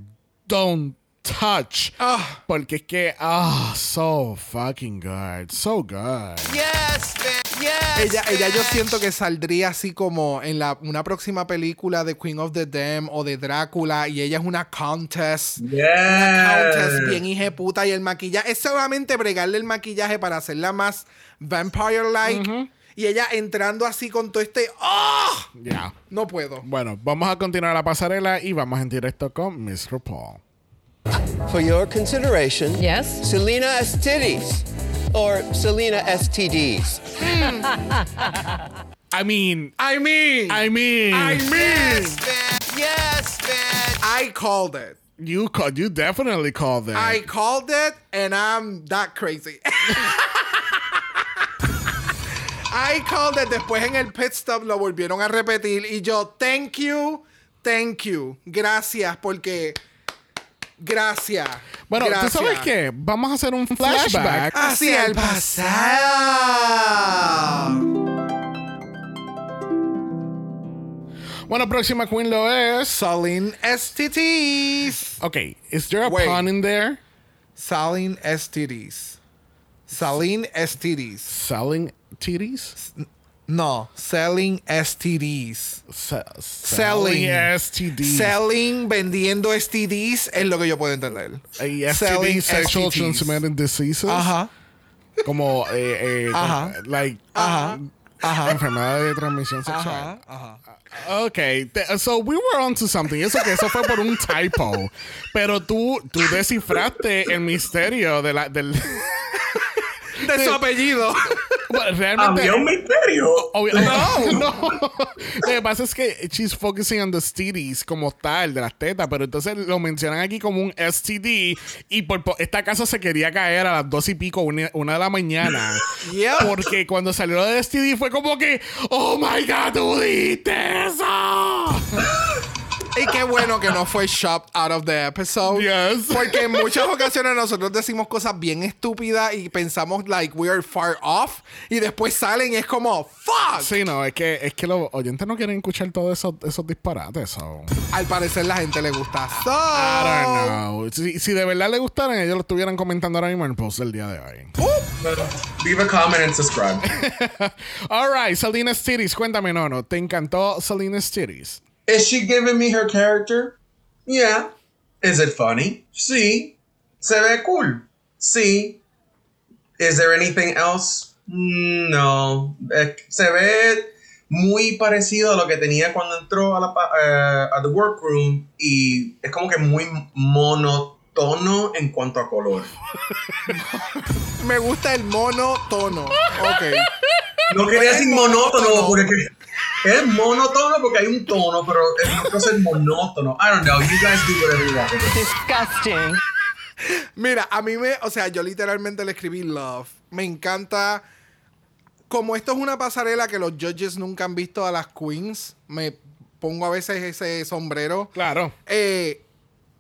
Speaker 1: don't touch.
Speaker 2: Ah.
Speaker 1: Porque es que, ah, so fucking good. So good.
Speaker 13: Yes, man. Yes.
Speaker 2: Ella, ella yo siento que saldría así como en la, una próxima película de Queen of the Dam o de Drácula y ella es una countess. Una countess bien hija puta y el maquillaje es solamente bregarle el maquillaje para hacerla más vampire-like. Y ella entrando así con todo este... ¡Ah!
Speaker 1: Ya.
Speaker 2: No puedo.
Speaker 1: Bueno, vamos a continuar la pasarela y vamos en directo con Miss RuPaul.
Speaker 14: For your consideration,
Speaker 10: Yes?
Speaker 14: Selena STDs or Selena STDs. Hmm.
Speaker 1: I mean,
Speaker 2: I mean...
Speaker 1: I mean,
Speaker 2: I mean...
Speaker 13: Yes, bitch. Yes, bitch.
Speaker 2: I called it.
Speaker 1: you called, you definitely called it.
Speaker 2: I called it and I'm that crazy. I called it. Después en el pit stop lo volvieron a repetir y yo, thank you, thank you, gracias porque, gracias.
Speaker 1: bueno,
Speaker 2: gracias.
Speaker 1: ¿tú sabes qué? Vamos a hacer un flashback.
Speaker 2: Hacia el pasado.
Speaker 1: Bueno, próxima queen lo es.
Speaker 2: Saline STDs.
Speaker 1: Okay, is there a
Speaker 2: Wait.
Speaker 1: pun in there?
Speaker 2: Saline STDs. Saline STDs.
Speaker 1: Selling titties?
Speaker 2: No, selling STDs.
Speaker 1: Se-
Speaker 2: Selling.
Speaker 1: STDs.
Speaker 2: Selling, vendiendo STDs es lo que yo puedo entender.
Speaker 1: Eh, STDs,
Speaker 2: Selling
Speaker 1: sexual
Speaker 2: STDs.
Speaker 1: transmitted diseases.
Speaker 2: Ajá.
Speaker 1: Como, eh, eh,
Speaker 2: Ajá.
Speaker 1: como, like,
Speaker 2: Ajá. Ajá.
Speaker 1: enfermedad de transmisión sexual.
Speaker 2: Ajá. Ajá.
Speaker 1: Ok, te- so we were onto something. Eso que eso fue por un typo. Pero tú, tú descifraste el misterio de la, del.
Speaker 2: De su apellido.
Speaker 1: Bueno, realmente.
Speaker 5: Había un misterio.
Speaker 1: Obvio- no, no. Lo que pasa es que she's focusing on the STDs como tal, de las tetas, pero entonces lo mencionan aquí como un STD y por po- esta casa se quería caer a las dos y pico, una, una de la mañana. Porque cuando salió de STD fue como que, oh my god, tú dijiste eso.
Speaker 2: Y qué bueno que no fue shopped out of the episode.
Speaker 1: Yes.
Speaker 2: Porque en muchas ocasiones nosotros decimos cosas bien estúpidas y pensamos like we are far off. Y después salen y es como, fuck.
Speaker 1: Sí, no, es que, es que los oyentes no quieren escuchar todos esos, esos disparates. So.
Speaker 2: Al parecer la gente le gusta. So,
Speaker 1: I don't know. Si, si de verdad le gustaran, ellos lo estuvieran comentando ahora mismo en el post del día de hoy.
Speaker 5: Leave a comment and subscribe.
Speaker 1: All right, Salinas Titties, cuéntame, no, no, ¿te encantó Salinas Titties?
Speaker 5: Is she giving me her character? Yeah. Is it funny? Sí. Se ve cool. Sí. Is there anything else Mm, No, se ve muy parecido a lo que tenía cuando entró a, la, eh, a The Workroom y es como que muy monotono en cuanto a color.
Speaker 2: Me gusta el monotono. Ok.
Speaker 5: No quería decir monótono porque que- es monótono porque hay un tono, pero es- ser monótono. I don't know, you guys do whatever you want.
Speaker 10: Disgusting.
Speaker 2: Mira, a mí me, o sea, yo literalmente le escribí love. Me encanta. Como esto es una pasarela que los judges nunca han visto a las queens, me pongo a veces ese sombrero.
Speaker 1: Claro.
Speaker 2: Eh,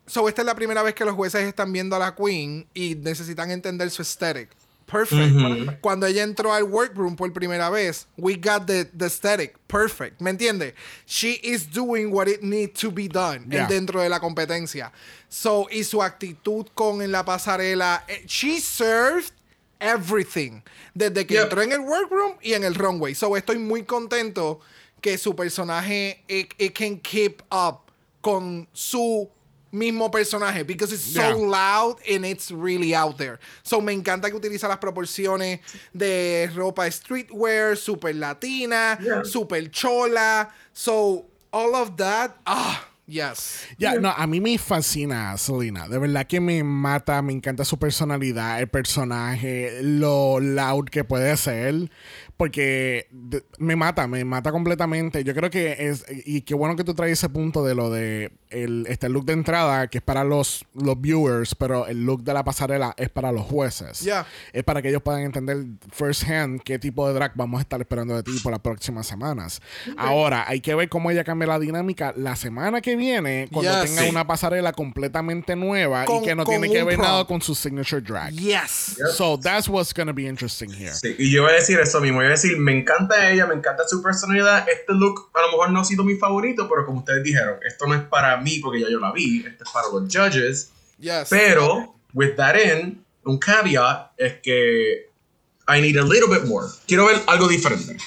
Speaker 2: so, esta es la primera vez que los jueces están viendo a la queen y necesitan entender su aesthetic. Perfect. Cuando ella entró al workroom por primera vez, we got the, the aesthetic. Perfect. ¿Me entiendes? She is doing what it needs to be done
Speaker 1: Yeah.
Speaker 2: dentro de la competencia. So, y su actitud con en la pasarela, eh, she served everything. Desde que
Speaker 5: Yep.
Speaker 2: entró en el workroom y en el runway. So, estoy muy contento que su personaje it, it can keep up con su mismo personaje because it's so
Speaker 1: Yeah.
Speaker 2: loud and it's really out there. So me encanta que utiliza las proporciones de ropa streetwear, super latina,
Speaker 5: Yeah.
Speaker 2: super chola. So all of that, ah, yes.
Speaker 1: Ya, no, a mí me fascina Selena. De verdad que me mata, me encanta su personalidad, el personaje, lo loud que puede ser. Porque me mata, me mata completamente. Yo creo que es. Y qué bueno que tú traes ese punto de lo de el, este look de entrada, que es para los, los viewers, pero el look de la pasarela es para los jueces.
Speaker 2: Yeah.
Speaker 1: Es para que ellos puedan entender first hand qué tipo de drag vamos a estar esperando de ti por las próximas semanas. Ahora, hay que ver cómo ella cambia la dinámica la semana que viene, cuando
Speaker 2: Yes.
Speaker 1: tenga
Speaker 5: Sí.
Speaker 1: una pasarela completamente nueva
Speaker 2: Con-
Speaker 1: y que no tiene que ver nada con su signature drag.
Speaker 2: Yes.
Speaker 1: So that's what's gonna be interesting here.
Speaker 5: Sí, y yo voy a decir eso mismo, voy a decir, me encanta ella, me encanta su personalidad, este look a lo mejor no ha sido mi favorito, pero como ustedes dijeron, esto no es para mí porque ya yo la vi, esto es para los judges,
Speaker 2: Yes.
Speaker 5: pero, with that in, un caveat es que I need a little bit more, quiero ver algo diferente,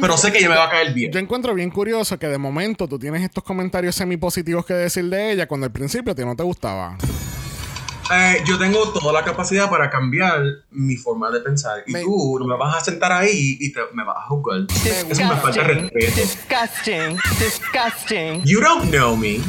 Speaker 5: pero sé que ella me va a caer bien.
Speaker 1: Yo encuentro bien curioso que de momento tú tienes estos comentarios semi-positivos que decir de ella cuando al principio a ti no te gustaba.
Speaker 5: Eh, yo tengo toda la capacidad para cambiar mi forma de pensar y
Speaker 2: Me-
Speaker 5: tú no me vas a sentar ahí y te- me vas a jugar. Eso me falta de
Speaker 10: Disgusting.
Speaker 5: respeto.
Speaker 10: Disgusting. Disgusting.
Speaker 5: You don't know me.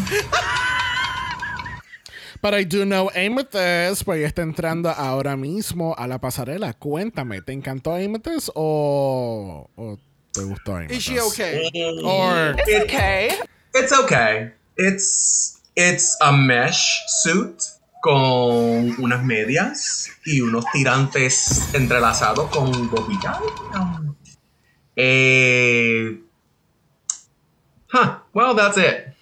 Speaker 1: But I do know Amethyst, pues está entrando ahora mismo a la pasarela. Cuéntame, ¿te encantó Amethyst o, o te gustó Amethyst?
Speaker 2: Is she okay?
Speaker 1: Or
Speaker 10: It's okay.
Speaker 5: It's okay. It's it's a mesh suit con unas medias y unos tirantes entrelazados con gomita. Eh, huh. Well, that's it.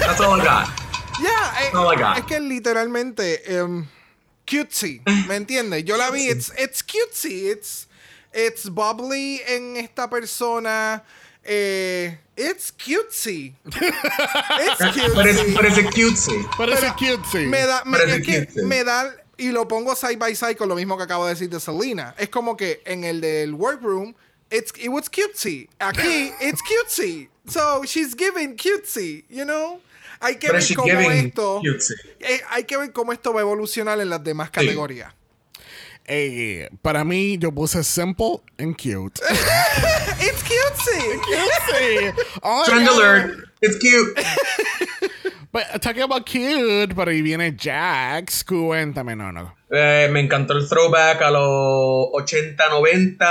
Speaker 5: That's all I got.
Speaker 2: Yeah, eh,
Speaker 5: Oh my God.
Speaker 2: es que literalmente um, cutesy, ¿me entiendes? Yo la vi, it's, it's cutesy, it's, it's bubbly en esta persona, eh, it's cutesy. It's
Speaker 5: Parece,
Speaker 2: cutesy.
Speaker 5: parece cutesy.
Speaker 1: parece cute, sí.
Speaker 2: Me da, me,
Speaker 5: Parece
Speaker 2: es que
Speaker 5: cutesy.
Speaker 2: me da, y lo pongo side by side con lo mismo que acabo de decir de Selena. Es como que en el del workroom, it's, it was cutesy. Aquí, it's cutesy. So, she's giving cutesy, you know? Hay que
Speaker 5: Pero
Speaker 2: ver cómo esto...
Speaker 5: cutesy.
Speaker 2: Eh, hay que ver cómo esto va a evolucionar en las demás categorías.
Speaker 1: Eh, para mí, yo puse simple and cute.
Speaker 2: It's cutesy.
Speaker 1: Oh,
Speaker 5: Trend
Speaker 1: yeah.
Speaker 5: alert. It's cute.
Speaker 1: But uh, talking about cute, pero ahí viene Jax. Cuéntame, no, no.
Speaker 5: Eh, me encantó el throwback a los 80, 90,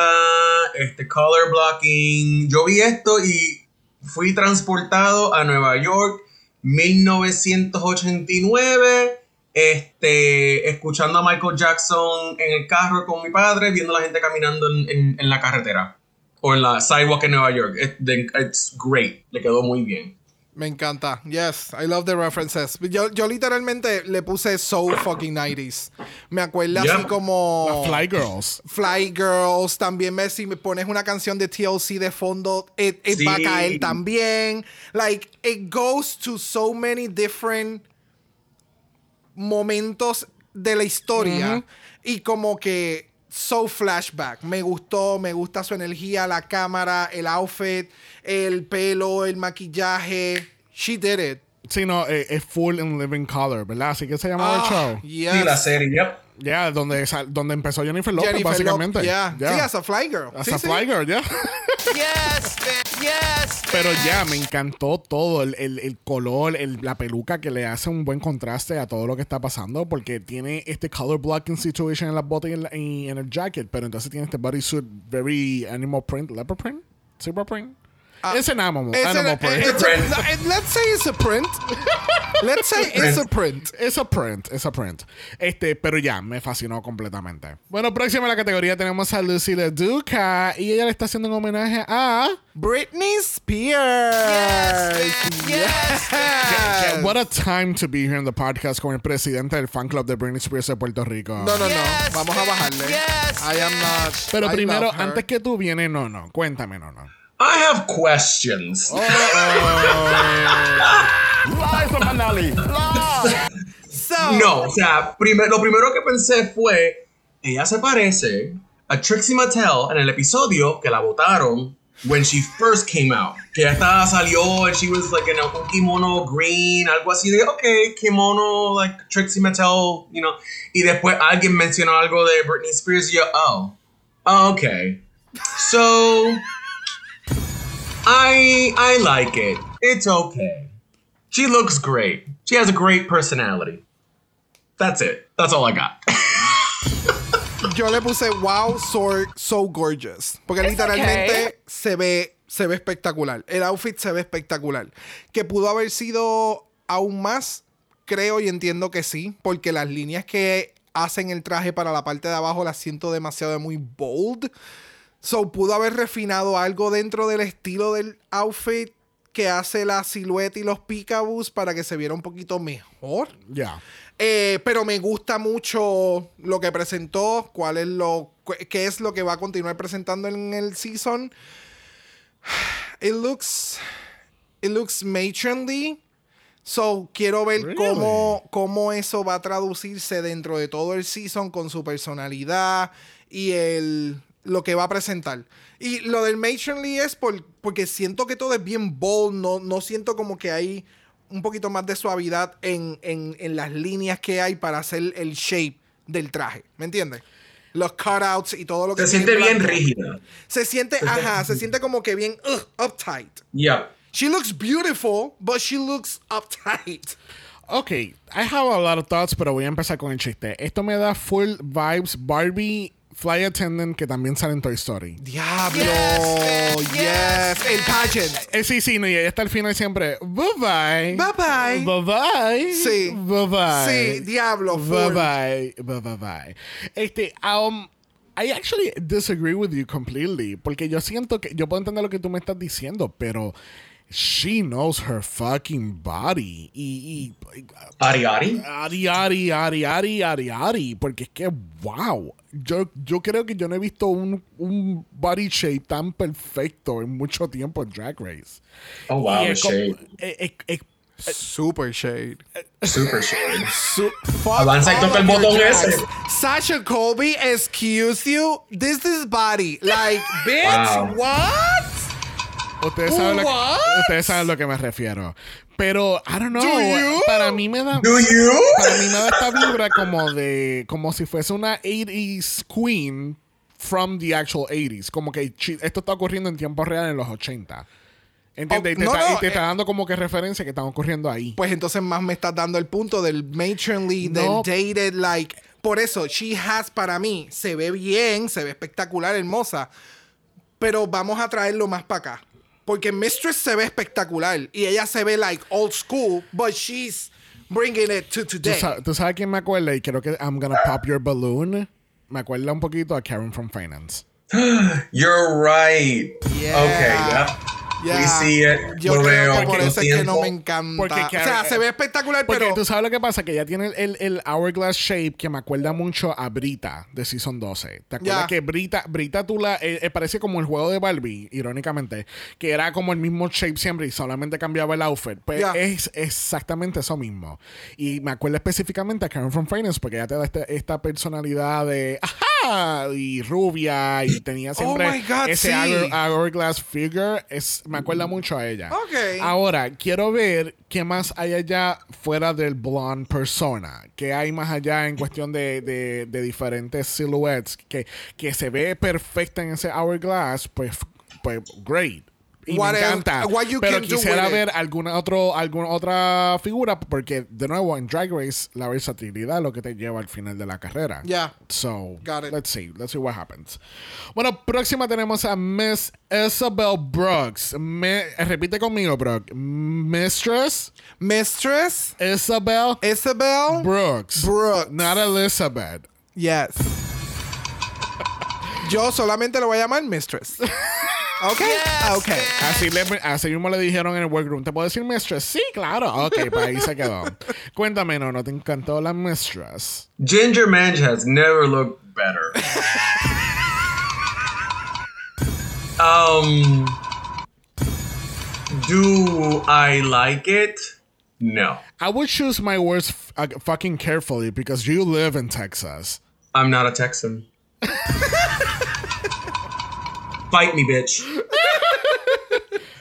Speaker 5: este color blocking. Yo vi esto y fui transportado a Nueva York, 1989, este, escuchando a Michael Jackson en el carro con mi padre, viendo a la gente caminando en, en- en la carretera o en la sidewalk en Nueva York. It- it's great, le quedó muy bien.
Speaker 2: Me encanta. Yes, I love the references. Yo, yo literalmente le puse so fucking 90s. Me acuerda
Speaker 5: Yeah.
Speaker 2: así como...
Speaker 1: Fly Girls.
Speaker 2: Fly Girls, también me, si me pones una canción de TLC de fondo, it, it
Speaker 5: Sí.
Speaker 2: va a caer también. Like, it goes to so many different momentos de la historia y como que so flashback. Me gustó, me gusta su energía, la cámara, el outfit, el pelo, el maquillaje. She did it.
Speaker 1: Sí, no, eh, es full in living color, ¿verdad? Así que se llamaba el
Speaker 2: Ah,
Speaker 1: show.
Speaker 2: yes.
Speaker 5: Sí, la serie, yep.
Speaker 1: Ya, donde, sal- donde empezó Jennifer Lopez,
Speaker 2: Jennifer
Speaker 1: básicamente.
Speaker 2: Yeah.
Speaker 1: Ya.
Speaker 2: Sí, as a fly girl.
Speaker 1: As
Speaker 2: Sí,
Speaker 1: a
Speaker 2: sí.
Speaker 1: fly girl, ya.
Speaker 13: Yes, man. Yes.
Speaker 1: Pero ya, me encantó todo, el, el- el color, el- la peluca que le hace un buen contraste a todo lo que está pasando, porque tiene este color blocking situation en las botas y en, la- y en el jacket, pero entonces tiene este bodysuit very animal print, leopard print, zebra print. Es an animal,
Speaker 2: It's
Speaker 1: animal
Speaker 2: a-
Speaker 1: print.
Speaker 2: it's a- let's say it's a print. Let's say it's a print.
Speaker 1: Es a print, es a print. Este, pero ya, me fascinó completamente. Bueno, próxima en la categoría tenemos a Lucy Duca y ella le está haciendo un homenaje a
Speaker 2: Britney Spears. Yes.
Speaker 1: Que- What a time to be here in the podcast con el presidente del fan club de Britney Spears de Puerto Rico.
Speaker 2: No, no, no. Vamos a bajarle. I am not.
Speaker 1: Pero
Speaker 2: I
Speaker 1: primero, antes que tú viene, no, no. Cuéntame, no, no.
Speaker 5: I have questions. No, o sea, prime- lo primero que pensé fue, ella se parece a Trixie Mattel en el episodio que la votaron when she first came out. Que ya estaba, salió and she was like in a, un kimono green, algo así de, ok, kimono, like Trixie Mattel, you know. Y después alguien mencionó algo de Britney Spears y yo, oh, oh, okay. So, I, I like it. It's okay. She looks great. She has a great personality. That's it. That's all I got.
Speaker 2: yo le puse wow, so, so gorgeous. Porque
Speaker 10: It's
Speaker 2: literalmente
Speaker 10: okay.
Speaker 2: se ve, se ve espectacular. El outfit se ve espectacular. Que pudo haber sido aún más, creo y entiendo que sí. Porque las líneas que hacen el traje para la parte de abajo las siento demasiado de muy bold. So pudo haber refinado algo dentro del estilo del outfit que hace la silueta y los peekaboos para que se viera un poquito mejor.
Speaker 1: Ya.
Speaker 2: Eh, pero me gusta mucho lo que presentó, cuál es lo, qué es lo que va a continuar presentando en el season. It looks, it looks matronly. So quiero ver
Speaker 1: Really?
Speaker 2: cómo, cómo eso va a traducirse dentro de todo el season con su personalidad y el, lo que va a presentar. Y lo del matronly es por- porque siento que todo es bien bold, no, no siento como que hay un poquito más de suavidad en, en- en las líneas que hay para hacer el shape del traje. ¿Me entiendes? Los cutouts y todo lo que
Speaker 5: Se siente bien rígida.
Speaker 2: Se siente, ajá, se siente como que bien ugh, uptight.
Speaker 5: Yeah.
Speaker 2: She looks beautiful, but she looks uptight.
Speaker 1: Ok, I have a lot of thoughts, pero voy a empezar con el chiste. Esto me da full vibes Barbie Fly Attendant que también sale en Toy Story.
Speaker 2: Diablo, yes, el pageant.
Speaker 1: Eh, sí, sí, no, y ella está al final siempre. Bye bye.
Speaker 2: Bye bye.
Speaker 1: Bye bye.
Speaker 2: Sí.
Speaker 1: Bye bye.
Speaker 2: Sí, diablo,
Speaker 1: Bye bye. Bye bye bye. Este, um, I actually disagree with you completely. Porque yo siento que. Yo puedo entender lo que tú me estás diciendo, pero. She knows her fucking body. Y. y
Speaker 5: Ari Ari.
Speaker 1: Ari, Ari, Ari, Ari, Ari, Ari. Porque es que, wow. Yo, yo creo que yo no he visto un, un body shape tan perfecto en mucho tiempo en Drag Race.
Speaker 5: Oh, wow,
Speaker 1: Y
Speaker 5: the
Speaker 1: es como-
Speaker 5: shade.
Speaker 1: es- es- es-
Speaker 2: Super shade.
Speaker 5: Super shade.
Speaker 2: Su-
Speaker 5: Avanza y toca el botón ese.
Speaker 2: Sasha Colby, excuse you. This is body. Like, bitch,
Speaker 5: Wow.
Speaker 2: what?
Speaker 1: Ustedes saben, lo que, ustedes saben a lo que me refiero. Pero, I don't know.
Speaker 2: Do you?
Speaker 1: Para mí me da.
Speaker 5: Do you?
Speaker 1: Para mí me da esta vibra como de. Como si fuese una 80s queen from the actual 80s. Como que esto está ocurriendo en tiempo real en los 80. ¿Entiendes?
Speaker 2: Oh,
Speaker 1: y te,
Speaker 2: no,
Speaker 1: está,
Speaker 2: no,
Speaker 1: y te está
Speaker 2: eh.
Speaker 1: dando como que referencia que están ocurriendo ahí.
Speaker 2: Pues entonces más me estás dando el punto del matronly,
Speaker 1: No.
Speaker 2: del dated, like. Por eso, she has para mí, se ve bien, se ve espectacular, hermosa. Pero vamos a traerlo más para acá. Porque Mistress se ve espectacular y ella se ve like old school, but she's bringing it to
Speaker 1: ¿Tú,
Speaker 2: today.
Speaker 1: sa- tú sabes quién me acuerda? Y creo que I'm gonna pop your balloon. Me acuerda un poquito a Karen from Finance.
Speaker 5: You're right.
Speaker 2: Yeah.
Speaker 5: Okay, yeah.
Speaker 2: Yeah.
Speaker 5: We see it.
Speaker 2: Yo
Speaker 5: lo
Speaker 2: creo
Speaker 5: veo.
Speaker 2: que por eso es que no me encanta.
Speaker 1: Porque
Speaker 2: o sea, se ve espectacular,
Speaker 1: Porque
Speaker 2: pero
Speaker 1: tú sabes lo que pasa, que ella tiene el, el, hourglass shape que me acuerda mucho a Brita de Season 12. ¿Te acuerdas
Speaker 2: Ya.
Speaker 1: que Brita, Brita tú la, eh, eh, parece como el juego de Barbie, irónicamente, que era como el mismo shape siempre y solamente cambiaba el outfit? Pues
Speaker 2: Ya.
Speaker 1: es exactamente eso mismo. Y me acuerda específicamente a Karen from Finance porque ella te da este- esta personalidad de, ajá, y rubia y tenía siempre
Speaker 2: Oh my God,
Speaker 1: ese
Speaker 2: sí.
Speaker 1: hour- hourglass figure. Es, me acuerda mucho a ella.
Speaker 2: Ok.
Speaker 1: Ahora, quiero ver qué más hay allá fuera del blonde persona. ¿Qué hay más allá en cuestión de, de- de diferentes silhouettes? Que, que se ve perfecta en ese hourglass, pues, pues great. Y
Speaker 2: What
Speaker 1: me
Speaker 2: else-
Speaker 1: encanta.
Speaker 2: what you
Speaker 1: Pero quisiera ver alguna, otro, alguna otra figura, porque de nuevo en Drag Race la versatilidad es lo que te lleva al final de la carrera.
Speaker 2: Yeah.
Speaker 1: So,
Speaker 2: Got it.
Speaker 1: let's see. Let's see what happens. Bueno, próxima tenemos a Miss Isabel Brooks. Me- repite conmigo, Brooke. Mistress
Speaker 2: Mistress
Speaker 1: Isabel
Speaker 2: Isabel
Speaker 1: Brooks.
Speaker 2: Brooks.
Speaker 1: Not Elizabeth.
Speaker 2: Yes. Yo solamente lo voy a llamar Mistress. ¿Ok? ok.
Speaker 1: Así, le, así mismo le dijeron en el workroom. ¿Te puedo decir Mistress? Sí, claro. Ok, pues ahí se quedó. Cuéntame, ¿no? ¿No te encantó la Mistress?
Speaker 5: Ginger Mange has never looked better. um, do I like it? No.
Speaker 1: I would choose my words f- uh, fucking carefully because you live in Texas.
Speaker 5: I'm not a Texan. Fight me, bitch.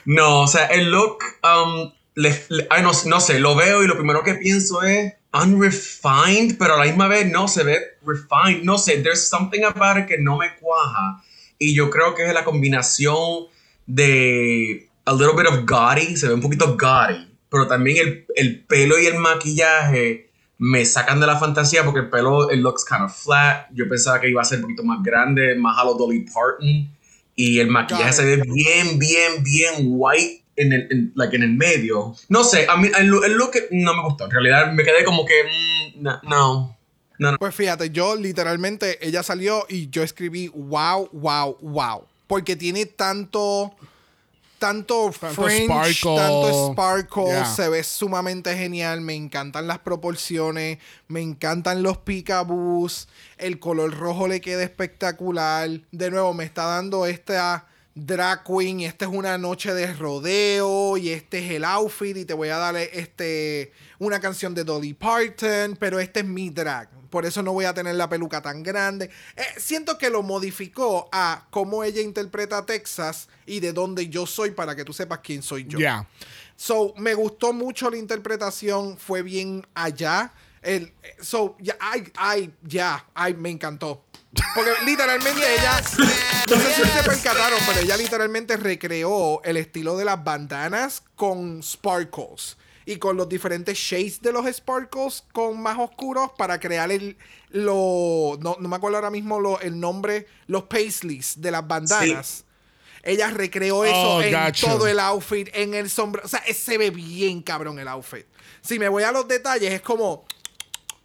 Speaker 5: No, o sea, el look, um, le- le- ay, no, no sé, lo veo y lo primero que pienso es unrefined, pero a la misma vez no se ve refined. No sé, there's something about it que no me cuaja. Y yo creo que es la combinación de a little bit of gaudy, se ve un poquito gaudy, pero también el, el pelo y el maquillaje me sacan de la fantasía porque el pelo, it looks kind of flat. Yo pensaba que iba a ser un poquito más grande, más a lo Dolly Parton. Y el maquillaje se ve bien, bien, bien white en el, en- like, en el medio. No sé, a mí el, look- el look no me gustó. En realidad me quedé como que, mm, no, no.
Speaker 2: Pues fíjate, yo literalmente, ella salió y yo escribí wow, wow, wow. Porque tiene tanto, tanto,
Speaker 1: Tanto sparkle.
Speaker 2: tanto sparkle,
Speaker 1: Yeah.
Speaker 2: se ve sumamente genial. Me encantan las proporciones, me encantan los peekaboos, el color rojo le queda espectacular. De nuevo, me está dando esta drag queen esta es una noche de rodeo y este es el outfit y te voy a dar este una canción de Dolly Parton, pero este es mi drag. Por eso no voy a tener la peluca tan grande. Eh, siento que lo modificó a cómo ella interpreta a Texas y de dónde yo soy para que tú sepas quién soy yo.
Speaker 1: Yeah.
Speaker 2: So, me gustó mucho la interpretación, fue bien allá. El, so, ya, ay, ay, ya, ay, me encantó. Porque literalmente ella, no sé si se percataron, pero ella literalmente recreó el estilo de las bandanas con sparkles y con los diferentes shades de los sparkles con más oscuros para crear el, lo, no, no me acuerdo ahora mismo lo- el nombre, los paisleys de las bandanas. Ella recreó eso
Speaker 1: Oh,
Speaker 2: en
Speaker 1: gotcha.
Speaker 2: todo el outfit, en el sombrero. O sea, es- se ve bien cabrón el outfit. Si me voy a los detalles, es como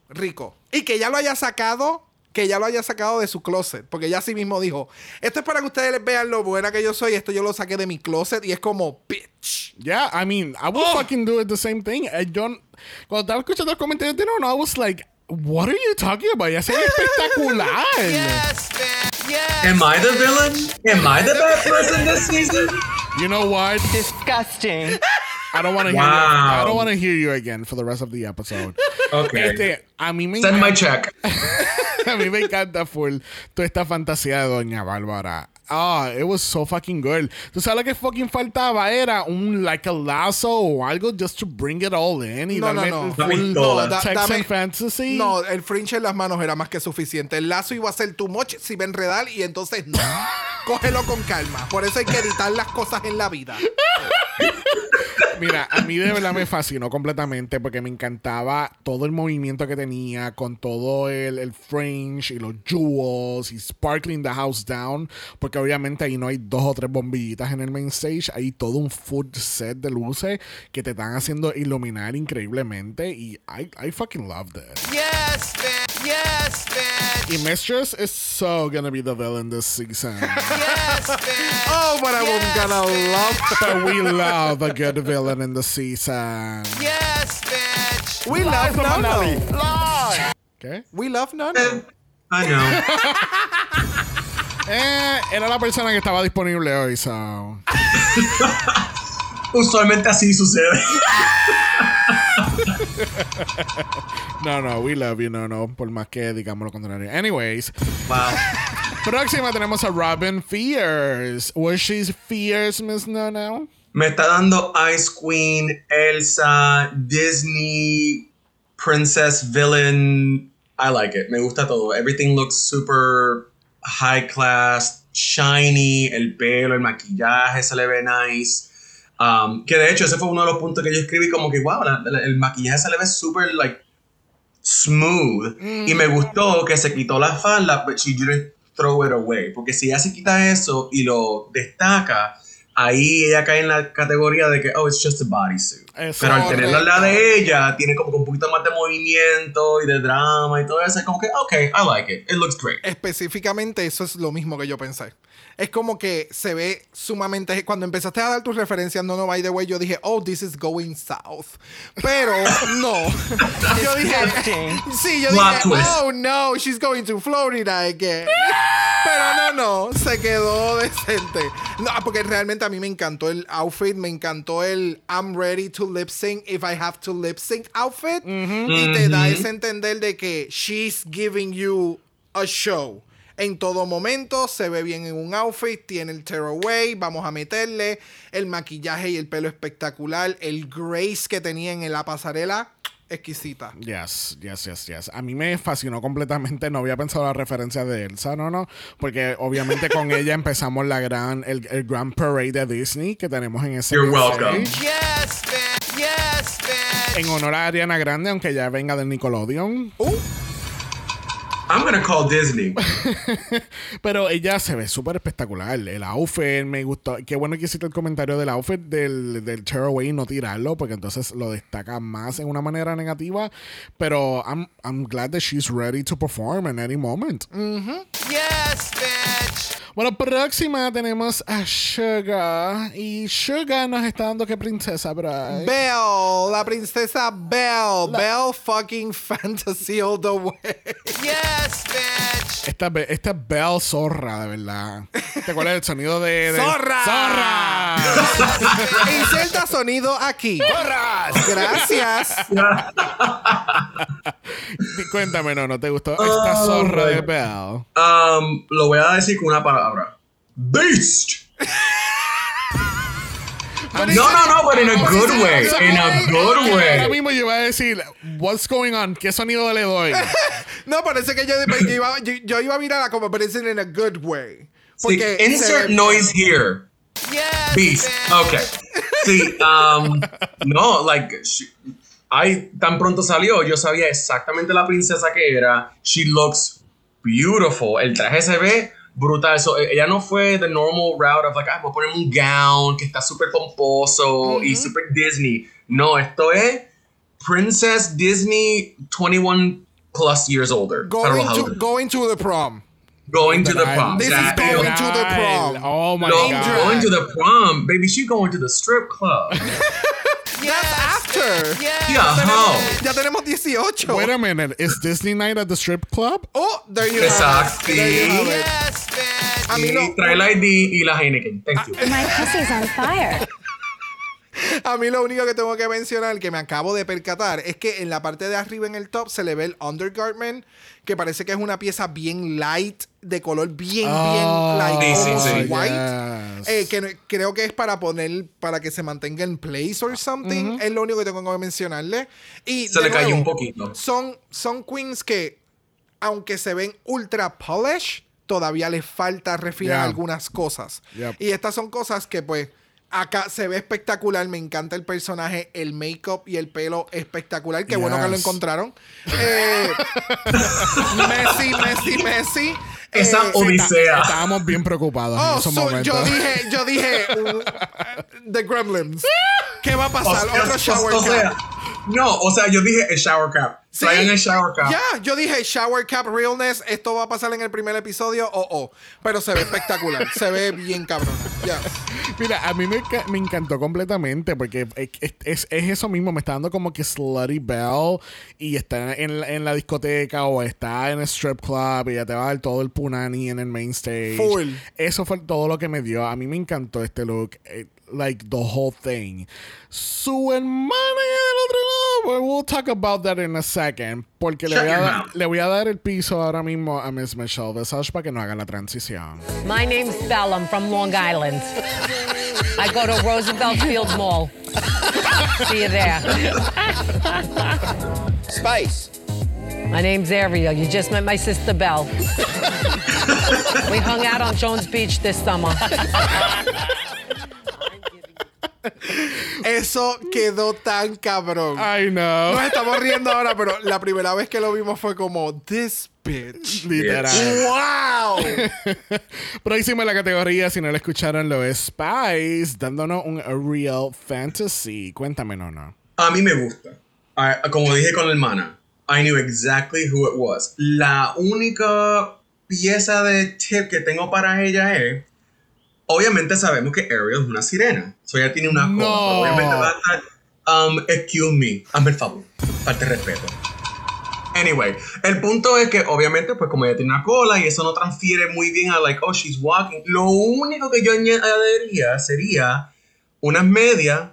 Speaker 2: rico. Y que ya lo haya sacado, que ya lo haya sacado de su closet. Porque ella sí mismo dijo, esto es para que ustedes vean lo buena que yo soy. Esto yo lo saqué de mi closet y es como, bitch.
Speaker 1: Yeah, I mean, I would fucking do it the same thing. I don't. Cuando estaba escuchando los comentarios de no, no, I was like, what are you talking about? Ya se ve espectacular.
Speaker 13: Yes, man. Yes.
Speaker 5: Am I the villain? Am I the bad person this season?
Speaker 1: You know what?
Speaker 10: Disgusting.
Speaker 1: I don't want to hear. You. I don't want to hear you again for the rest of the episode.
Speaker 5: Okay.
Speaker 1: Este, a mí me
Speaker 5: Send my check.
Speaker 1: a mí me encanta full toda esta fantasía de Doña Bárbara. Ah, it was so fucking good. Tú sabes lo que fucking faltaba era un like a lazo o algo just to bring it all in y
Speaker 2: No, no, no.
Speaker 1: full
Speaker 5: pistola.
Speaker 2: da-
Speaker 1: Texan
Speaker 2: dame-
Speaker 1: fantasy.
Speaker 2: No, el fringe en las manos era más que suficiente. El lazo iba a ser too much si va a enredar y entonces no. Cógelo con calma. Por eso hay que editar las cosas en la vida.
Speaker 1: Mira, a mí de verdad me fascinó completamente porque me encantaba todo el movimiento que tenía con todo el, el fringe y los jewels y sparkling the house down. Porque obviamente ahí no hay dos o tres bombillitas en el main stage, hay todo un food set de luces que te están haciendo iluminar increíblemente y I, I fucking loved it.
Speaker 13: Yes, man. Yes, man.
Speaker 1: Y Mistress is so gonna be the villain this season.
Speaker 13: Yes, man.
Speaker 2: Oh, but I'm gonna love
Speaker 1: but we love a good villain in the season.
Speaker 13: Yes, bitch.
Speaker 2: We love Nano.
Speaker 1: ¿Qué?
Speaker 2: We love Nano.
Speaker 5: I know.
Speaker 1: Eh, era la persona que estaba disponible hoy, so.
Speaker 5: Usualmente así sucede.
Speaker 1: No, no, we love you, no, no, por más que digamos lo contrario. Anyways,
Speaker 5: Wow.
Speaker 1: próxima tenemos a Robin Fierce. Was she fierce, Miss No No?
Speaker 5: Me está dando Ice Queen, Elsa, Disney, Princess Villain. I like it. Me gusta todo. Everything looks super high class, shiny. El pelo, el maquillaje se le ve nice. Um, que de hecho, ese fue uno de los puntos que yo escribí. Como que, wow, la- la- el maquillaje se le ve super, like, smooth. Y me gustó que se quitó la falda, but she didn't throw it away. Porque si ella se quita eso y lo destaca, ahí ella cae en la categoría de que, oh, it's just a bodysuit. Pero al tener la de ella, tiene como que un poquito más de movimiento y de drama y todo eso. Es como que, ok, I like it. It looks great.
Speaker 2: Específicamente, eso es lo mismo que yo pensé. Es como que se ve sumamente. Cuando empezaste a dar tus referencias, no, no, by the way, yo dije, oh, this is going south. Pero no. yo dije, sí, yo
Speaker 5: Plot
Speaker 2: dije,
Speaker 5: twist.
Speaker 2: oh, no, she's going to Florida again. Pero no, no, se quedó decente. No, porque realmente a mí me encantó el outfit, me encantó el I'm ready to lip sync if I have to lip sync outfit. Y te da ese entender de que she's giving you a show. En todo momento se ve bien en un outfit, tiene el tearaway, vamos a meterle el maquillaje y el pelo espectacular, el grace que tenía en la pasarela, exquisita.
Speaker 1: Yes, yes, yes, yes. A mí me fascinó completamente. No había pensado la referencia de Elsa, no, no. Porque obviamente con ella empezamos la gran, el, el Grand Parade de Disney que tenemos en ese
Speaker 5: You're welcome.
Speaker 13: Yes, bitch. Yes, bitch.
Speaker 1: En honor a Ariana Grande, aunque ya venga del Nickelodeon.
Speaker 5: I'm gonna call Disney.
Speaker 1: Pero ella se ve súper espectacular. El outfit me gustó. Qué bueno que hiciste el comentario del outfit del, del tearaway y no tirarlo, porque entonces lo destaca más en una manera negativa. Pero I'm, I'm glad that she's ready to perform in any moment.
Speaker 13: Yes, bitch.
Speaker 1: Bueno, próxima tenemos a Sugar. Y Sugar nos está dando qué princesa, bro.
Speaker 2: Belle, la princesa Belle, Belle fucking fantasy all the way.
Speaker 13: Yes, bitch.
Speaker 1: Esta, esta es Belle Zorra, de verdad. ¿Te acuerdas del sonido de. de-
Speaker 2: ¡Zorra!
Speaker 1: ¡Zorra!
Speaker 2: Inserta sonido aquí. Gracias.
Speaker 1: Cuéntame, no, ¿no te gustó esta
Speaker 5: Oh,
Speaker 1: zorra de Belle?
Speaker 5: Um, lo voy a decir con una palabra. Beast. No, no, no, but in a good way. In a good
Speaker 1: Ahora
Speaker 5: way.
Speaker 1: mismo yo iba a decir, what's going on? ¿Qué sonido le doy?
Speaker 2: No, parece que yo, yo iba, yo, yo iba a mirarla como parece in a good way.
Speaker 5: Sí,
Speaker 2: Porque se
Speaker 5: insert noise here.
Speaker 13: Yes,
Speaker 5: Beast.
Speaker 13: bitch.
Speaker 5: Okay. Sí, um, no, like, she- ay, tan pronto salió, yo sabía exactamente la princesa que era. She looks beautiful. El traje se ve brutal. So, eh, ella no fue the normal route of like, ah, voy a ponerme un gown que está súper pomposo y súper Disney. No, esto es Princess Disney 21 plus years older.
Speaker 2: Going to, going to the prom.
Speaker 5: Going to the prom.
Speaker 2: This is going to the prom.
Speaker 1: Oh my
Speaker 5: no,
Speaker 1: god.
Speaker 5: going to the prom, baby. She going to the strip club.
Speaker 2: That's after.
Speaker 13: Yes.
Speaker 5: Yeah, how?
Speaker 2: Ya tenemos 18.
Speaker 1: Wait a minute, is Disney night at the strip club?
Speaker 2: Oh, there you
Speaker 5: Exacto.
Speaker 2: There you.
Speaker 13: Yes, bitch.
Speaker 2: A mí no.
Speaker 5: Y trae el ID y la Heineken. Thank you.
Speaker 4: My pussy's on fire.
Speaker 2: A mí lo único que tengo que mencionar, que me acabo de percatar, es que en la parte de arriba en el top se le ve el undergarment, que parece que es una pieza bien light, de color bien,
Speaker 1: Oh,
Speaker 2: bien light,
Speaker 5: Sí, sí,
Speaker 2: almost
Speaker 5: sí.
Speaker 2: white.
Speaker 1: yes.
Speaker 2: Eh, que no- creo que es para poner, para que se mantenga en place or something. Es lo único que tengo que mencionarle. Y
Speaker 5: Se le cayó un poquito.
Speaker 2: Son, son queens que, aunque se ven ultra polish, todavía les falta refinar
Speaker 1: Yeah.
Speaker 2: algunas cosas.
Speaker 1: Yep.
Speaker 2: Y estas son cosas que, pues, acá se ve espectacular. Me encanta el personaje, el make-up y el pelo espectacular. Qué bueno que lo encontraron. Eh, Messi, Messi, Messi.
Speaker 5: Esa
Speaker 2: Eh,
Speaker 5: odisea.
Speaker 1: Estábamos bien preocupados en
Speaker 2: Oh,
Speaker 1: esos
Speaker 2: so-
Speaker 1: momentos.
Speaker 2: yo dije, yo dije, uh, The Gremlins. ¿Qué va a
Speaker 5: O
Speaker 2: pasar?
Speaker 5: sea,
Speaker 2: Otro shower
Speaker 5: o sea,
Speaker 2: cap.
Speaker 5: no, o sea, yo dije el shower cap.
Speaker 2: Sí.
Speaker 5: El shower cap.
Speaker 2: Ya, yo dije Shower Cap Realness. Esto va a pasar en el primer episodio. Oh, oh. Pero se ve espectacular. se ve bien cabrona. Ya.
Speaker 1: Mira, a mí me, me encantó completamente porque es, es- es- es eso mismo, me está dando como que Slutty Bell y está en, la- en la discoteca o está en el strip club y ya te va a dar todo el punani en el main stage.
Speaker 2: Full.
Speaker 1: Eso fue todo lo que me dio. A mí me encantó este look. Eh, like the whole thing. Su hermana del otro lado, well, we'll talk about that in a second. Porque le voy, a
Speaker 5: your
Speaker 1: dar,
Speaker 5: mouth.
Speaker 1: le voy a dar el piso ahora mismo a Miss Michelle Visage para que no haga la transición.
Speaker 15: My name's Belle. I'm from Long Island. I go to Roosevelt Field Mall. See you there.
Speaker 14: Spice.
Speaker 15: My name's Ariel. You just met my sister Belle. we hung out on Jones Beach this summer.
Speaker 2: Eso quedó tan cabrón.
Speaker 1: I know.
Speaker 2: Nos estamos riendo ahora, pero la primera vez que lo vimos fue como, this bitch.
Speaker 1: Literal.
Speaker 2: ¡Wow!
Speaker 1: Próximo en la categoría, si no la escucharon, lo es Spice, dándonos un Real Fantasy. Cuéntame, no, no.
Speaker 5: A mí me gusta. Ah, como dije con la hermana, I knew exactly who it was. La única pieza de tip que tengo para ella es, obviamente sabemos que Ariel es una sirena. So ella tiene una
Speaker 1: No.
Speaker 5: cola. Obviamente va a estar, um, excuse me, hazme el favor, falta de respeto. Anyway, el punto es que obviamente pues como ella tiene una cola y eso no transfiere muy bien a like, oh, she's walking. Lo único que yo añadiría sería unas medias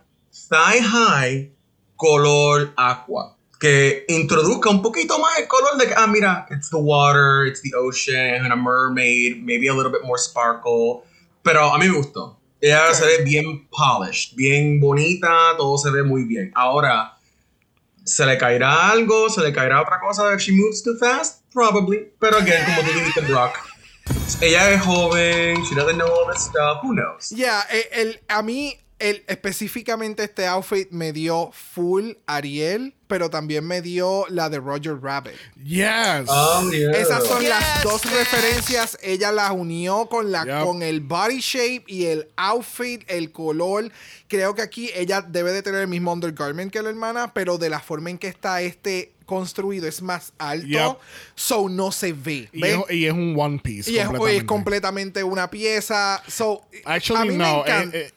Speaker 5: thigh high color aqua que introduzca un poquito más el color de que, ah, mira, it's the water, it's the ocean, and a mermaid, maybe a little bit more sparkle. Pero a mí me gustó. Ella se ve bien polished, bien bonita, todo se ve muy bien. Ahora, ¿se le caerá algo? ¿Se le caerá otra cosa if she moves too fast? Probably. Pero again, como tú dijiste, Brock, ella es joven, she doesn't know all this stuff, who knows?
Speaker 2: Ya, eh, el, a mí, el, específicamente este outfit me dio full Ariel, pero también me dio la de Roger Rabbit.
Speaker 1: Yes.
Speaker 5: Oh, yeah.
Speaker 2: Esas son las dos referencias. Ella las unió con, la,
Speaker 1: Yep.
Speaker 2: con el body shape y el outfit, el color. Creo que aquí ella debe de tener el mismo undergarment que la hermana, pero de la forma en que está este construido es más alto.
Speaker 1: Yep.
Speaker 2: So no se ve.
Speaker 1: Y es, y es un One Piece.
Speaker 2: Y es,
Speaker 1: completamente.
Speaker 2: es completamente una pieza. So, a
Speaker 1: Actually,
Speaker 2: mí me
Speaker 1: no.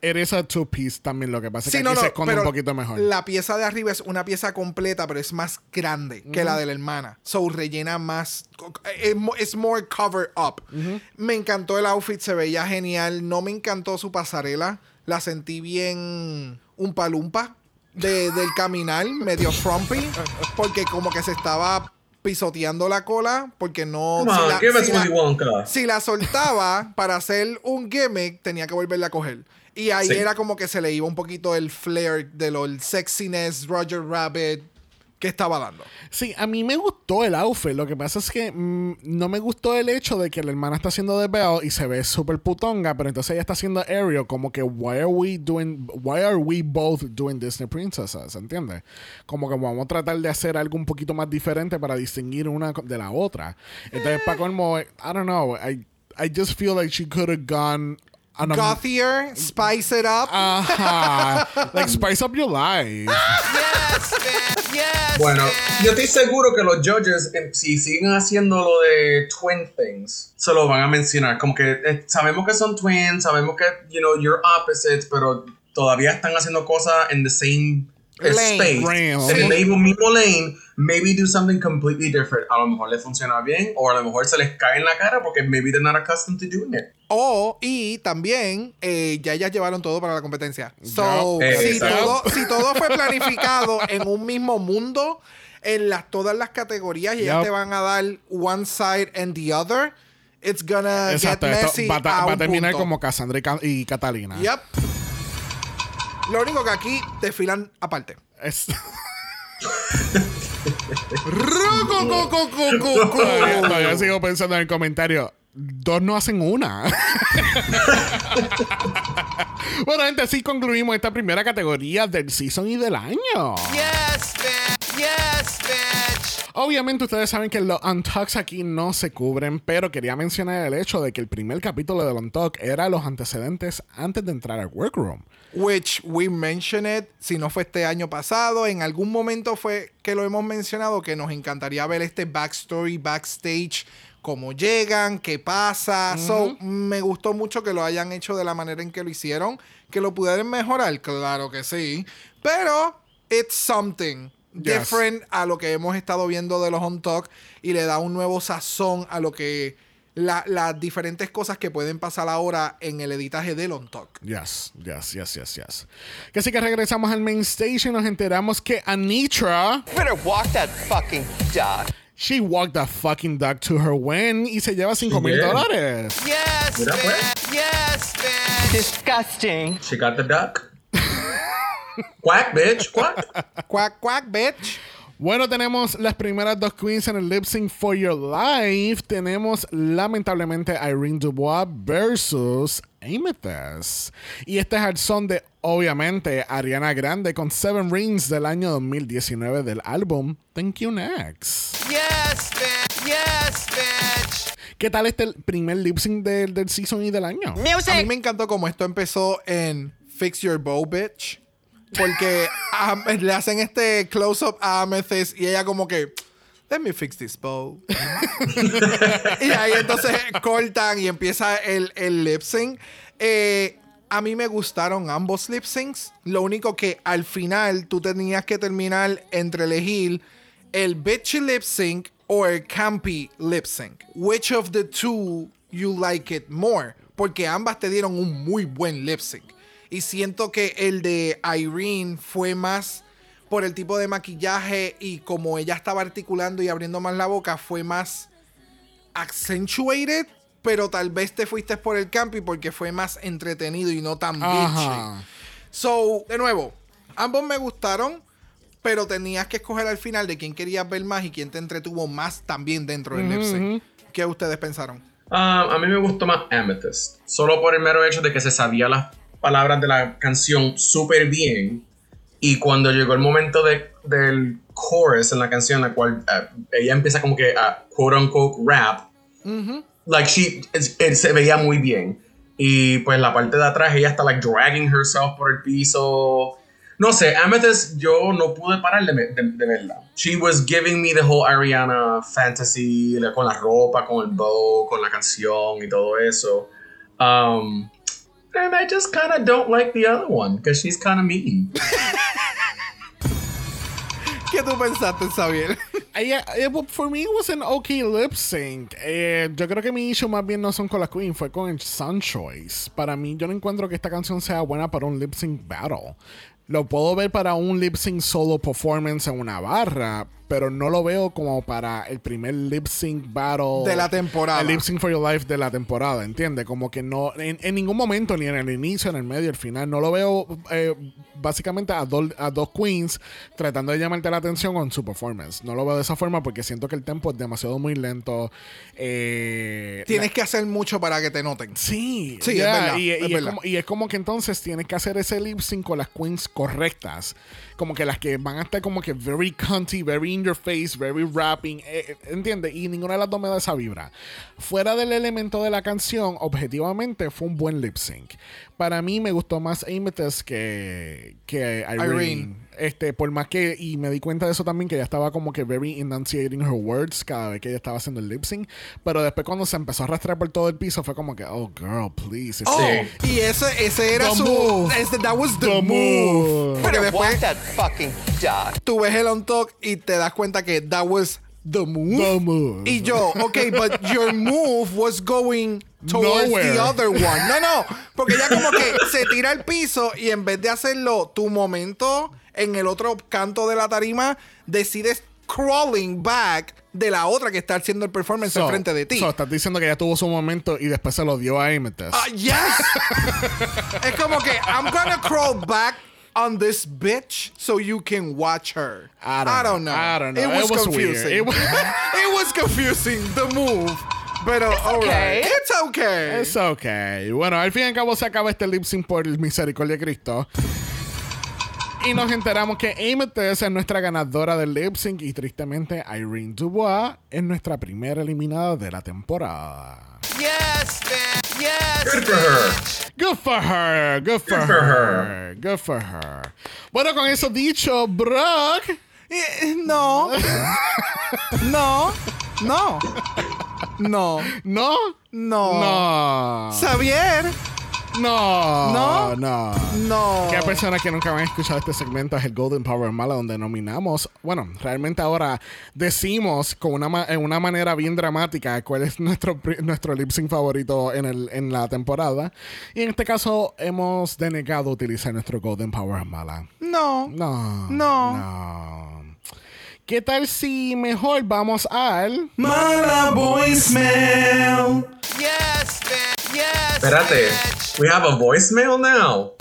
Speaker 1: it is a two piece también. Lo que pasa es
Speaker 2: Sí,
Speaker 1: que
Speaker 2: no,
Speaker 1: aquí
Speaker 2: no,
Speaker 1: se esconde un poquito mejor.
Speaker 2: La pieza de arriba es una pieza completa, pero es más grande que la de la hermana. So rellena más. Es, mo- es more cover up. Me encantó el outfit, se veía genial. No me encantó su pasarela. La sentí bien un palumpa de, del caminar, medio frumpy, porque como que se estaba pisoteando la cola, porque no.
Speaker 5: Come on,
Speaker 2: la,
Speaker 5: give
Speaker 2: si la- si la soltaba para hacer un gimmick, tenía que volverla a coger. Y ahí
Speaker 5: Sí.
Speaker 2: era como que se le iba un poquito el flair de lo el sexiness Roger Rabbit que estaba dando.
Speaker 1: Sí, a mí me gustó el outfit. Lo que pasa es que mm, no me gustó el hecho de que la hermana está haciendo de Belle y se ve súper putonga, pero entonces ella está haciendo Ariel como que why are we doing why are we both doing Disney princesses, ¿entiendes? Como que vamos a tratar de hacer algo un poquito más diferente para distinguir una de la otra. Entonces para colmo, I don't know, I I just feel like she could have gone on a-
Speaker 2: Gothier, spice it up.
Speaker 1: Ajá. like spice up your life.
Speaker 13: Yes, bitch. Yes,
Speaker 5: Bueno,
Speaker 13: bitch.
Speaker 5: yo estoy seguro que los judges, eh, si siguen haciendo lo de twin things, se lo van a mencionar. Como que eh, sabemos que son twins, sabemos que, you know, you're opposites, pero todavía están haciendo cosas en the same
Speaker 2: Lane.
Speaker 5: space.
Speaker 1: Lane.
Speaker 5: En el mismo, mismo lane, maybe do something completely different. A lo mejor les funciona bien, o a lo mejor se les cae en la cara porque maybe they're not accustomed to doing it.
Speaker 2: O, y también, eh, ya ellas llevaron todo para la competencia. So, si,
Speaker 5: Exacto.
Speaker 2: todo, si todo fue planificado en un mismo mundo, en las, todas las categorías, y ellas te van a dar one side and the other, it's gonna
Speaker 1: Exacto,
Speaker 2: get messy
Speaker 1: va, a va a terminar
Speaker 2: punto.
Speaker 1: como Cassandra y, Ca- y Catalina.
Speaker 2: Yep. Lo único que aquí desfilan aparte.
Speaker 1: Es- todavía sigo pensando en el comentario. Dos no hacen una. bueno, gente, así concluimos esta primera categoría del season y del año.
Speaker 13: Yes, bitch. Yes, bitch.
Speaker 1: Obviamente ustedes saben que los Untucks aquí no se cubren, pero quería mencionar el hecho de que el primer capítulo del Untuck era los antecedentes antes de entrar al workroom.
Speaker 2: Which we mentioned it, si no fue este año pasado, en algún momento fue que lo hemos mencionado, que nos encantaría ver este backstory, backstage, cómo llegan, qué pasa. So, me gustó mucho que lo hayan hecho de la manera en que lo hicieron, que lo pudieran mejorar, claro que sí, pero it's something.
Speaker 1: Yes.
Speaker 2: Different a lo que hemos estado viendo de los On Talk y le da un nuevo sazón a lo que la- las diferentes cosas que pueden pasar ahora en el editaje del On Talk.
Speaker 1: Yes, yes, yes, yes, yes. Que así que regresamos al main station nos enteramos que Anitra...
Speaker 14: Better walk that fucking dog.
Speaker 1: She walked the fucking duck to her win y se lleva 5 mil
Speaker 5: did.
Speaker 1: dólares.
Speaker 13: Yes,
Speaker 5: Mira, pues.
Speaker 13: bitch. Yes, bitch.
Speaker 10: Disgusting.
Speaker 5: She got the duck. Quack, bitch. Quack.
Speaker 2: Quack, quack, bitch.
Speaker 1: Bueno, tenemos las primeras dos queens en el lip sync for your life. Tenemos lamentablemente Irene Dubois versus Amethyst. Y este es el son de, obviamente, Ariana Grande con Seven Rings del año 2019 del álbum Thank You Next.
Speaker 13: Yes, bitch. Yes, bitch.
Speaker 1: ¿Qué tal este primer lip sync del, del season y del año?
Speaker 2: A mí me encantó como esto empezó en Fix Your Bow, bitch. Porque le hacen este close-up a Amethyst y ella como que, let me fix this bow. y ahí entonces cortan y empieza el, el lip sync. Eh, a mí me gustaron ambos lip syncs. Lo único que al final tú tenías que terminar entre elegir el bitchy lip sync o el campy lip sync. Which of the two you like it more? Porque ambas te dieron un muy buen lip sync. Y siento que el de Irene fue más por el tipo de maquillaje y como ella estaba articulando y abriendo más la boca, fue más accentuated. Pero tal vez te fuiste por el campy porque fue más entretenido y no tan bitchy. So, de nuevo, ambos me gustaron, pero tenías que escoger al final de quién querías ver más y quién te entretuvo más también dentro del sync. ¿Qué ustedes pensaron?
Speaker 5: Ah, a mí me gustó más Amethyst. Solo por el mero hecho de que se sabía las palabras de la canción súper bien. Y cuando llegó el momento de, del chorus en la canción, la cual ah, ella empieza como que a quote unquote rap, like she, es- él se veía muy bien. Y pues la parte de atrás, ella está like dragging herself por el piso. No sé, Amethyst, yo no pude parar de, de, de verla. She was giving me the whole Ariana fantasy, con la ropa, con el bow, con la canción y todo eso. Um, and I just kind of don't like the other one, because she's kind of mean.
Speaker 2: ¿Qué tú pensaste, Xavier?
Speaker 1: Eh, for me, it was an okay lip sync. Eh, yo creo que mi issue más bien no son con la Queen, fue con el Sun Choice. Para mí, yo no encuentro que esta canción sea buena para un lip sync battle. Lo puedo ver para un lip sync solo performance en una barra, pero no lo veo como para el primer lip sync battle
Speaker 2: De la temporada.
Speaker 1: El lip sync for your life de la temporada, ¿entiendes? Como que no, en, en ningún momento, ni en el inicio, en el medio, el final, no lo veo eh, básicamente a, dos a dos queens tratando de llamarte la atención con su performance. No lo veo de esa forma porque siento que el tempo es demasiado muy lento. Eh,
Speaker 2: Tienes que hacer mucho para que te noten.
Speaker 1: Sí,
Speaker 2: Sí,
Speaker 1: ya,
Speaker 2: es verdad.
Speaker 1: Y,
Speaker 2: es
Speaker 1: y es
Speaker 2: verdad.
Speaker 1: como, y es como que entonces tienes que hacer ese lip sync con las queens correctas. Como que las que van a estar como que very cunty, very in your face, very rapping. eh, eh, ¿Entiendes? Y ninguna de las dos me da esa vibra. Fuera del elemento de la canción, objetivamente fue un buen lip sync. Para mí me gustó más Amethyst que, que Irene.
Speaker 2: Irene.
Speaker 1: Este, por más que, y me di cuenta de eso también, que ella estaba como que very enunciating her words cada vez que ella estaba haciendo el lip sync. Pero después cuando se empezó a arrastrar por todo el piso, fue como que, oh girl, please. it's-
Speaker 2: Oh, y ese, ese era
Speaker 1: The
Speaker 2: su.
Speaker 1: move.
Speaker 2: ese- that was the,
Speaker 1: The
Speaker 2: move.
Speaker 1: move.
Speaker 14: Walk
Speaker 2: después
Speaker 14: that fucking dog.
Speaker 2: tú ves el on talk y te das cuenta que that was the move.
Speaker 1: The move.
Speaker 2: Y yo, ok, but your move was going towards
Speaker 1: Nowhere.
Speaker 2: the other one. No, no, porque ya como que se tira al piso y en vez de hacerlo tu momento en el otro canto de la tarima, decides crawling back de la otra que está haciendo el performance
Speaker 1: So-
Speaker 2: enfrente de ti.
Speaker 1: so, estás diciendo que ella tuvo su momento y después se lo dio a Amethyst.
Speaker 2: Ah, yes. es como que I'm gonna crawl back on this bitch so you can watch her.
Speaker 1: I don't know.
Speaker 2: know.
Speaker 1: I don't know.
Speaker 2: It was,
Speaker 1: It was
Speaker 2: confusing.
Speaker 1: It was-
Speaker 2: It was confusing. The move. Pero alright.
Speaker 10: okay.
Speaker 2: It's okay.
Speaker 1: Es ok. Bueno, al fin y al cabo se acaba este lip sync por el misericordia de Cristo. Y nos enteramos que Amethyst es nuestra ganadora del lip sync y tristemente Irene Dubois es nuestra primera eliminada de la temporada.
Speaker 13: Yes, bitch. Yes,
Speaker 5: Good for her.
Speaker 1: Good for her, good for,
Speaker 5: Good for
Speaker 1: her, good for her. Bueno, con eso dicho, Brock,
Speaker 2: Eh, No. no. No. No.
Speaker 1: ¿no?
Speaker 2: No.
Speaker 1: No.
Speaker 2: Xavier,
Speaker 1: No,
Speaker 2: ¿No?
Speaker 1: no.
Speaker 2: No.
Speaker 1: Que hay personas que nunca han escuchado este segmento es el Golden Power Mala, donde nominamos, bueno, realmente ahora decimos con una en una manera bien dramática cuál es nuestro, nuestro lip sync favorito en, el, en la temporada. Y en este caso hemos denegado utilizar nuestro Golden Power Mala.
Speaker 2: No.
Speaker 1: No.
Speaker 2: No.
Speaker 1: No. ¿Qué tal si mejor vamos al
Speaker 12: Mala voicemail.
Speaker 13: Yes, bitch. Yes,
Speaker 5: Espérate.
Speaker 13: bitch.
Speaker 5: We have a voicemail now.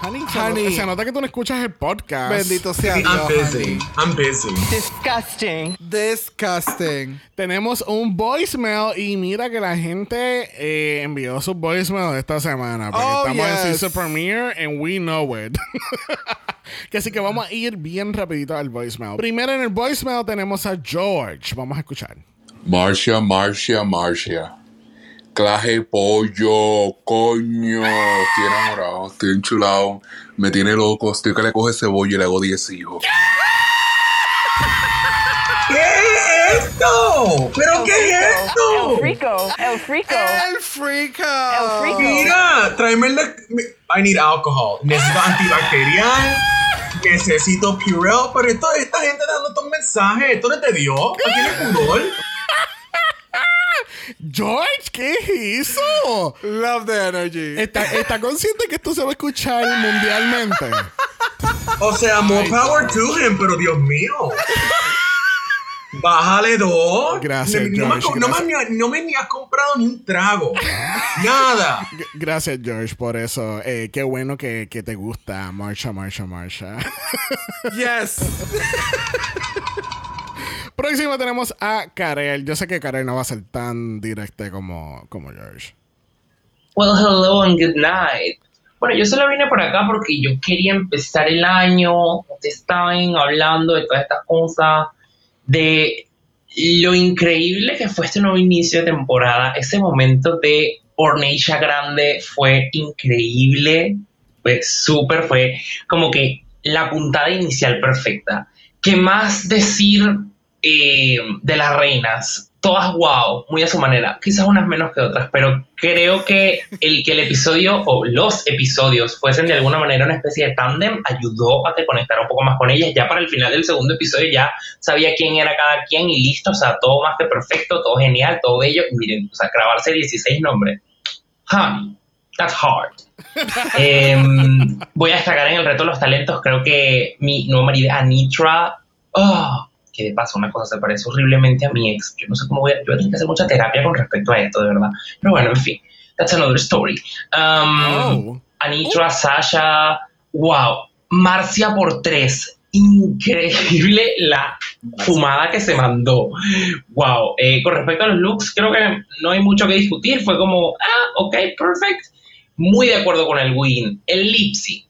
Speaker 1: Honey?
Speaker 2: Honey.
Speaker 1: Se nota que tú no escuchas el podcast.
Speaker 2: Bendito sea
Speaker 5: I'm
Speaker 2: Dios,
Speaker 5: busy.
Speaker 2: honey.
Speaker 5: I'm busy.
Speaker 10: Disgusting.
Speaker 2: Disgusting.
Speaker 1: Tenemos un voicemail y mira que la gente eh, envió su voicemail esta semana. Porque
Speaker 2: Oh,
Speaker 1: estamos en
Speaker 2: yes.
Speaker 1: season premiere and we know it. que así que vamos a ir bien rapidito al voicemail. Primero en el voicemail tenemos a George. Vamos a escuchar.
Speaker 16: Marcia, Marcia, Marcia. Claje pollo, coño. Estoy enamorado, estoy enchulado. Me tiene loco. Estoy que le coge cebolla y le hago 10 hijos.
Speaker 5: ¿Qué es esto? ¿Pero qué es
Speaker 8: El
Speaker 5: esto?
Speaker 8: frico. El frico.
Speaker 2: El frico.
Speaker 8: El frico.
Speaker 5: Mira, tráeme el I need alcohol. Necesito antibacterial. Necesito Purell. Pero esto, esta gente dando estos mensajes. ¿Esto no te dio? ¿No tiene pudor?
Speaker 1: George, ¿qué es eso?
Speaker 2: Love the energy.
Speaker 1: ¿Está, está consciente que esto se va a escuchar mundialmente?
Speaker 5: O sea, more power to him, pero Dios mío. Bájale dos.
Speaker 1: Gracias,
Speaker 5: no,
Speaker 1: George,
Speaker 5: no me-
Speaker 1: gracias.
Speaker 5: no me ni has comprado ni un trago. Nada.
Speaker 1: G- Gracias, George, por eso. Eh, qué bueno que, que te gusta. Marcha, marcha, marcha.
Speaker 2: Yes.
Speaker 1: Próximo tenemos a Karel. Yo sé que Karel no va a ser tan directa como, como George.
Speaker 17: Well, hello and good night. Bueno, yo solo vine por acá porque yo quería empezar el año. Ustedes estaban hablando de todas estas cosas, de lo increíble que fue este nuevo inicio de temporada. Ese momento de Orneisha Grande fue increíble, fue súper, fue como que la puntada inicial perfecta. ¿Qué más decir eh, de las reinas? Todas wow, muy a su manera, quizás unas menos que otras, pero creo que el que el episodio o los episodios fuesen de alguna manera una especie de tándem ayudó a que conectara un poco más con ellas. Ya para el final del segundo episodio ya sabía quién era cada quien y listo, o sea, todo más que perfecto, todo genial, todo bello. Miren, o sea, grabarse 16 nombres. Honey, that's hard. Em, voy a destacar en el reto de los talentos, creo que mi nuevo marido Anitra, oh, que de paso una cosa se parece horriblemente a mi ex. Yo no sé cómo voy a, yo voy a tener que hacer mucha terapia con respecto a esto, de verdad. Pero bueno, en fin, that's another story. Um, Anitra, Sasha, wow. Marcia por tres. Increíble la fumada que se mandó. Wow. Eh, con respecto a los looks, creo que no hay mucho que discutir. Fue como, ah, ok, perfect. Muy de acuerdo con el win. El lip sync.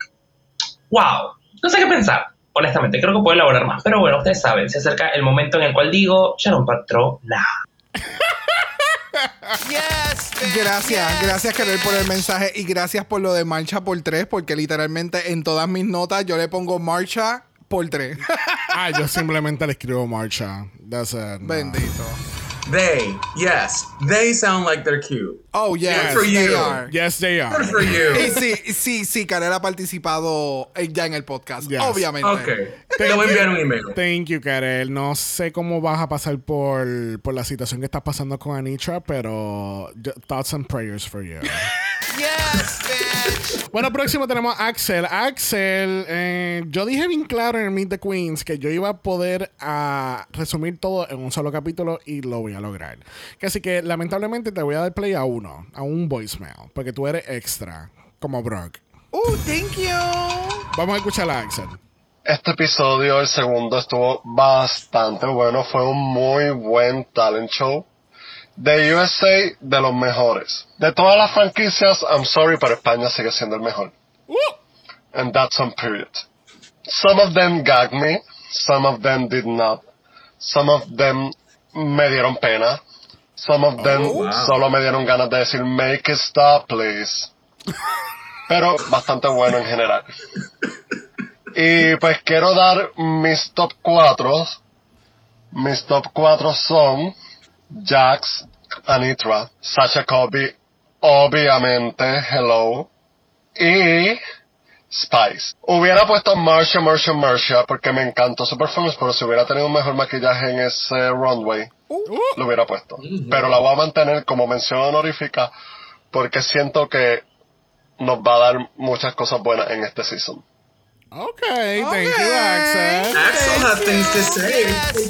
Speaker 17: Wow. No sé qué pensar. Honestamente, creo que puedo elaborar más. Pero bueno, ustedes saben, se acerca el momento en el cual digo, Sharon Patrona.
Speaker 2: Gracias, gracias Karel por el mensaje y gracias por lo de marcha por tres, porque literalmente en todas mis notas yo le pongo marcha por tres.
Speaker 1: Ah, yo simplemente le escribo marcha. That's it. no.
Speaker 2: Bendito.
Speaker 5: They, yes, they sound like they're cute.
Speaker 2: Oh, yes,
Speaker 5: Good for
Speaker 2: they
Speaker 5: you.
Speaker 2: are.
Speaker 1: Yes, they are.
Speaker 5: Good for you.
Speaker 2: Y sí, sí, sí, Karel ha participado ya en el podcast,
Speaker 1: Yes.
Speaker 2: obviamente.
Speaker 5: Ok. Te voy a enviar un email.
Speaker 1: Thank you, Karel. No sé cómo vas a pasar por, por la situación que estás pasando con Anitra, pero yo- thoughts and prayers for you.
Speaker 13: Yes, bitch.
Speaker 1: Bueno, próximo tenemos a Axel. Axel, eh, yo dije bien claro en el Meet the Queens que yo iba a poder ah, resumir todo en un solo capítulo y lo voy a lograr. Así que lamentablemente te voy a dar play a uno, a un voicemail, porque tú eres extra, como Brock.
Speaker 2: Oh, thank you.
Speaker 1: Vamos a escuchar a Axel.
Speaker 18: Este episodio, el segundo, estuvo bastante bueno. Fue un muy buen talent show. De USA, de los mejores. De todas las franquicias, I'm sorry, pero España sigue siendo el mejor. And that's on period. Some of them gagged me. Some of them did not. Some of them me dieron pena. Some of them
Speaker 5: Oh, wow.
Speaker 18: solo me dieron ganas de decir, make it stop, please. Pero bastante bueno en general. Y pues quiero dar mis top 4. Mis top 4 son Jax, Anitra, Sasha Colby obviamente, hello. Y Spice. Hubiera puesto Marcia, Marcia, Marcia, porque me encantó su performance, pero si hubiera tenido un mejor maquillaje en ese runway, lo hubiera puesto. Pero la voy a mantener como mención honorífica, porque siento que nos va a dar muchas cosas buenas en este season.
Speaker 1: Okay, thank you, Axel.
Speaker 5: Axel has things to say. Él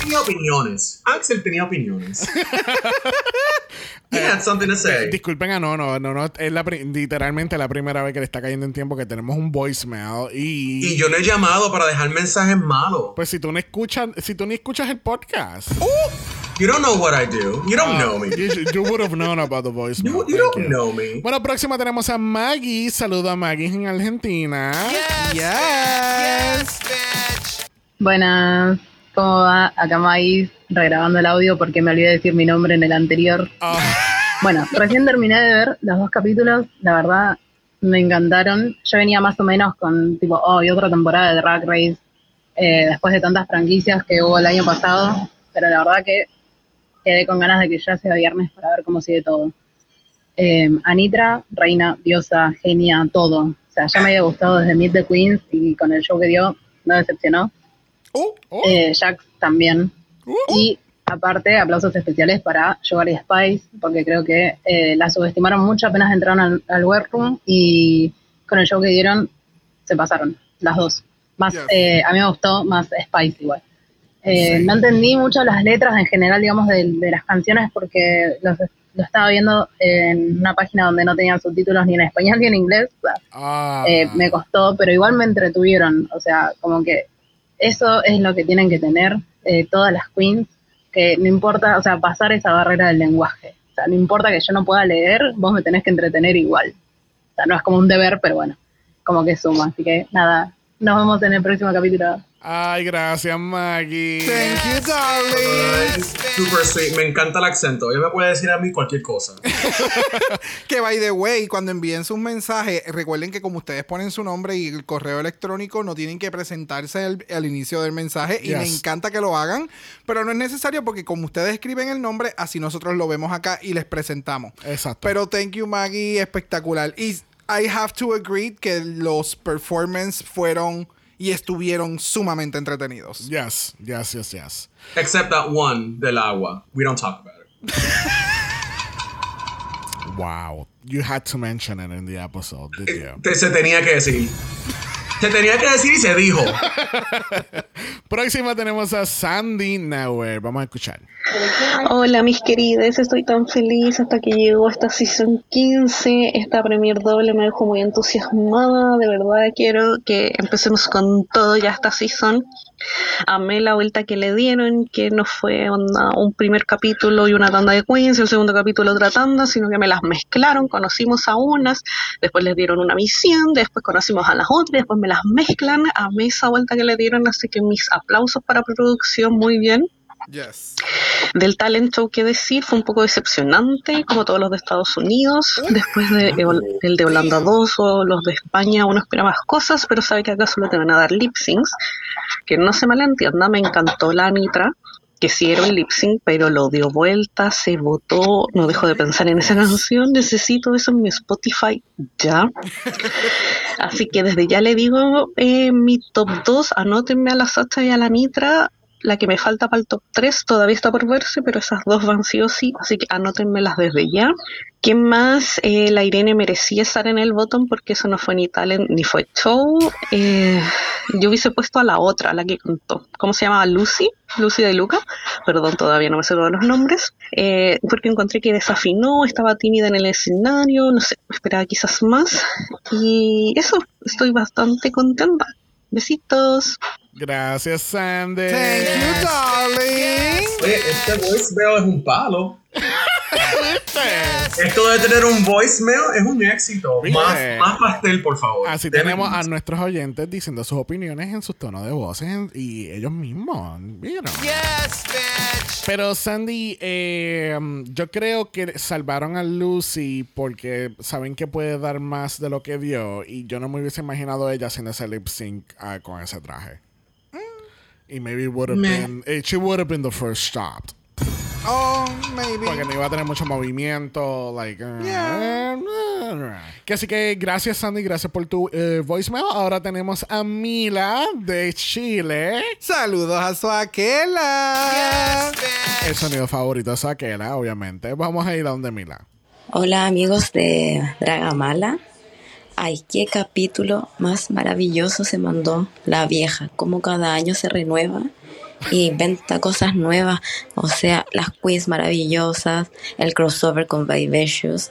Speaker 5: tenía opiniones. Axel tenía opiniones. He had something to say.
Speaker 1: Disculpen a no, no, no, no. Es la literalmente la primera vez que le está cayendo en tiempo que tenemos un voicemail y.
Speaker 5: Y yo no he llamado para dejar mensajes malos.
Speaker 1: Pues si tú no escuchas, si tú ni escuchas el podcast.
Speaker 5: You don't know what I do. You don't
Speaker 1: Ah,
Speaker 5: know me.
Speaker 1: You, you would have known about the voicemail.
Speaker 5: You, you don't
Speaker 1: you.
Speaker 5: know me.
Speaker 1: Bueno, próxima tenemos a Maggie. Saludo a Maggie en Argentina.
Speaker 2: Yes.
Speaker 19: Buenas, ¿cómo va? Acá Maggie, regrabando el audio porque me olvidé de decir mi nombre en el anterior. Bueno, recién terminé de ver los dos capítulos, la verdad me encantaron. Yo venía más o menos con tipo, oh, y otra temporada de Drag Race, eh, después de tantas franquicias que hubo el año pasado, pero la verdad que quedé con ganas de que ya sea viernes para ver cómo sigue todo. Eh, Anitra, reina, diosa, genia, todo. O sea, ya me había gustado desde Meet the Queens y con el show que dio, no decepcionó. Eh, Jax también. Y aparte, aplausos especiales para Sugar y Spice, porque creo que eh, la subestimaron mucho apenas entraron al, al workroom y con el show que dieron se pasaron, las dos. Más, eh, a mí me gustó más Spice igual. Eh, No entendí mucho las letras en general, digamos, de, de las canciones porque los- lo estaba viendo en una página donde no tenían subtítulos ni en español ni en inglés. O sea,
Speaker 1: Ah.
Speaker 19: eh, me costó, pero igual me entretuvieron. O sea, como que eso es lo que tienen que tener eh, todas las queens, que no importa, o sea, pasar esa barrera del lenguaje. O sea, no importa que yo no pueda leer, vos me tenés que entretener igual. O sea, no es como un deber, pero bueno, como que suma. Así que nada, nos vemos en el próximo capítulo.
Speaker 1: Ay, gracias, Maggie.
Speaker 2: Thank you, darling.
Speaker 5: Super sweet. Me encanta el acento. Ella me puede decir a mí cualquier cosa.
Speaker 2: Que by the way, cuando envíen sus mensajes, recuerden que como ustedes ponen su nombre y el correo electrónico, no tienen que presentarse al, al inicio del mensaje. Y me
Speaker 1: Yes.
Speaker 2: encanta que lo hagan, pero no es necesario porque como ustedes escriben el nombre, así nosotros lo vemos acá y les presentamos.
Speaker 1: Exacto.
Speaker 2: Pero thank you, Maggie, espectacular. Y I have to agree que los performances fueron y estuvieron sumamente entretenidos.
Speaker 1: Yes, yes, yes, yes.
Speaker 5: Except that one del agua. We don't talk about it.
Speaker 1: Wow. You had to mention it in the episode, did you?
Speaker 5: Te- se tenía que decir. Se tenía que decir y se dijo.
Speaker 1: Próxima tenemos a Sandy Nauer. Vamos a escuchar.
Speaker 20: Hola mis queridas, estoy tan feliz hasta que llegó esta season 15, esta premier doble me dejó muy entusiasmada, de verdad quiero que empecemos con todo ya esta season. Amé la vuelta que le dieron, que no fue onda, un primer capítulo y una tanda de queens, el segundo capítulo otra tanda, sino que me las mezclaron, conocimos a unas, después les dieron una misión, después conocimos a las otras, después me las mezclan, amé esa vuelta que le dieron, así que mis aplausos para producción, muy bien.
Speaker 2: Yes.
Speaker 20: Del talent show que decir, fue un poco decepcionante, como todos los de Estados Unidos. Después de, de- del de Holanda 2 o los de España, uno espera más cosas, pero sabe que acá solo te van a dar lip syncs. Que no se malentienda, me encantó la Anitra, que un lip sync, pero lo dio vuelta, se votó, no dejo de pensar en esa canción, necesito eso en mi Spotify ya. Así que desde ya le digo, eh, mi top 2, anótenme a la Sacha y a la Nitra. La que me falta para el top 3 todavía está por verse, pero esas dos van sí o sí, así que anótenmelas desde ya. ¿Quién más? Eh, la Irene merecía estar en el bottom porque eso no fue ni talent ni fue show. Eh, yo hubiese puesto a la otra, a la que contó. ¿Cómo se llamaba? Lucy, Lucy de Luca. Perdón, todavía no me sé todos los nombres. Eh, porque encontré que desafinó, estaba tímida en el escenario, no sé, esperaba quizás más. Y eso, estoy bastante contenta. Besitos.
Speaker 1: Gracias, Sandy.
Speaker 2: Thank you, darling.
Speaker 5: Oye, este voicemail es un palo. Esto de tener un voicemail es un éxito. Más, más pastel, por favor.
Speaker 1: Así tenemos a nuestros oyentes diciendo sus opiniones en sus tonos de voces en- y ellos mismos. know. Pero Sandy, eh, yo creo que salvaron a Lucy porque saben que puede dar más de lo que dio y yo no me hubiese imaginado ella haciendo ese lip sync ah, con ese traje. Y maybe would have been, eh, she would have been the first stopped.
Speaker 2: Oh, maybe.
Speaker 1: Porque no iba a tener mucho movimiento. Like, uh,
Speaker 2: Yeah.
Speaker 1: uh, que así que gracias, Sandy. Gracias por tu eh, voicemail. Ahora tenemos a Mila de Chile.
Speaker 2: Saludos a su aquela.
Speaker 1: El sonido favorito de Saquela, obviamente. Vamos a ir a donde Mila.
Speaker 21: Hola amigos de Dragamala. Ay, qué capítulo más maravilloso se mandó la vieja. Como cada año se renueva y inventa cosas nuevas. O sea, las quiz maravillosas, el crossover con Vivacious.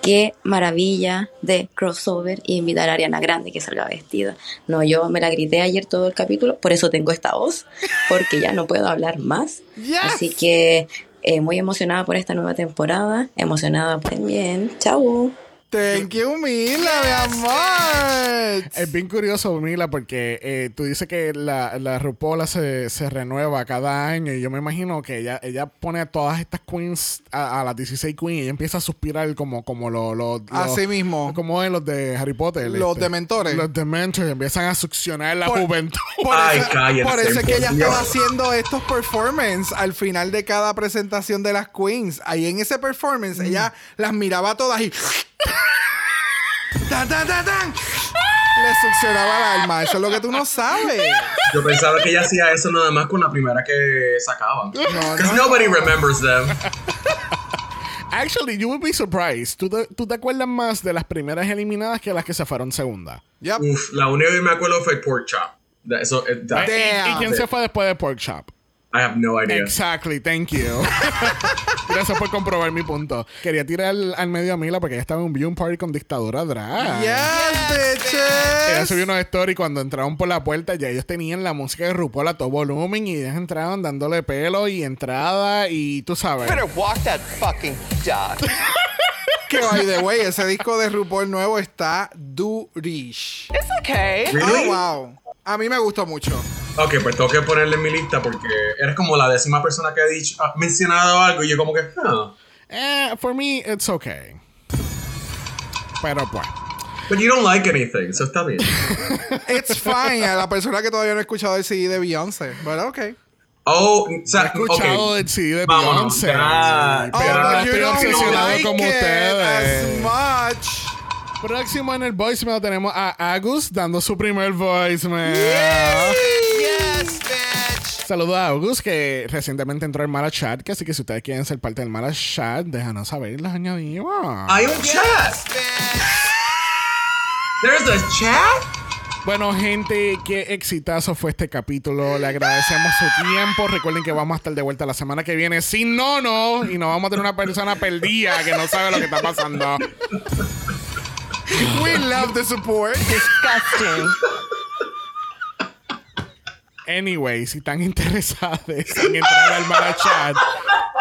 Speaker 21: Qué maravilla de crossover y invitar a Ariana Grande que salga vestida. No, yo me la grité ayer todo el capítulo, por eso tengo esta voz, porque ya no puedo hablar más. Así que eh, muy emocionada por esta nueva temporada, emocionada también. Chau.
Speaker 2: Thank you, Mila, mi amor.
Speaker 1: Es bien curioso, Mila, porque eh, tú dices que la, la RuPaul se, se renueva cada año y yo me imagino que ella, ella pone a todas estas queens, a, a las 16 queens, y ella empieza a suspirar como, como los... los
Speaker 2: Así
Speaker 1: los-
Speaker 2: mismo.
Speaker 1: Como en los de Harry Potter.
Speaker 2: Los
Speaker 1: este.
Speaker 2: dementores.
Speaker 1: Los dementores empiezan a succionar la
Speaker 2: Por-
Speaker 1: juventud.
Speaker 2: Por
Speaker 5: Ay,
Speaker 2: eso,
Speaker 5: cállate,
Speaker 2: por eso es que ella estaba haciendo estos performances al final de cada presentación de las queens. Ahí en ese performance, ella las miraba todas y. ¡Tan, tan, tan, tan! Le succionaba el alma. Eso es lo que tú no sabes.
Speaker 5: Yo pensaba que ella hacía eso nada más con la primera que sacaba. Because nobody remembers them.
Speaker 1: Actually, you would be surprised. ¿Tú te, tú te acuerdas más de las primeras eliminadas que las que se fueron segunda?
Speaker 5: Uf, la única que me acuerdo fue Pork Chop. That- Eso, eh, that-
Speaker 1: ¿Y, y quién se fue después de Pork Chop?
Speaker 5: I have no idea.
Speaker 1: Exactly, thank you. Gracias por comprobar mi punto. Quería tirar al, al medio a Mila porque ella estaba en un viewing party con dictadura drag.
Speaker 2: Yes,
Speaker 1: Ella
Speaker 2: bitches.
Speaker 1: subió unos stories cuando entraron por la puerta. Ya ellos tenían la música de RuPaul a todo volumen y ellos entraban dándole pelo y entrada y tú sabes.
Speaker 14: Better walk that fucking dog.
Speaker 2: Que by the way, ese disco de RuPaul nuevo está durish.
Speaker 3: It's okay.
Speaker 5: Really?
Speaker 2: Oh, wow. A mí me gustó mucho.
Speaker 5: Ok, pues tengo que ponerle en mi lista porque eres como la décima persona que ha dicho, ha mencionado algo y yo como que, huh.
Speaker 1: Eh, for me, it's okay. Pero pues.
Speaker 5: But you don't like anything, so está bien.
Speaker 2: It's fine. A la persona que todavía no ha escuchado el CD de Beyoncé. Pero ok.
Speaker 5: Oh, o sea,
Speaker 1: He escuchado
Speaker 5: ok.
Speaker 1: el CD de
Speaker 5: Vámonos,
Speaker 1: Beyoncé.
Speaker 5: ya.
Speaker 1: Pero no estoy obsesionado
Speaker 5: like
Speaker 1: como ustedes.
Speaker 2: as much.
Speaker 1: Próximo en el voicemail tenemos a Agus dando su primer voicemail.
Speaker 13: Yes, bitch.
Speaker 1: Saludos a Agus que recientemente entró al Mala Chat, que así que si ustedes quieren ser parte del Mala Chat, déjanos saber y los añadimos.
Speaker 5: Hay un chat. There's a chat.
Speaker 1: Bueno, gente, qué exitazo fue este capítulo. Le agradecemos su tiempo. Recuerden que vamos a estar de vuelta la semana que viene sin nono y no vamos a tener una persona perdida que no sabe lo que está pasando.
Speaker 2: We love the support.
Speaker 3: Disgusting.
Speaker 1: Anyway, si están interesados en entrar al Mala Chat,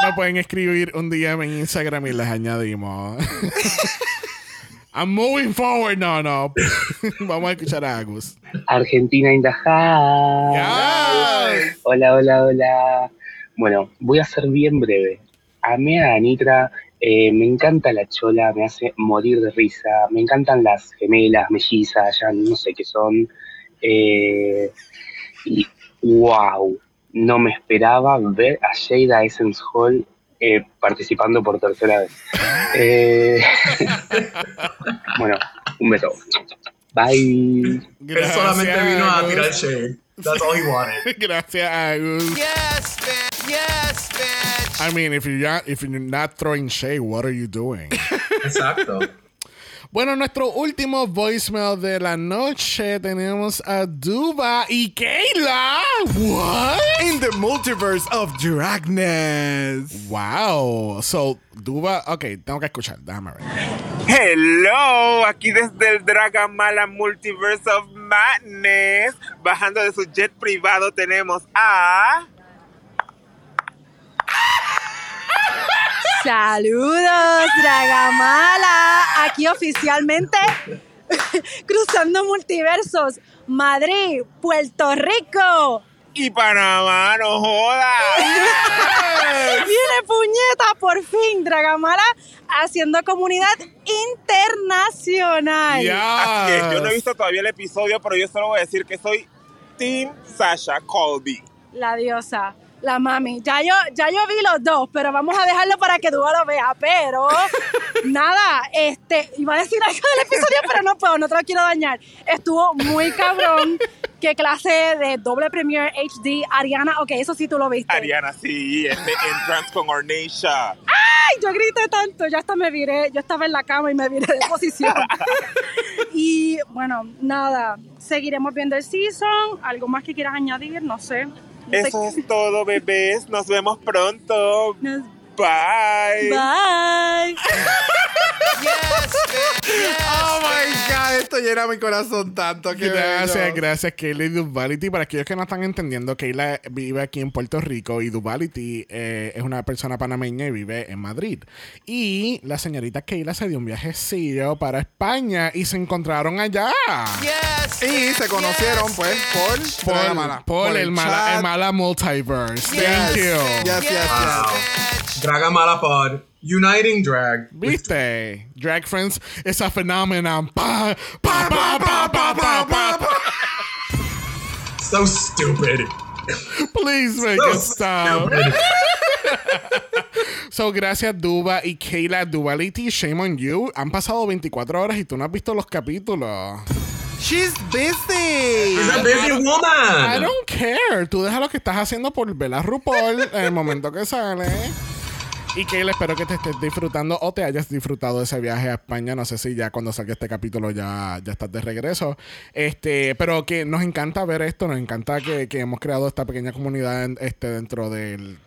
Speaker 1: nos pueden escribir un DM en Instagram y les añadimos. I'm moving forward. No, no. Vamos a escuchar a Agus.
Speaker 22: Argentina in the house. Hola, hola, hola. Bueno, voy a ser bien breve. Amé a Anitra, eh, me encanta la chola, me hace morir de risa, me encantan las gemelas, mellizas, ya no sé qué son. Eh, y wow, no me esperaba ver a Jada Essence Hall eh, participando por tercera vez. Bueno, un beso. Bye.
Speaker 5: Él solamente vino a tirar shade. That's all he wanted.
Speaker 1: Gracias, Agus.
Speaker 13: Yes, bitch. Yes, bitch.
Speaker 1: I mean, if you're not, if you're not throwing shade, what are you doing?
Speaker 5: Exacto.
Speaker 1: Bueno, nuestro último voicemail de la noche tenemos a Duba y Kayla. What?
Speaker 2: In the multiverse of Dragness.
Speaker 1: Wow. So, Duba, ok, tengo que escuchar. Déjame ver.
Speaker 23: Hello, aquí desde el Dragamala Multiverse of Madness, bajando de su jet privado tenemos a
Speaker 24: Saludos, Dragamala. Aquí oficialmente cruzando multiversos. Madrid, Puerto Rico.
Speaker 23: Y Panamá, no joda.
Speaker 24: Viene puñeta, por fin, Dragamala haciendo comunidad internacional.
Speaker 23: Así es, yo no he visto todavía el episodio, pero yo solo voy a decir que soy Team Sasha Colby.
Speaker 24: La diosa. La mami. Ya yo, ya yo vi los dos, pero vamos a dejarlo para que Duba lo vea. Pero nada, este, iba a decir algo del episodio, pero no puedo, no te lo quiero dañar. Estuvo muy cabrón. ¿Qué clase de doble premier HD? Ariana, ok, eso sí tú lo viste.
Speaker 23: Ariana, sí, este entrance con Ornisha.
Speaker 24: ¡Ay! Yo grité tanto, ya hasta me viré. Yo estaba en la cama y me viré de posición. y bueno, nada, seguiremos viendo el season. ¿Algo más que quieras añadir? No sé.
Speaker 23: Eso es todo, bebés. Nos vemos pronto. Bye.
Speaker 24: Bye.
Speaker 2: Oh my god, esto llena mi corazón tanto. Qué
Speaker 1: Gracias,
Speaker 2: bello.
Speaker 1: gracias, Kayla y Duvality. Para aquellos que no están entendiendo, Kayla vive aquí en Puerto Rico y Duvality eh, es una persona panameña y vive en Madrid. Y la señorita Kayla se dio un viajecillo para España y se encontraron allá.
Speaker 2: Y se conocieron, pues, por,
Speaker 1: Por,
Speaker 2: Draga Mala.
Speaker 1: por
Speaker 2: Por
Speaker 1: el,
Speaker 2: el
Speaker 1: mala, el mala multiverse.
Speaker 2: Yes.
Speaker 1: Thank you.
Speaker 2: Yes, yes, yes.
Speaker 5: Draga Mala Pod. Uniting drag.
Speaker 1: ¿Viste? Drag Friends es a phenomenon. Pa, pa, pa, pa, pa, pa, pa, pa.
Speaker 5: So stupid.
Speaker 1: Please make
Speaker 5: So
Speaker 1: it stop.
Speaker 5: stupid.
Speaker 1: So, gracias Duba y Kayla Duality, shame on you. Han pasado 24 horas y tú no has visto los capítulos.
Speaker 2: She's busy.
Speaker 5: She's a busy woman.
Speaker 1: I don't care. Tú deja lo que estás haciendo por ver a RuPaul en el momento que sale. Y Kayla, espero que te estés disfrutando o te hayas disfrutado de ese viaje a España. No sé si ya cuando salga este capítulo ya, ya estás de regreso. Este, pero que nos encanta ver esto, nos encanta que, que hemos creado esta pequeña comunidad en- este, dentro del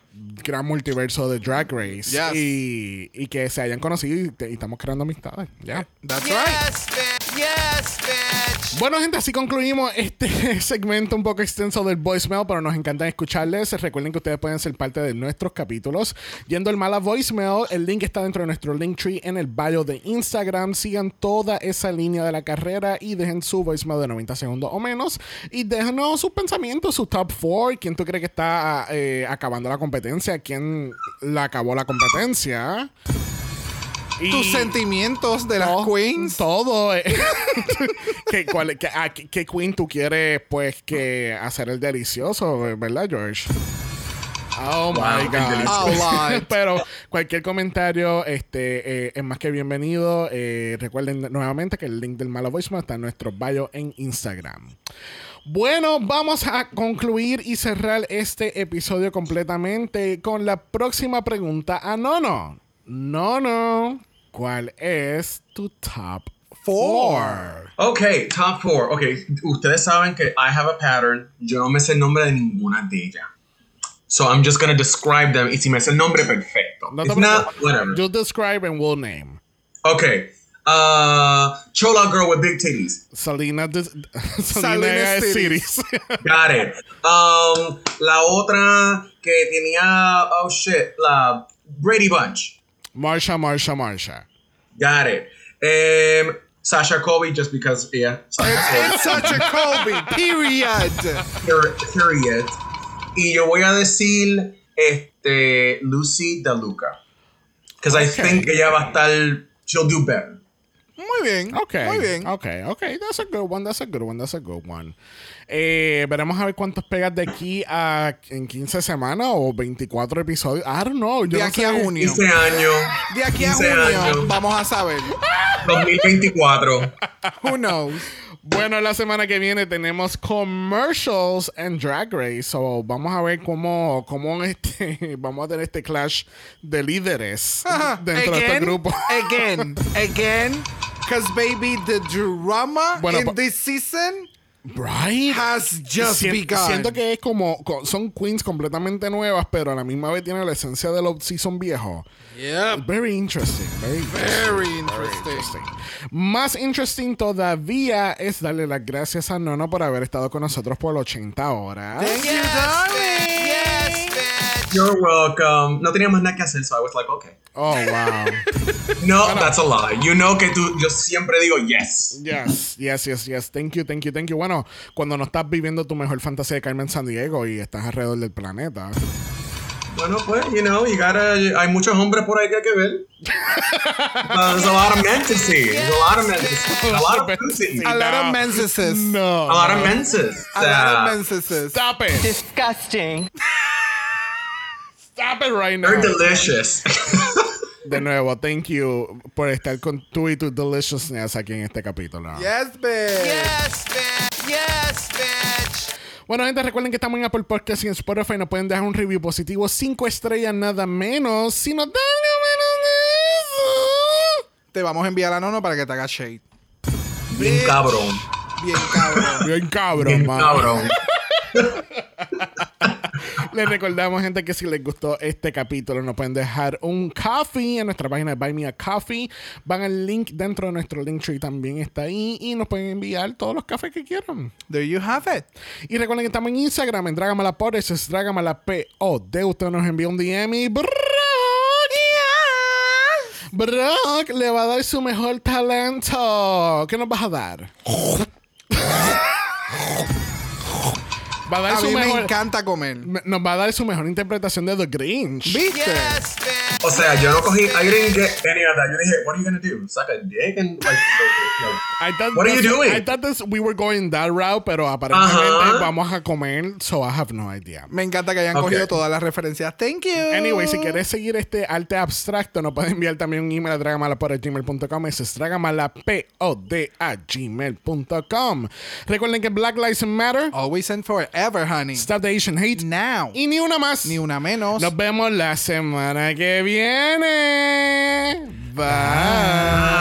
Speaker 1: gran multiverso de Drag Race.
Speaker 2: Yes.
Speaker 1: Y, y que se hayan conocido y, te- y estamos creando amistades. Ya.
Speaker 2: That's
Speaker 13: Yes,
Speaker 2: right.
Speaker 13: Yes, bitch.
Speaker 1: Bueno, gente, así concluimos este segmento un poco extenso del voicemail, pero nos encanta escucharles. Recuerden que ustedes pueden ser parte de nuestros capítulos yendo al mala voicemail. El link está dentro de nuestro link tree en el bio de Instagram. Sigan toda esa línea de la carrera y dejen su voicemail de 90 segundos o menos. Y déjanos sus pensamientos, su top 4. ¿Quién tú crees que está eh, acabando la competencia? ¿Quién la acabó la competencia? Y-
Speaker 2: Tus sentimientos de las
Speaker 1: todo,
Speaker 2: queens.
Speaker 1: Todo. eh. ¿Qué, cuál- qué- a qué- qué queen tú quieres, pues, que hacer el delicioso, ¿verdad, George? Oh my God. Pero cualquier comentario este, eh, es más que bienvenido. Eh, recuerden nuevamente que el link del Mala Voicemail está en nuestro bio en Instagram. Bueno, vamos a concluir y cerrar este episodio completamente con la próxima pregunta a Nono. Nono, ¿cuál es tu top four?
Speaker 5: Okay, top four. Okay, ustedes saben que I have a pattern. Yo no me sé el nombre de ninguna de ellas. So I'm just gonna describe them. Y si me sé el nombre, perfecto.
Speaker 1: No
Speaker 5: If not, whatever.
Speaker 1: You describe and we'll name.
Speaker 5: Okay. Uh, Chola girl with big titties.
Speaker 1: Salina, de, Salina
Speaker 2: Salinas
Speaker 1: Cities.
Speaker 5: Got it. Um, la otra que tenía, oh shit, la Brady Bunch.
Speaker 1: Marsha, Marsha, Marsha.
Speaker 5: Got it. Um, Sasha Colby, just because, yeah. Sasha
Speaker 2: It's such a Colby. Period.
Speaker 5: Per- period. Y yo voy a decir este Lucy DeLuca. Because I think ella va a estar, she'll do better.
Speaker 2: Muy bien.
Speaker 1: Okay.
Speaker 2: Muy bien.
Speaker 1: Okay, okay. That's a good one. That's a good one. That's a good one. Eh, veremos a ver cuántos pegas de aquí a en 15 semanas o 24 episodios. I don't know. Yo
Speaker 2: De
Speaker 1: no
Speaker 2: aquí
Speaker 1: sé.
Speaker 2: a junio.
Speaker 5: 15 años.
Speaker 2: De aquí a
Speaker 5: 15
Speaker 2: junio
Speaker 5: años.
Speaker 2: vamos a saber.
Speaker 5: 2024.
Speaker 2: Who knows?
Speaker 1: Bueno, la semana que viene tenemos commercials en Drag Race. So, vamos a ver cómo, cómo este, vamos a tener este clash de líderes dentro de este grupo.
Speaker 2: again, again. Because baby, the drama
Speaker 1: Bueno,
Speaker 2: in this season
Speaker 1: Right.
Speaker 2: has just
Speaker 1: Sien-
Speaker 2: begun.
Speaker 1: Siento que es como, co- son queens completamente nuevas, pero a la misma vez tienen la esencia de los season viejos.
Speaker 2: Yeah.
Speaker 1: Very interesting. Very,
Speaker 2: Very
Speaker 1: interesting.
Speaker 2: interesting.
Speaker 1: Más interesting todavía es darle las gracias a Nono por haber estado con nosotros por 80 horas.
Speaker 2: Thank you, darling.
Speaker 13: Yes, bitch.
Speaker 5: You're welcome. No tenía más nada que hacer, so I was like, okay.
Speaker 1: Oh, wow.
Speaker 5: No, that's a lie. You know que tú, yo siempre digo yes.
Speaker 1: Yes, yes, yes, yes. Thank you, thank you, thank you. Bueno, cuando no estás viviendo tu mejor fantasía de Carmen San Diego y estás alrededor del planeta.
Speaker 5: Bueno, pues, you know, you gotta, hay muchos hombres por ahí que hay que ver. Uh, there's a lot of men to see. There's a lot of men to see. A lot of pussy.
Speaker 2: A lot of menses.
Speaker 1: No.
Speaker 5: A lot of menses.
Speaker 2: A lot of menses.
Speaker 1: Stop it.
Speaker 10: Disgusting.
Speaker 1: Stop it right now.
Speaker 5: They're delicious.
Speaker 1: De nuevo, thank you por estar con tú y tu deliciousness aquí en este capítulo.
Speaker 2: Yes, bitch.
Speaker 13: Yes, bitch. Yes, bitch.
Speaker 1: Bueno, gente, recuerden que estamos en Apple Podcast y en Spotify. Nos pueden dejar un review positivo, cinco estrellas nada menos. Si nos dan menos de eso.
Speaker 2: Te vamos a enviar a Nono para que te haga shade.
Speaker 5: Bien cabrón.
Speaker 2: Bien cabrón.
Speaker 1: Bien cabrón,
Speaker 5: Bien
Speaker 1: man.
Speaker 5: cabrón.
Speaker 1: Les recordamos, gente, que si les gustó este capítulo, nos pueden dejar un coffee en nuestra página de Buy Me a Coffee. Van al link dentro de nuestro link tree, también está ahí. Y nos pueden enviar todos los cafés que quieran.
Speaker 2: There you have it.
Speaker 1: Y recuerden que estamos en Instagram, en Dragamala eso es Dragamala P-O-D. Usted nos envía un DM y Brock, Brock le va a dar su mejor talento. ¿Qué nos vas a dar? Va a dar
Speaker 2: A
Speaker 1: su
Speaker 2: mí me
Speaker 1: mejor.
Speaker 2: encanta comer.
Speaker 1: me- Nos va a dar su mejor interpretación de The Grinch.
Speaker 2: ¿Viste?
Speaker 13: Yes.
Speaker 5: O sea, yo no cogí. I didn't get any of that. Yo dije, what are you gonna do? Suck a dick and like. like
Speaker 1: I thought
Speaker 5: What are you doing?
Speaker 1: I thought this, we were going that route, pero aparentemente
Speaker 5: Ajá.
Speaker 1: vamos a comer, so I have no idea.
Speaker 2: Me encanta que hayan
Speaker 5: Ok.
Speaker 2: cogido todas las referencias. Thank you.
Speaker 1: Anyway, si quieres seguir este arte abstracto, nos puedes enviar también un email a dragamala.gmail.com. Ese es dragamala, P-O-D a gmail.com. Recuerden que Black Lives Matter.
Speaker 2: Always and forever, honey.
Speaker 1: Stop the Asian Hate.
Speaker 2: Now.
Speaker 1: Y ni una más.
Speaker 2: Ni una menos.
Speaker 1: Nos vemos la semana que viene. Bye.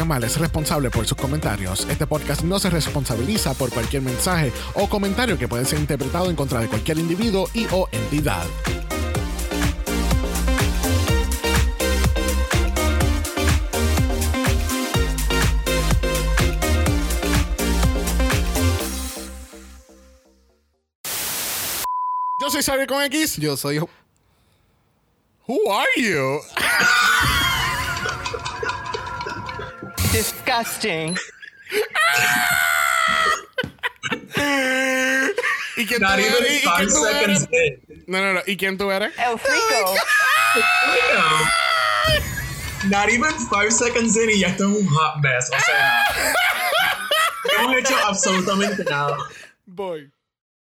Speaker 1: es responsable por sus comentarios. Este podcast no se responsabiliza por cualquier mensaje o comentario que puede ser interpretado en contra de cualquier individuo y o entidad. Yo soy Xavier con X.
Speaker 2: Yo soy.
Speaker 1: Who are you?
Speaker 10: Disgusting.
Speaker 1: ¿Y quién
Speaker 5: Not
Speaker 1: tú
Speaker 5: even
Speaker 1: eres? ¿Y
Speaker 5: five
Speaker 1: quién tú eres?
Speaker 5: seconds in.
Speaker 1: No, no, no. ¿Y quién tú eres?
Speaker 10: El frico.
Speaker 5: Oh Not even five seconds in y ya estoy en un hot mess. O sea, no hemos hecho absolutamente nada.
Speaker 1: Boy.